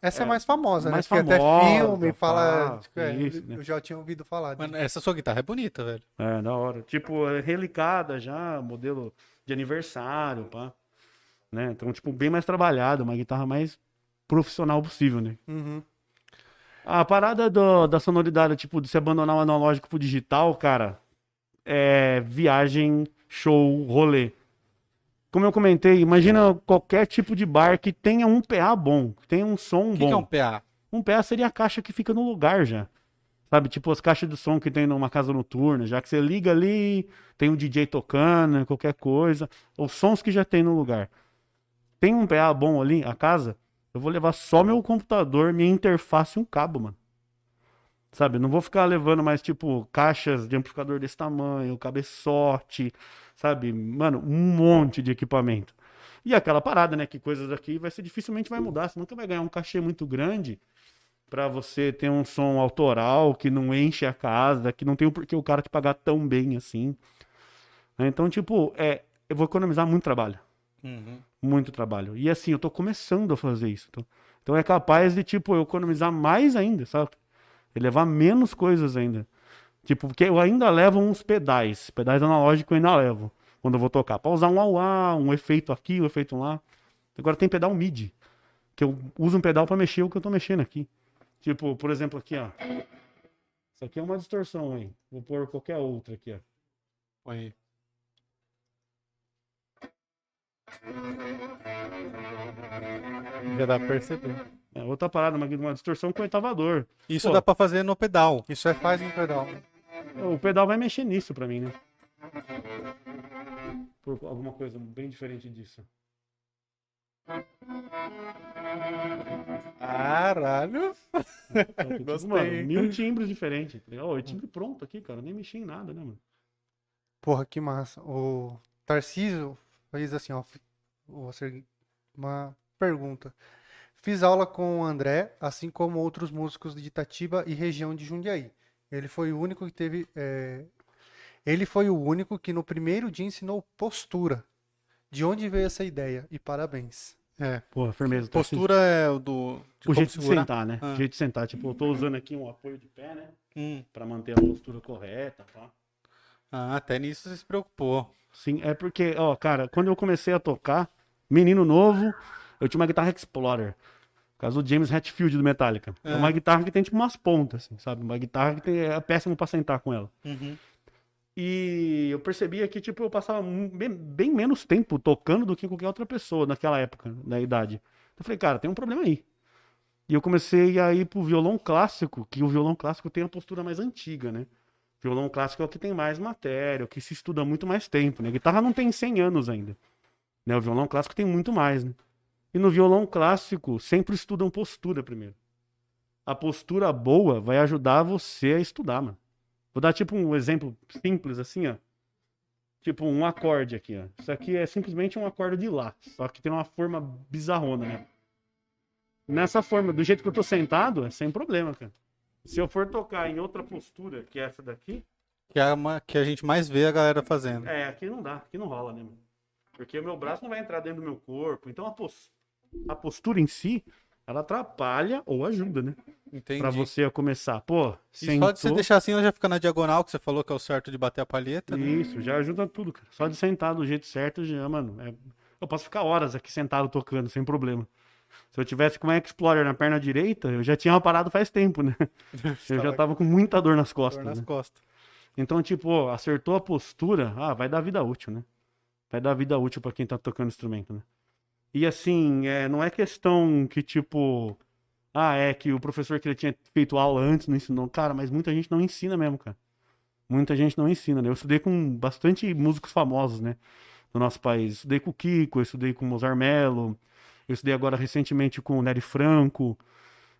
Essa é, É, mais famosa, mais né? Porque até famosa, filme fala. tipo, é, isso, né? Eu já tinha ouvido falar. disso. Mano, essa sua guitarra é bonita, velho. É, da hora. Tipo, é relicada já, modelo de aniversário, pá. Né? Então, tipo, bem mais trabalhada, uma guitarra mais profissional possível, né? Uhum. A parada do- da sonoridade, tipo, de se abandonar o analógico pro digital, cara, é viagem, show, rolê. Como eu comentei, imagina qualquer tipo de bar que tenha um PA bom, que tenha um som O que, bom. que é um PA? Um PA seria a caixa que fica no lugar já. Sabe, tipo as caixas de som que tem numa casa noturna, já que você liga ali, tem um DJ tocando, qualquer coisa, os sons que já tem no lugar. Tem um PA bom ali, a casa, Eu vou levar só meu computador, minha interface e um cabo, mano. Sabe, não vou ficar levando mais, tipo, caixas de amplificador desse tamanho, cabeçote, sabe? Mano, um monte de equipamento. E aquela parada, né? Que coisas aqui vai ser dificilmente vai mudar. Você nunca vai ganhar um cachê muito grande pra você ter um som autoral que não enche a casa, que não tem o porquê o cara te pagar tão bem assim. Então, tipo, é, eu vou economizar muito trabalho. Uhum. Muito trabalho. E assim, eu tô começando a fazer isso. Então, então é capaz de, tipo, eu economizar mais ainda, sabe? E levar menos coisas ainda. Tipo, porque eu ainda levo uns pedais. Pedais analógicos eu ainda levo. Quando eu vou tocar. Pra usar um auá, um efeito aqui, um efeito lá. Agora tem pedal MIDI. Que eu uso um pedal pra mexer o que eu tô mexendo aqui. Tipo, por exemplo, aqui, ó. Isso aqui é uma distorção, hein? Vou pôr qualquer outra aqui, ó. Põe aí. Já dá pra perceber. É, outra parada, uma, uma distorção com oitavador. Isso Pô. dá pra fazer no pedal. Isso é faz no pedal. O pedal vai mexer nisso pra mim, né? Por alguma coisa bem diferente disso. Caralho. Então, tipo, Gostei, Mano, mil timbres diferentes. Ó, é timbre pronto aqui, cara. Nem mexi em nada, né, mano? Porra, que massa. O Tarcísio fez assim, ó. Vou ser uma pergunta. Fiz aula com o André, assim como outros músicos de Itatiba e região de Jundiaí. Ele foi o único que teve. é, Ele foi o único que no primeiro dia ensinou postura. De onde veio essa ideia? E parabéns. É. Pô, firmeza. tá Postura é o do. de O jeito de segurar. sentar, né? Ah. O jeito de sentar. Tipo, eu tô usando aqui um apoio de pé, né? Hum. Pra manter a postura correta, tá? Ah, até nisso você se preocupou. Sim, é porque, ó, cara, quando eu comecei a tocar, menino novo, eu tinha uma guitarra Explorer. Por causa do James Hetfield do Metallica. É, É. uma guitarra que tem tipo umas pontas, assim, sabe? Uma guitarra que tem, é péssimo pra sentar com ela. Uhum. E eu percebia que, tipo, eu passava bem, bem menos tempo tocando do que qualquer outra pessoa naquela época, da idade. Eu falei, cara, tem um problema aí. E eu comecei a ir pro violão clássico, que o violão clássico tem a postura mais antiga, né? Violão clássico é o que tem mais matéria, o que se estuda muito mais tempo, né? Guitarra não tem 100 anos ainda. Né? O violão clássico tem muito mais, né? E no violão clássico, sempre estudam postura primeiro. A postura boa vai ajudar você a estudar, mano. Vou dar tipo um exemplo simples assim, ó. Tipo um acorde aqui, ó. Isso aqui é simplesmente um acorde de Lá, só que tem uma forma bizarrona, né? Nessa forma, do jeito que eu tô sentado, é sem problema, cara. Se eu for tocar em outra postura, que é essa daqui, Que é uma que a gente mais vê a galera fazendo. é, aqui não dá, aqui não rola, né, mano? Porque o meu braço não vai entrar dentro do meu corpo. Então a, pos- a postura em si, ela atrapalha ou ajuda, né? Entendi. Pra você a começar. Pô, E só de você sentou- deixar assim, ela já fica na diagonal, que você falou que é o certo de bater a palheta, né? Isso, já ajuda tudo, cara. Só de sentar do jeito certo, já, mano. é- Eu posso ficar horas aqui sentado tocando, sem problema. Se eu tivesse com uma Explorer na perna direita, eu já tinha parado faz tempo, né? Eu já tava com muita dor nas dor costas. nas né? costas. Então, tipo, acertou a postura, ah, vai dar vida útil, né? Vai dar vida útil pra quem tá tocando instrumento, né? E assim, é, não é questão que, tipo, ah, é que o professor que ele tinha feito aula antes não ensinou. Cara, mas muita gente não ensina mesmo, cara. Muita gente não ensina, né? Eu estudei com bastante músicos famosos, né? Do nosso país. Estudei com o Kiko, eu estudei com o Mozart Mello, eu estudei agora recentemente com o Nery Franco.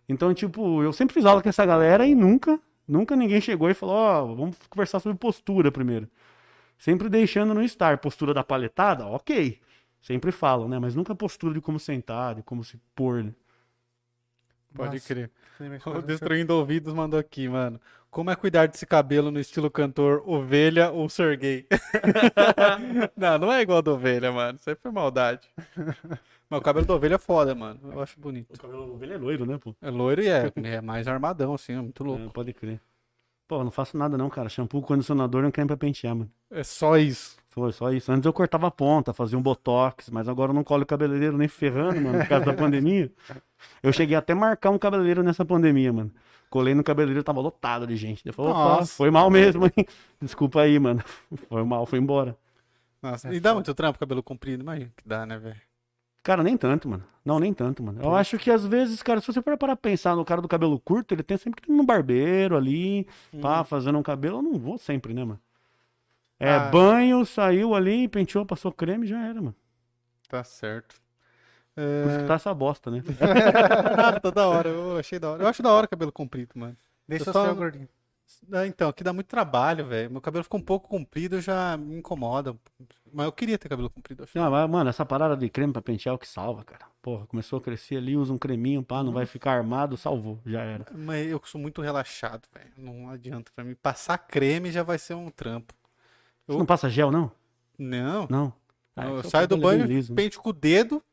Então, tipo, eu sempre fiz aula com essa galera e nunca, nunca ninguém chegou e falou, ó, vamos conversar sobre postura primeiro. Sempre deixando no estar. Postura da paletada, ok. Sempre falam, né? Mas nunca postura de como sentar, de como se pôr, né? Pode Nossa. crer. O coisa? Destruindo Ouvidos mandou aqui, mano. Como é cuidar desse cabelo no estilo cantor ovelha ou Serguei? não, não é igual do ovelha, mano. Isso aí foi maldade. Mas o cabelo da ovelha é foda, mano. Eu acho bonito. O cabelo ovelha é loiro, né, pô? É loiro e é, é mais armadão, assim, é muito É, louco. pode crer. Pô, não faço nada não, cara. Shampoo, condicionador, não creme pra pentear, mano. É só isso. Foi só isso. Antes eu cortava a ponta, fazia um botox, mas agora eu não colo cabeleireiro nem ferrando, mano, por causa da pandemia. Eu cheguei até a marcar um cabeleireiro nessa pandemia, mano. Colei no cabeleireiro, tava lotado de gente. Eu falei, opa, Nossa. foi mal mesmo, hein? Desculpa aí, mano. Foi mal, foi embora. Nossa, É e dá muito trampo cabelo comprido, imagina que dá, né, velho? Cara, nem tanto, mano. Não, nem tanto, mano. Eu acho que às vezes, cara, se você for parar pra pensar no cara do cabelo curto, ele tem sempre que ir no barbeiro ali, pá, fazendo um cabelo. Eu não vou sempre, né, mano? É, Ah. banho, saiu ali, penteou, passou creme, já era, mano. Tá certo. Por isso que tá essa bosta, né? Nada, tá da hora. Eu achei da hora. Eu acho da hora cabelo comprido, mano. Deixa Eu o só- seu gordinho. Ah, Então, aqui dá muito trabalho, velho. Meu cabelo ficou um pouco comprido, já me incomoda. Mas eu queria ter cabelo comprido, acho. Não, mas, mano, essa parada de creme pra pentear é o que salva, cara. Porra, começou a crescer ali, usa um creminho, pá, não vai ficar armado, salvou, já era. Mas eu sou muito relaxado, velho. Não adianta pra mim. Passar creme já vai ser um trampo. Você não passa gel, não? Não. Não. Ah, eu saio do é banho, liso, né? pente com o dedo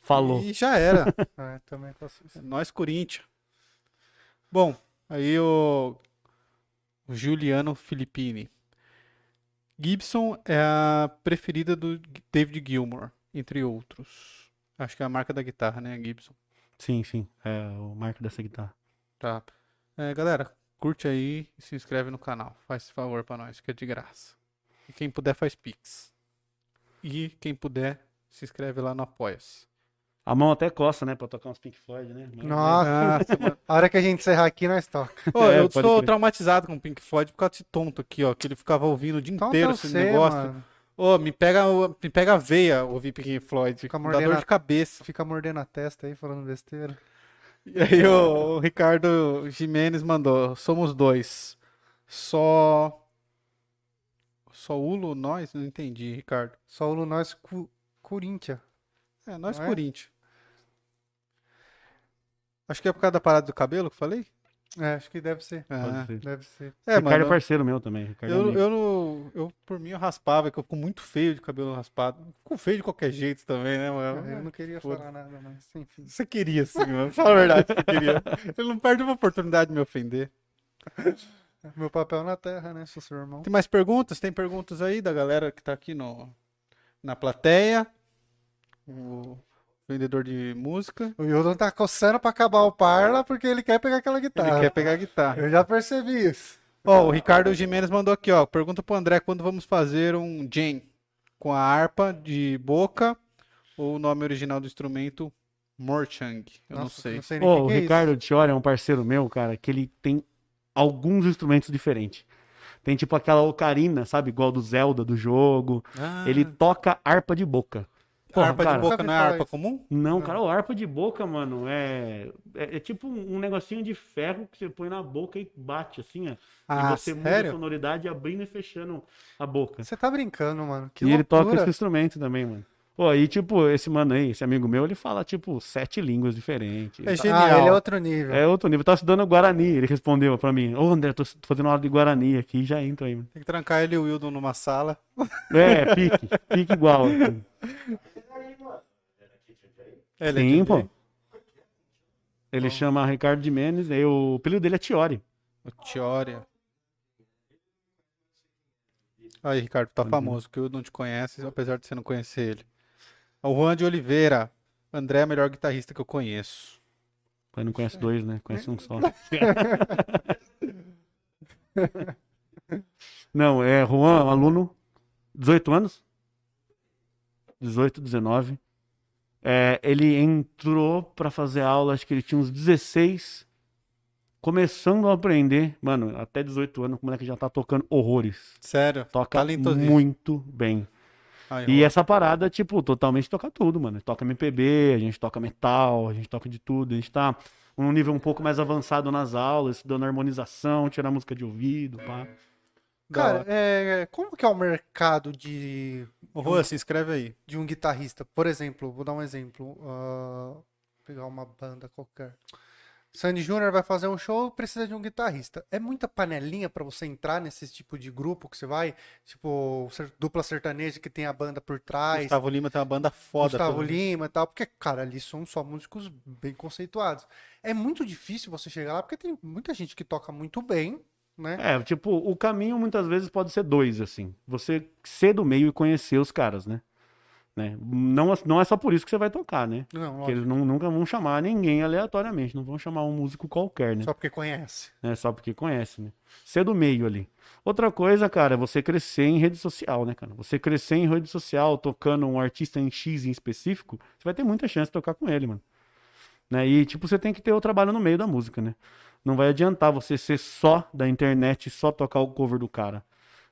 Falou. e já era. É, também faço isso. Nós, Corinthians. Bom, aí o, o Juliano Filippini. Gibson é a preferida do David Gilmour, entre outros. Acho que é a marca da guitarra, né, Gibson? Sim, sim. É o marco dessa guitarra. Tá. É, galera, curte aí e se inscreve no canal. Faz esse favor pra nós, que é de graça. E quem puder faz pix. E quem puder, se inscreve lá no Apoia-se. A mão até coça, né? Pra tocar uns Pink Floyd, né? Mas- Nossa, a hora que a gente encerrar aqui, nós toca. Ô, É, eu sou crer. traumatizado com o Pink Floyd por causa desse tonto aqui, ó. Que ele ficava ouvindo o dia Então inteiro esse sei, negócio. mano. Ô, me pega, me pega a veia ouvir Pink Floyd. Fica Dá mordendo dor a- de cabeça. Fica mordendo a testa aí, falando besteira. E aí o, o Ricardo Jimenez mandou. Somos dois. Só. Só Ulo, nós? Não entendi, Ricardo. Só o nós cu... Corinthians. É, nós é? Acho que é por causa da parada do cabelo que eu falei. É, acho que deve ser. É, Pode ser. Deve ser. é Ricardo é mano. parceiro meu também. Ricardo é Eu, amigo. eu, não- eu, por mim, eu raspava, que eu fico muito feio de cabelo raspado. Fico feio de qualquer jeito também, né, mano? Eu não queria Foda. falar nada, mas enfim. Você queria, sim, mano. Fala a verdade, você queria. Ele não perde uma oportunidade de me ofender. Meu papel na terra, né? Sou seu irmão. Tem mais perguntas? Tem perguntas aí da galera que tá aqui no, na plateia? O vendedor de música. O Yodon tá coçando pra acabar o Parla porque ele quer pegar aquela Ele guitarra. quer pegar a guitarra. Eu já percebi isso. Ó, o Ricardo Jimenez mandou aqui, ó. Pergunta pro André quando vamos fazer um jam com a harpa de boca ou o nome original do instrumento Morchang. Eu não Nossa, sei. Não sei nem Ô, o é Ricardo Tiori é um parceiro meu, cara, que ele tem alguns instrumentos diferentes. Tem tipo aquela ocarina, sabe? Igual do Zelda, do jogo. Ah, Ele toca harpa de boca. Porra, harpa cara, de boca não é harpa isso. comum? Não, cara, o harpa de boca, mano, é, é, é tipo um negocinho de ferro que você põe na boca e bate, assim, ó. Ah, e você muda a sério? sonoridade abrindo e fechando a boca. Você tá brincando, mano. Que e ele toca loucura. esse instrumento também, mano. Pô, aí, tipo, esse mano aí, esse amigo meu, ele fala, tipo, sete línguas diferentes. É Tá- genial. Ah, ele é outro nível. É outro nível. Eu tava estudando Guarani, ele respondeu pra mim. Ô, André, tô fazendo aula de Guarani aqui, já entra aí, mano. Tem que trancar ele e o Wildon numa sala. É, pique, pique igual. assim. Ele é Sim, DJ? pô. Ele chama Ricardo de Menes, aí o apelido dele é Tiori. O Teoria. Aí, Ricardo, tá famoso, que eu não te conhece, apesar de você não conhecer ele. O Juan de Oliveira. André é o melhor guitarrista que eu conheço. Ele não conhece dois, né? Conhece um só. Não, é Juan, aluno, 18 anos. 18, 19. É, ele entrou pra fazer aula, acho que ele tinha uns 16. Começando a aprender, mano, até 18 anos, o moleque já tá tocando horrores. Sério? Toca muito bem. Aí, E essa parada, tipo, totalmente toca tudo, mano. Toca MPB, a gente toca metal, a gente toca de tudo. A gente tá num nível um pouco mais avançado nas aulas, estudando harmonização, tirar música de ouvido, pá. Cara, é, como que é o mercado de, Ô, Juan, se inscreve aí. de um guitarrista? Por exemplo, vou dar um exemplo. ah, vou pegar uma banda qualquer. Sandy Júnior vai fazer um show, precisa de um guitarrista. É muita panelinha pra você entrar nesse tipo de grupo que você vai? Tipo, dupla sertaneja que tem a banda por trás. Gustavo Lima tem uma banda foda. Gustavo Lima e tal, porque, cara, ali são só músicos bem conceituados. É muito difícil você chegar lá, porque tem muita gente que toca muito bem, né? É, tipo, o caminho muitas vezes pode ser dois, assim. Você ser do meio e conhecer os caras, né? né? Não, não é só por isso que você vai tocar, né? Não, Porque eles não- nunca vão chamar ninguém aleatoriamente, não vão chamar um músico qualquer, né? só porque conhece. né? Só porque conhece, né? Ser do meio ali. Outra coisa, cara, é você crescer em rede social, né, cara? Você crescer em rede social tocando um artista em X em específico, você vai ter muita chance de tocar com ele, mano. Né? E, tipo, você tem que ter o trabalho no meio da música, né? Não vai adiantar você ser só da internet e só tocar o cover do cara.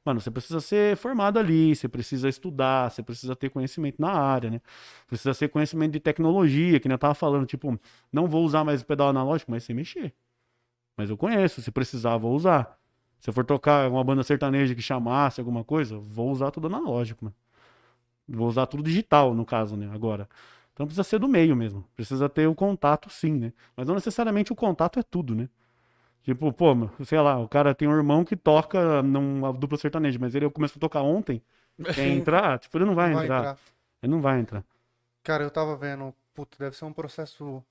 Mano, você precisa ser formado ali, você precisa estudar, você precisa ter conhecimento na área, né? Precisa ter conhecimento de tecnologia, que nem eu tava falando, tipo, não vou usar mais o pedal analógico, mas sei mexer. Mas eu conheço, se precisar, vou usar. Se eu for tocar uma banda sertaneja que chamasse alguma coisa, vou usar tudo analógico, mano. Vou usar tudo digital, no caso, né? Agora. Então precisa ser do meio mesmo. Precisa ter o contato, sim, né? Mas não necessariamente o contato é tudo, né? Tipo, pô, sei lá, o cara tem um irmão que toca numa dupla sertaneja, mas ele começou a tocar ontem. Quer entrar? Tipo, ele não vai, Não vai entrar. entrar. Ele não vai entrar. Cara, eu tava vendo, puto, deve ser um processo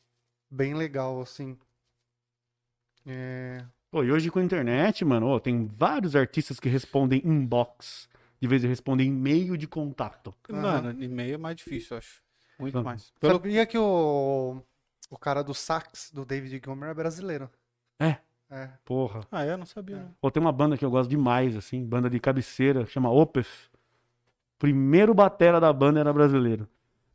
bem legal, assim. É, Pô, e hoje com a internet, mano, ó, tem vários artistas que respondem inbox. De vez em respondem e-mail de contato. Mano, e-mail é mais difícil, eu acho. Muito Ah. mais. Pelo... Sabia que o, o cara do sax, do David Gilmour, é brasileiro. É. É. Porra. Ah, eu não sabia. não. Pô, tem uma banda que eu gosto demais, assim, banda de cabeceira, chama Opeth. Primeiro batera da banda era brasileiro.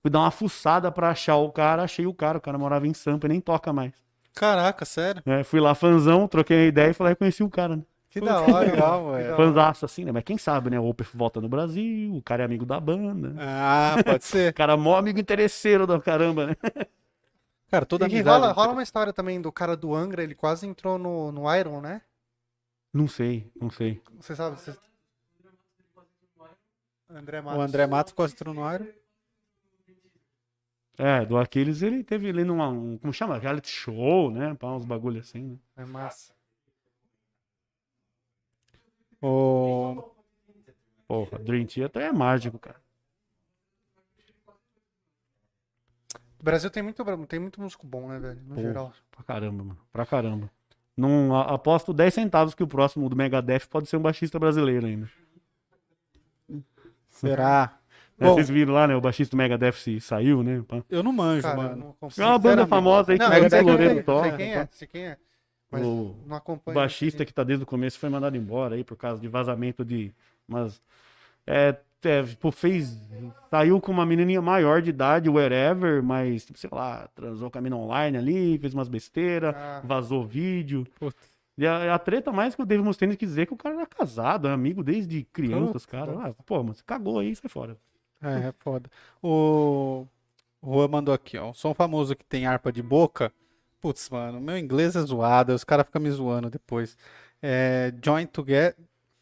Fui dar uma fuçada pra achar o cara, achei o cara, o cara morava em Sampa e nem toca mais. Caraca, sério? É, fui lá, fanzão, troquei a ideia e falei, conheci o cara, né? Que da hora, legal, mano. velho. Da. Fanzaço, assim, né? Mas quem sabe, né? O Opeth volta no Brasil, o cara é amigo da banda. Ah, pode ser. O cara é mó amigo interesseiro do caramba, né? Cara, toda E rola, rola uma história também do cara do Angra, ele quase entrou no, no Iron, né? Não sei, não sei. Você sabe? Você... André Matos. O André Matos quase entrou no ar. É, do Aquiles ele teve ali numa, um, como chama? Reality show, né? Pá, uns bagulho assim, né? É massa. O... Porra, Dream Theater é mágico, cara. O Brasil tem muito, tem muito músico bom, né, velho? No Pô. geral. Pra caramba, mano. Pra caramba. Não, aposto 10 centavos que o próximo do Megadeth pode ser um baixista brasileiro ainda. Será? Né, Bom. Vocês viram lá, né? O baixista do Megadeth se saiu, né? Eu não manjo, Cara, mano. não É uma banda famosa aí que Não, o eu Beto sei, Loureiro sei, toca. sei quem é, sei quem é. Mas O-. O baixista que tá desde o começo foi mandado embora aí por causa de vazamento de. Mas. É, é, tipo, fez. Saiu com uma menininha maior de idade, wherever, mas, tipo, sei lá, transou com a mina online ali, fez umas besteiras, Ah. vazou vídeo. Putz. E a, a treta mais que o David Mustaine quis dizer é que o cara era casado, é amigo desde criança, os caras. Ah, pô, mas você cagou aí, sai fora. É, é foda. O... o Juan mandou aqui, ó. Um som famoso que tem harpa de boca. Putz, mano, meu inglês é zoado, os caras ficam me zoando depois. É Join Toge-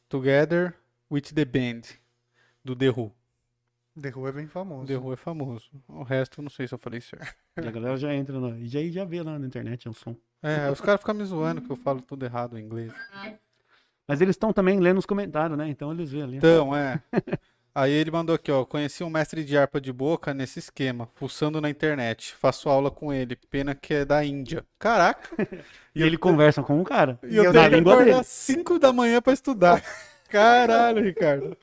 Together with the Band, do The Who. The Who é bem famoso. The Who é famoso. O resto, eu não sei se eu falei certo. A galera já entra na, e já, já vê lá na internet, é um som. É, os caras ficam me zoando que eu falo tudo errado em inglês. Mas eles estão também lendo os comentários, né? Então eles vê ali. Então, é. Aí ele mandou aqui, ó. Conheci um mestre de harpa de boca nesse esquema, fuçando na internet. Faço aula com ele. Pena que é da Índia. Caraca! E ele conversa com o cara. E eu na tenho que acordar dele. às 5 da manhã pra estudar. Caralho, Ricardo.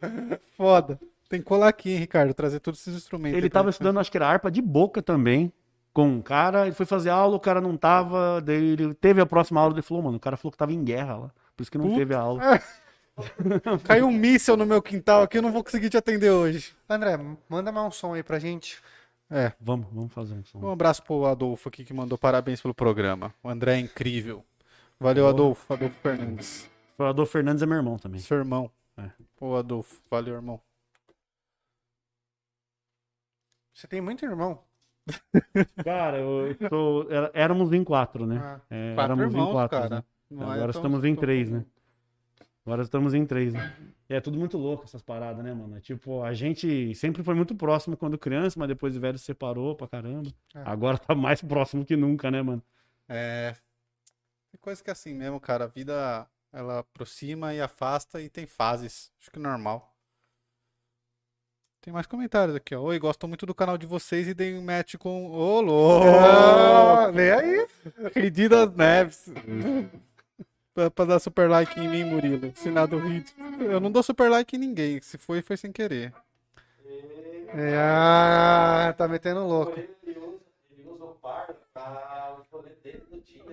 Foda. Tem que colar aqui, hein, Ricardo, trazer todos esses instrumentos. Ele tava estudando, acho que era harpa de boca também. Com um cara, ele foi fazer aula, o cara não tava. Daí ele teve a próxima aula, ele falou, mano, o cara falou que tava em guerra lá. Por isso que não Puta. teve a aula. Caiu um míssel no meu quintal aqui, eu não vou conseguir te atender hoje. André, manda mais um som aí pra gente. É. Vamos, vamos fazer um som. Um abraço pro Adolfo aqui que mandou parabéns pelo programa. O André é incrível. Valeu, Adolfo. Adolfo Fernandes. O Adolfo Fernandes é meu irmão também. Seu irmão. É. Pô, Adolfo. Valeu, irmão. Você tem muito irmão? Cara, eu sou. era- Éramos em quatro, né? Ah, É, Quatro éramos irmãos, em quatro. cara. né? É Agora tão- estamos em tão- três, né? Agora estamos em três, né? E é tudo muito louco essas paradas, né, mano? Tipo, a gente sempre foi muito próximo quando criança, mas depois o velho se separou pra caramba. É. Agora tá mais próximo que nunca, né, mano? É. Tem coisa que é assim mesmo, cara. A vida ela aproxima e afasta e tem fases. Acho que é normal. Tem mais comentários aqui, ó. Oi, gosto muito do canal de vocês e dei um match com. Ô, louco! Ah, vem aí. Redidas Neves. Pra, pra dar super like em mim, Murilo. Sinado Reed. Eu não dou super like em ninguém. Se foi, foi sem querer. É, ah, tá metendo louco. Ele usa, ele usa o par pra dentro do time.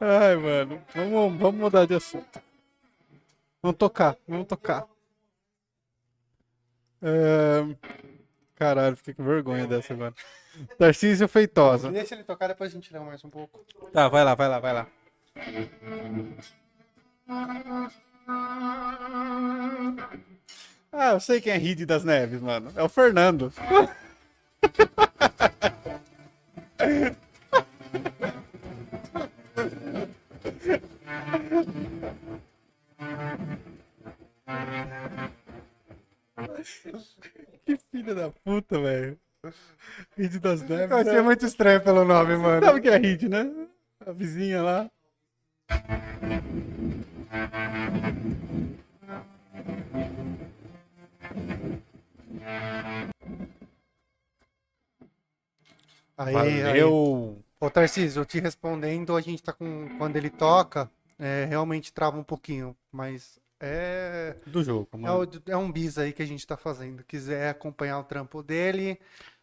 Ai, mano. Vamos, vamos mudar de assunto. Vamos tocar, vamos tocar. Ahn, Caralho, fiquei com vergonha dessa, mano. Tarcísio Feitosa. Deixa ele tocar, depois a gente lê mais um pouco. Tá, vai lá, vai lá, vai lá. Ah, eu sei quem é Ride das Neves, mano. É o Fernando. que filha da puta, velho. Ride das Neves. Eu achei é- muito estranho pelo nome, mano. Sabe o que é Ride, né? A vizinha lá. Aí, aí. Valeu. Ô, Tarcísio, eu te respondendo, a gente tá com. Quando ele toca, é, realmente trava um pouquinho. Mas é. Do jogo, É, mano. o- é um bis aí que a gente tá fazendo. Quiser acompanhar o trampo dele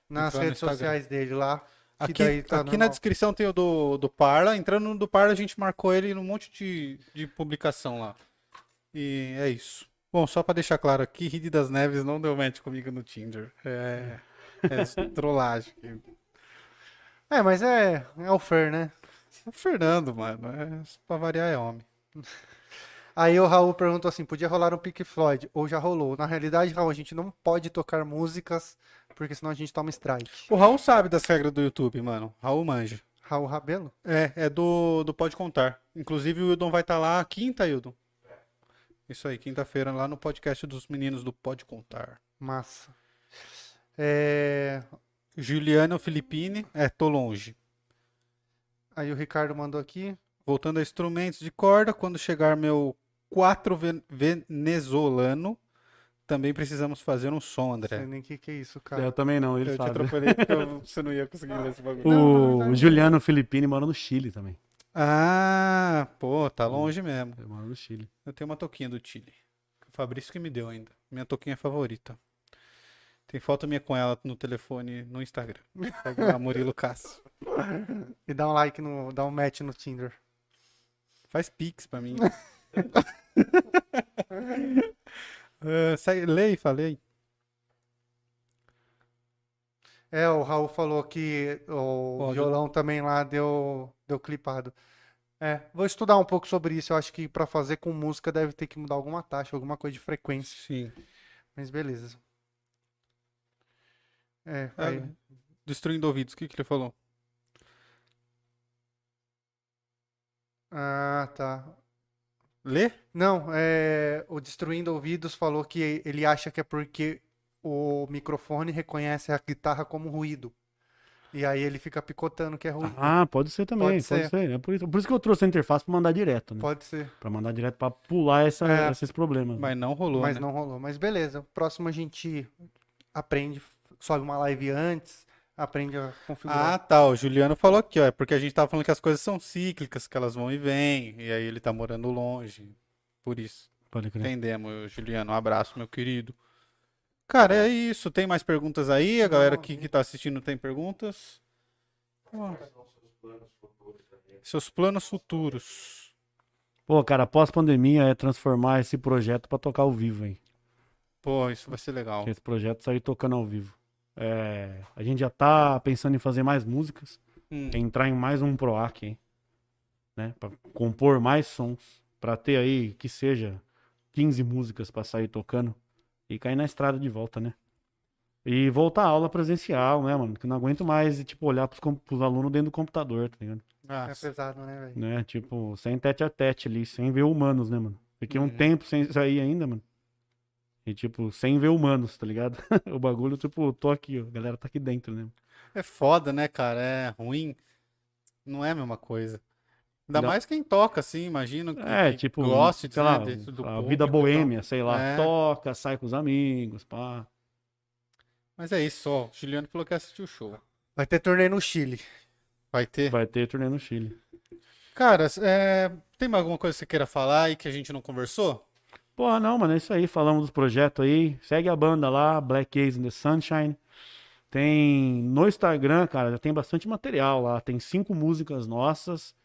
nas redes sociais dele lá. Aqui, tá aqui na descrição tem o do, do Parla. Entrando no do Parla, a gente marcou ele num monte de, de publicação lá. E é isso. Bom, só pra deixar claro aqui, Ride das Neves não deu match comigo no Tinder. É, é trollagem. É, mas é, é o Fer, né? O Fernando, mano, é, pra variar é homem. Aí o Raul perguntou assim: podia rolar um Pink Floyd? Ou já rolou? Na realidade, Raul, a gente não pode tocar músicas, porque senão a gente toma strike. O Raul sabe das regras do YouTube, mano. Raul manja. Raul Rabelo? É, é do, do Pode Contar. Inclusive o Hildon vai estar lá quinta, Hildon. Isso aí, quinta-feira, lá no podcast dos meninos do Pode Contar. Massa. É, Juliano Filippini, é, tô longe. Aí o Ricardo mandou aqui. Voltando a instrumentos de corda, quando chegar meu 4 ve- venezuelano, também precisamos fazer um som, Não André. sei nem o que, que é isso, cara. Eu também não, ele Eu te sabe. atrapalhei porque eu- você não ia conseguir ler esse bagulho. O Juliano Filippini mora no Chile também. Ah, pô, tá longe mesmo. Ele mora no Chile. Eu tenho uma touquinha do Chile. O Fabrício que me deu ainda. Minha touquinha favorita. Tem foto minha com ela no telefone no Instagram. Segue lá, Murilo Cássio. E dá um like, no, dá um match no Tinder. Faz pix pra mim. Segue, lê e falei. É, o Raul falou que o Pode. violão também lá deu, deu clipado. É, vou estudar um pouco sobre isso. Eu acho que pra fazer com música deve ter que mudar alguma taxa, alguma coisa de frequência. Sim. Mas beleza. É, aí. Destruindo ouvidos, o que, que ele falou? Ah, tá. Lê? Não, é, o Destruindo Ouvidos falou que ele acha que é porque o microfone reconhece a guitarra como ruído. E aí ele fica picotando que é ruído. Ah, pode ser também, Pode pode, ser. ser. É por isso, por isso que eu trouxe a interface pra mandar direto, né? Pode ser, Pra mandar direto pra pular essa, É. esses problemas. Mas não rolou, mas né? não rolou. Mas beleza, o próximo a gente aprende, sobe uma live antes, aprende a Ah, configurar. tá. O Juliano falou aqui, ó. É porque a gente tava falando que as coisas são cíclicas, que elas vão e vêm. E aí ele tá morando longe. Por isso. Pode crer. Entendemos, Juliano. Um abraço, meu querido. Cara, é isso. Tem mais perguntas aí? A galera aqui que tá assistindo tem perguntas? Ó. Seus planos futuros. Pô, cara, pós-pandemia é transformar esse projeto pra tocar ao vivo, hein? Pô, isso vai ser legal. Esse projeto sair tocando ao vivo. É, a gente já tá pensando em fazer mais músicas, Hum, entrar em mais um PROAC, hein? Né? Pra compor mais sons, pra ter aí, que seja, 15 músicas pra sair tocando e cair na estrada de volta, né? E voltar à aula presencial, né, mano? Que eu não aguento mais, tipo, olhar pros, pros alunos dentro do computador, tá ligado? ah, É pesado, né, velho? Né? Tipo, sem tete a tete ali, sem ver humanos, né, mano? Fiquei um Uhum. tempo sem sair ainda, mano. E, tipo, sem ver humanos, tá ligado? o bagulho, tipo, tô aqui, ó. A galera tá aqui dentro, né? É foda, né, cara? É ruim. Não é a mesma coisa. Ainda Não. mais quem toca, assim, imagino que, É, que tipo, goste sei né, lá, dentro do a público vida boêmia, sei lá. É. Toca, sai com os amigos, pá. Mas é isso, ó. O Juliano falou que assistiu o show. Vai ter torneio no Chile. Vai ter? Vai ter turnê no Chile. Cara, é, tem mais alguma coisa que você queira falar e que a gente não conversou? Pô, não, mano, é isso aí. Falamos dos projetos aí. Segue a banda lá, Black Ace in the Sunshine. Tem no Instagram, cara, já tem bastante material lá. Tem cinco músicas nossas.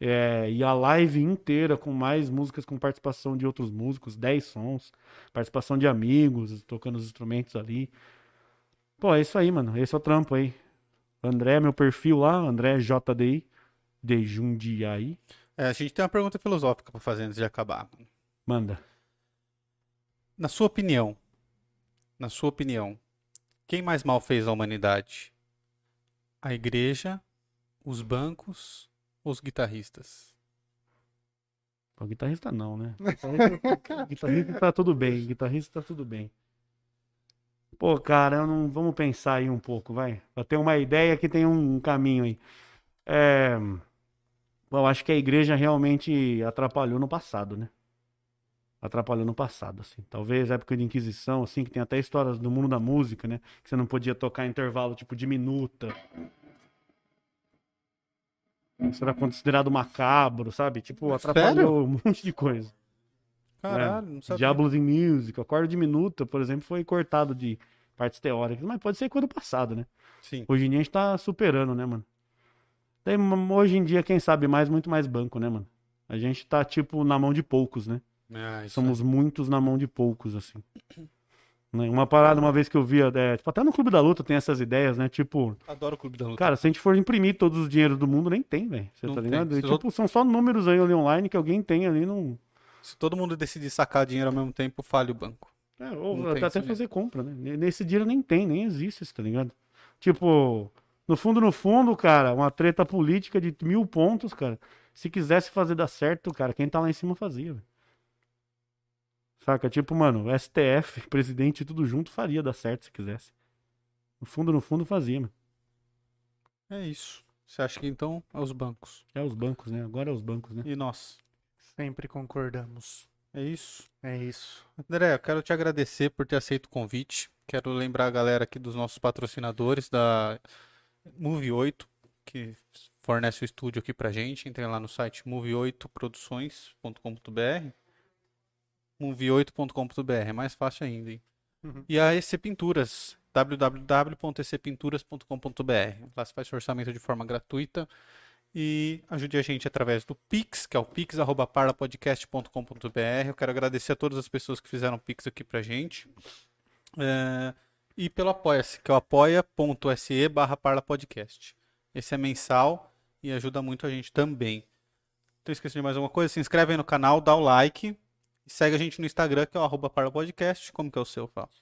é, e a live inteira com mais músicas com participação de outros músicos, 10 sons, participação de amigos, tocando os instrumentos ali. Pô, é isso aí, mano. Esse é o trampo aí. André, meu perfil lá, André JDI, de Jundiaí. É, a gente tem uma pergunta filosófica pra fazer antes de acabar. Manda. Na sua opinião, na sua opinião, quem mais mal fez à humanidade? A igreja, os bancos ou os guitarristas? O guitarrista não, né? Guitarrista, guitarrista tá tudo bem. Guitarrista tá tudo bem. Pô, cara, eu não... vamos pensar aí um pouco, vai. Pra ter uma ideia que tem um caminho aí. É... Bom, acho que a igreja realmente atrapalhou no passado, né? Atrapalhou no passado, assim. Talvez época de Inquisição, assim, que tem até histórias do mundo da música, né? Que você não podia tocar intervalo, tipo, de minuta. Isso era considerado macabro, sabe? Tipo, atrapalhou um monte de coisa. Caralho, né? não sabia. Diablos in Music, o acorde de minuta, por exemplo, foi cortado de partes teóricas, mas pode ser coisa do passado, né? Sim. Hoje em dia a gente tá superando, né, mano? Daí, hoje em dia, quem sabe mais, muito mais banco, né, mano? A gente tá, tipo, na mão de poucos, né? Ah, isso Somos muitos na mão de poucos, assim. Né? Uma parada, uma vez que eu via, é, tipo, até no Clube da Luta tem essas ideias, né? Tipo, é- Adoro o Clube da Luta. cara, se a gente for imprimir todos os dinheiros do mundo, nem tem, velho. Você Não tá ligado? E, tipo, são só números aí ali online que alguém tem ali, não. Se todo mundo decidir sacar dinheiro ao mesmo tempo, falha o banco. É, ou Não até, até fazer compra, né? Nesse dia nem tem, nem existe isso, tá ligado? Tipo, no fundo, no fundo, cara, uma treta política de mil pontos, cara. Se quisesse fazer dar certo, cara, quem tá lá em cima fazia, velho. Saca? Tipo, mano, STF, presidente, tudo junto faria dar certo se quisesse. No fundo, no fundo, fazia, mano. É isso. Você acha que então é os bancos? É os bancos, né? Agora é os bancos, né? E nós? Sempre concordamos. É isso. É isso. André, eu quero te agradecer por ter aceito o convite. Quero lembrar a galera aqui dos nossos patrocinadores da Move 8, que fornece o estúdio aqui pra gente. Entrem lá no site move8produções.com.br. Move8.com.br, é mais fácil ainda, hein? Uhum. E a EC Pinturas, www.ecpinturas.com.br. Lá faz seu orçamento de forma gratuita e ajude a gente através do Pix, que é o pix@parlapodcast.com.br. Eu quero agradecer a todas as pessoas que fizeram Pix aqui pra gente. É, e pelo Apoia-se, que é o apoia.se barra parlapodcast. Esse é mensal e ajuda muito a gente também. Tô esquecendo de mais alguma coisa? Se inscreve aí no canal, dá o like e segue a gente no Instagram, que é o arroba parlapodcast. Como que é o seu, Fábio?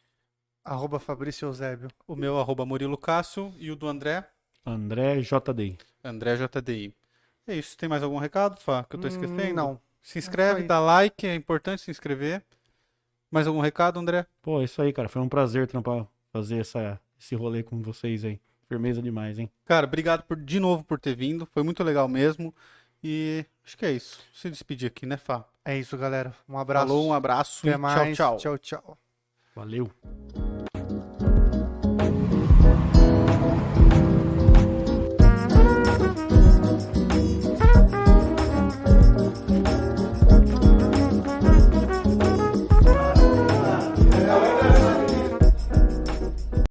Arroba Fabrício Eusébio. O meu arroba Murilo Cássio e o do André, André JD. André JDI. É isso. Tem mais algum recado, Fá, que eu tô esquecendo? Hum, Não. Se inscreve, isso aí. dá like, é importante se inscrever. Mais algum recado, André? Pô, é isso aí, cara. Foi um prazer trampar, fazer essa, esse rolê com vocês aí. Firmeza demais, hein? Cara, obrigado por, de novo por ter vindo. Foi muito legal mesmo. E acho que é isso. Se despedir aqui, né, Fá? É isso, galera. Um abraço. Falou, um abraço Até e mais. tchau, tchau. Tchau, tchau. Valeu.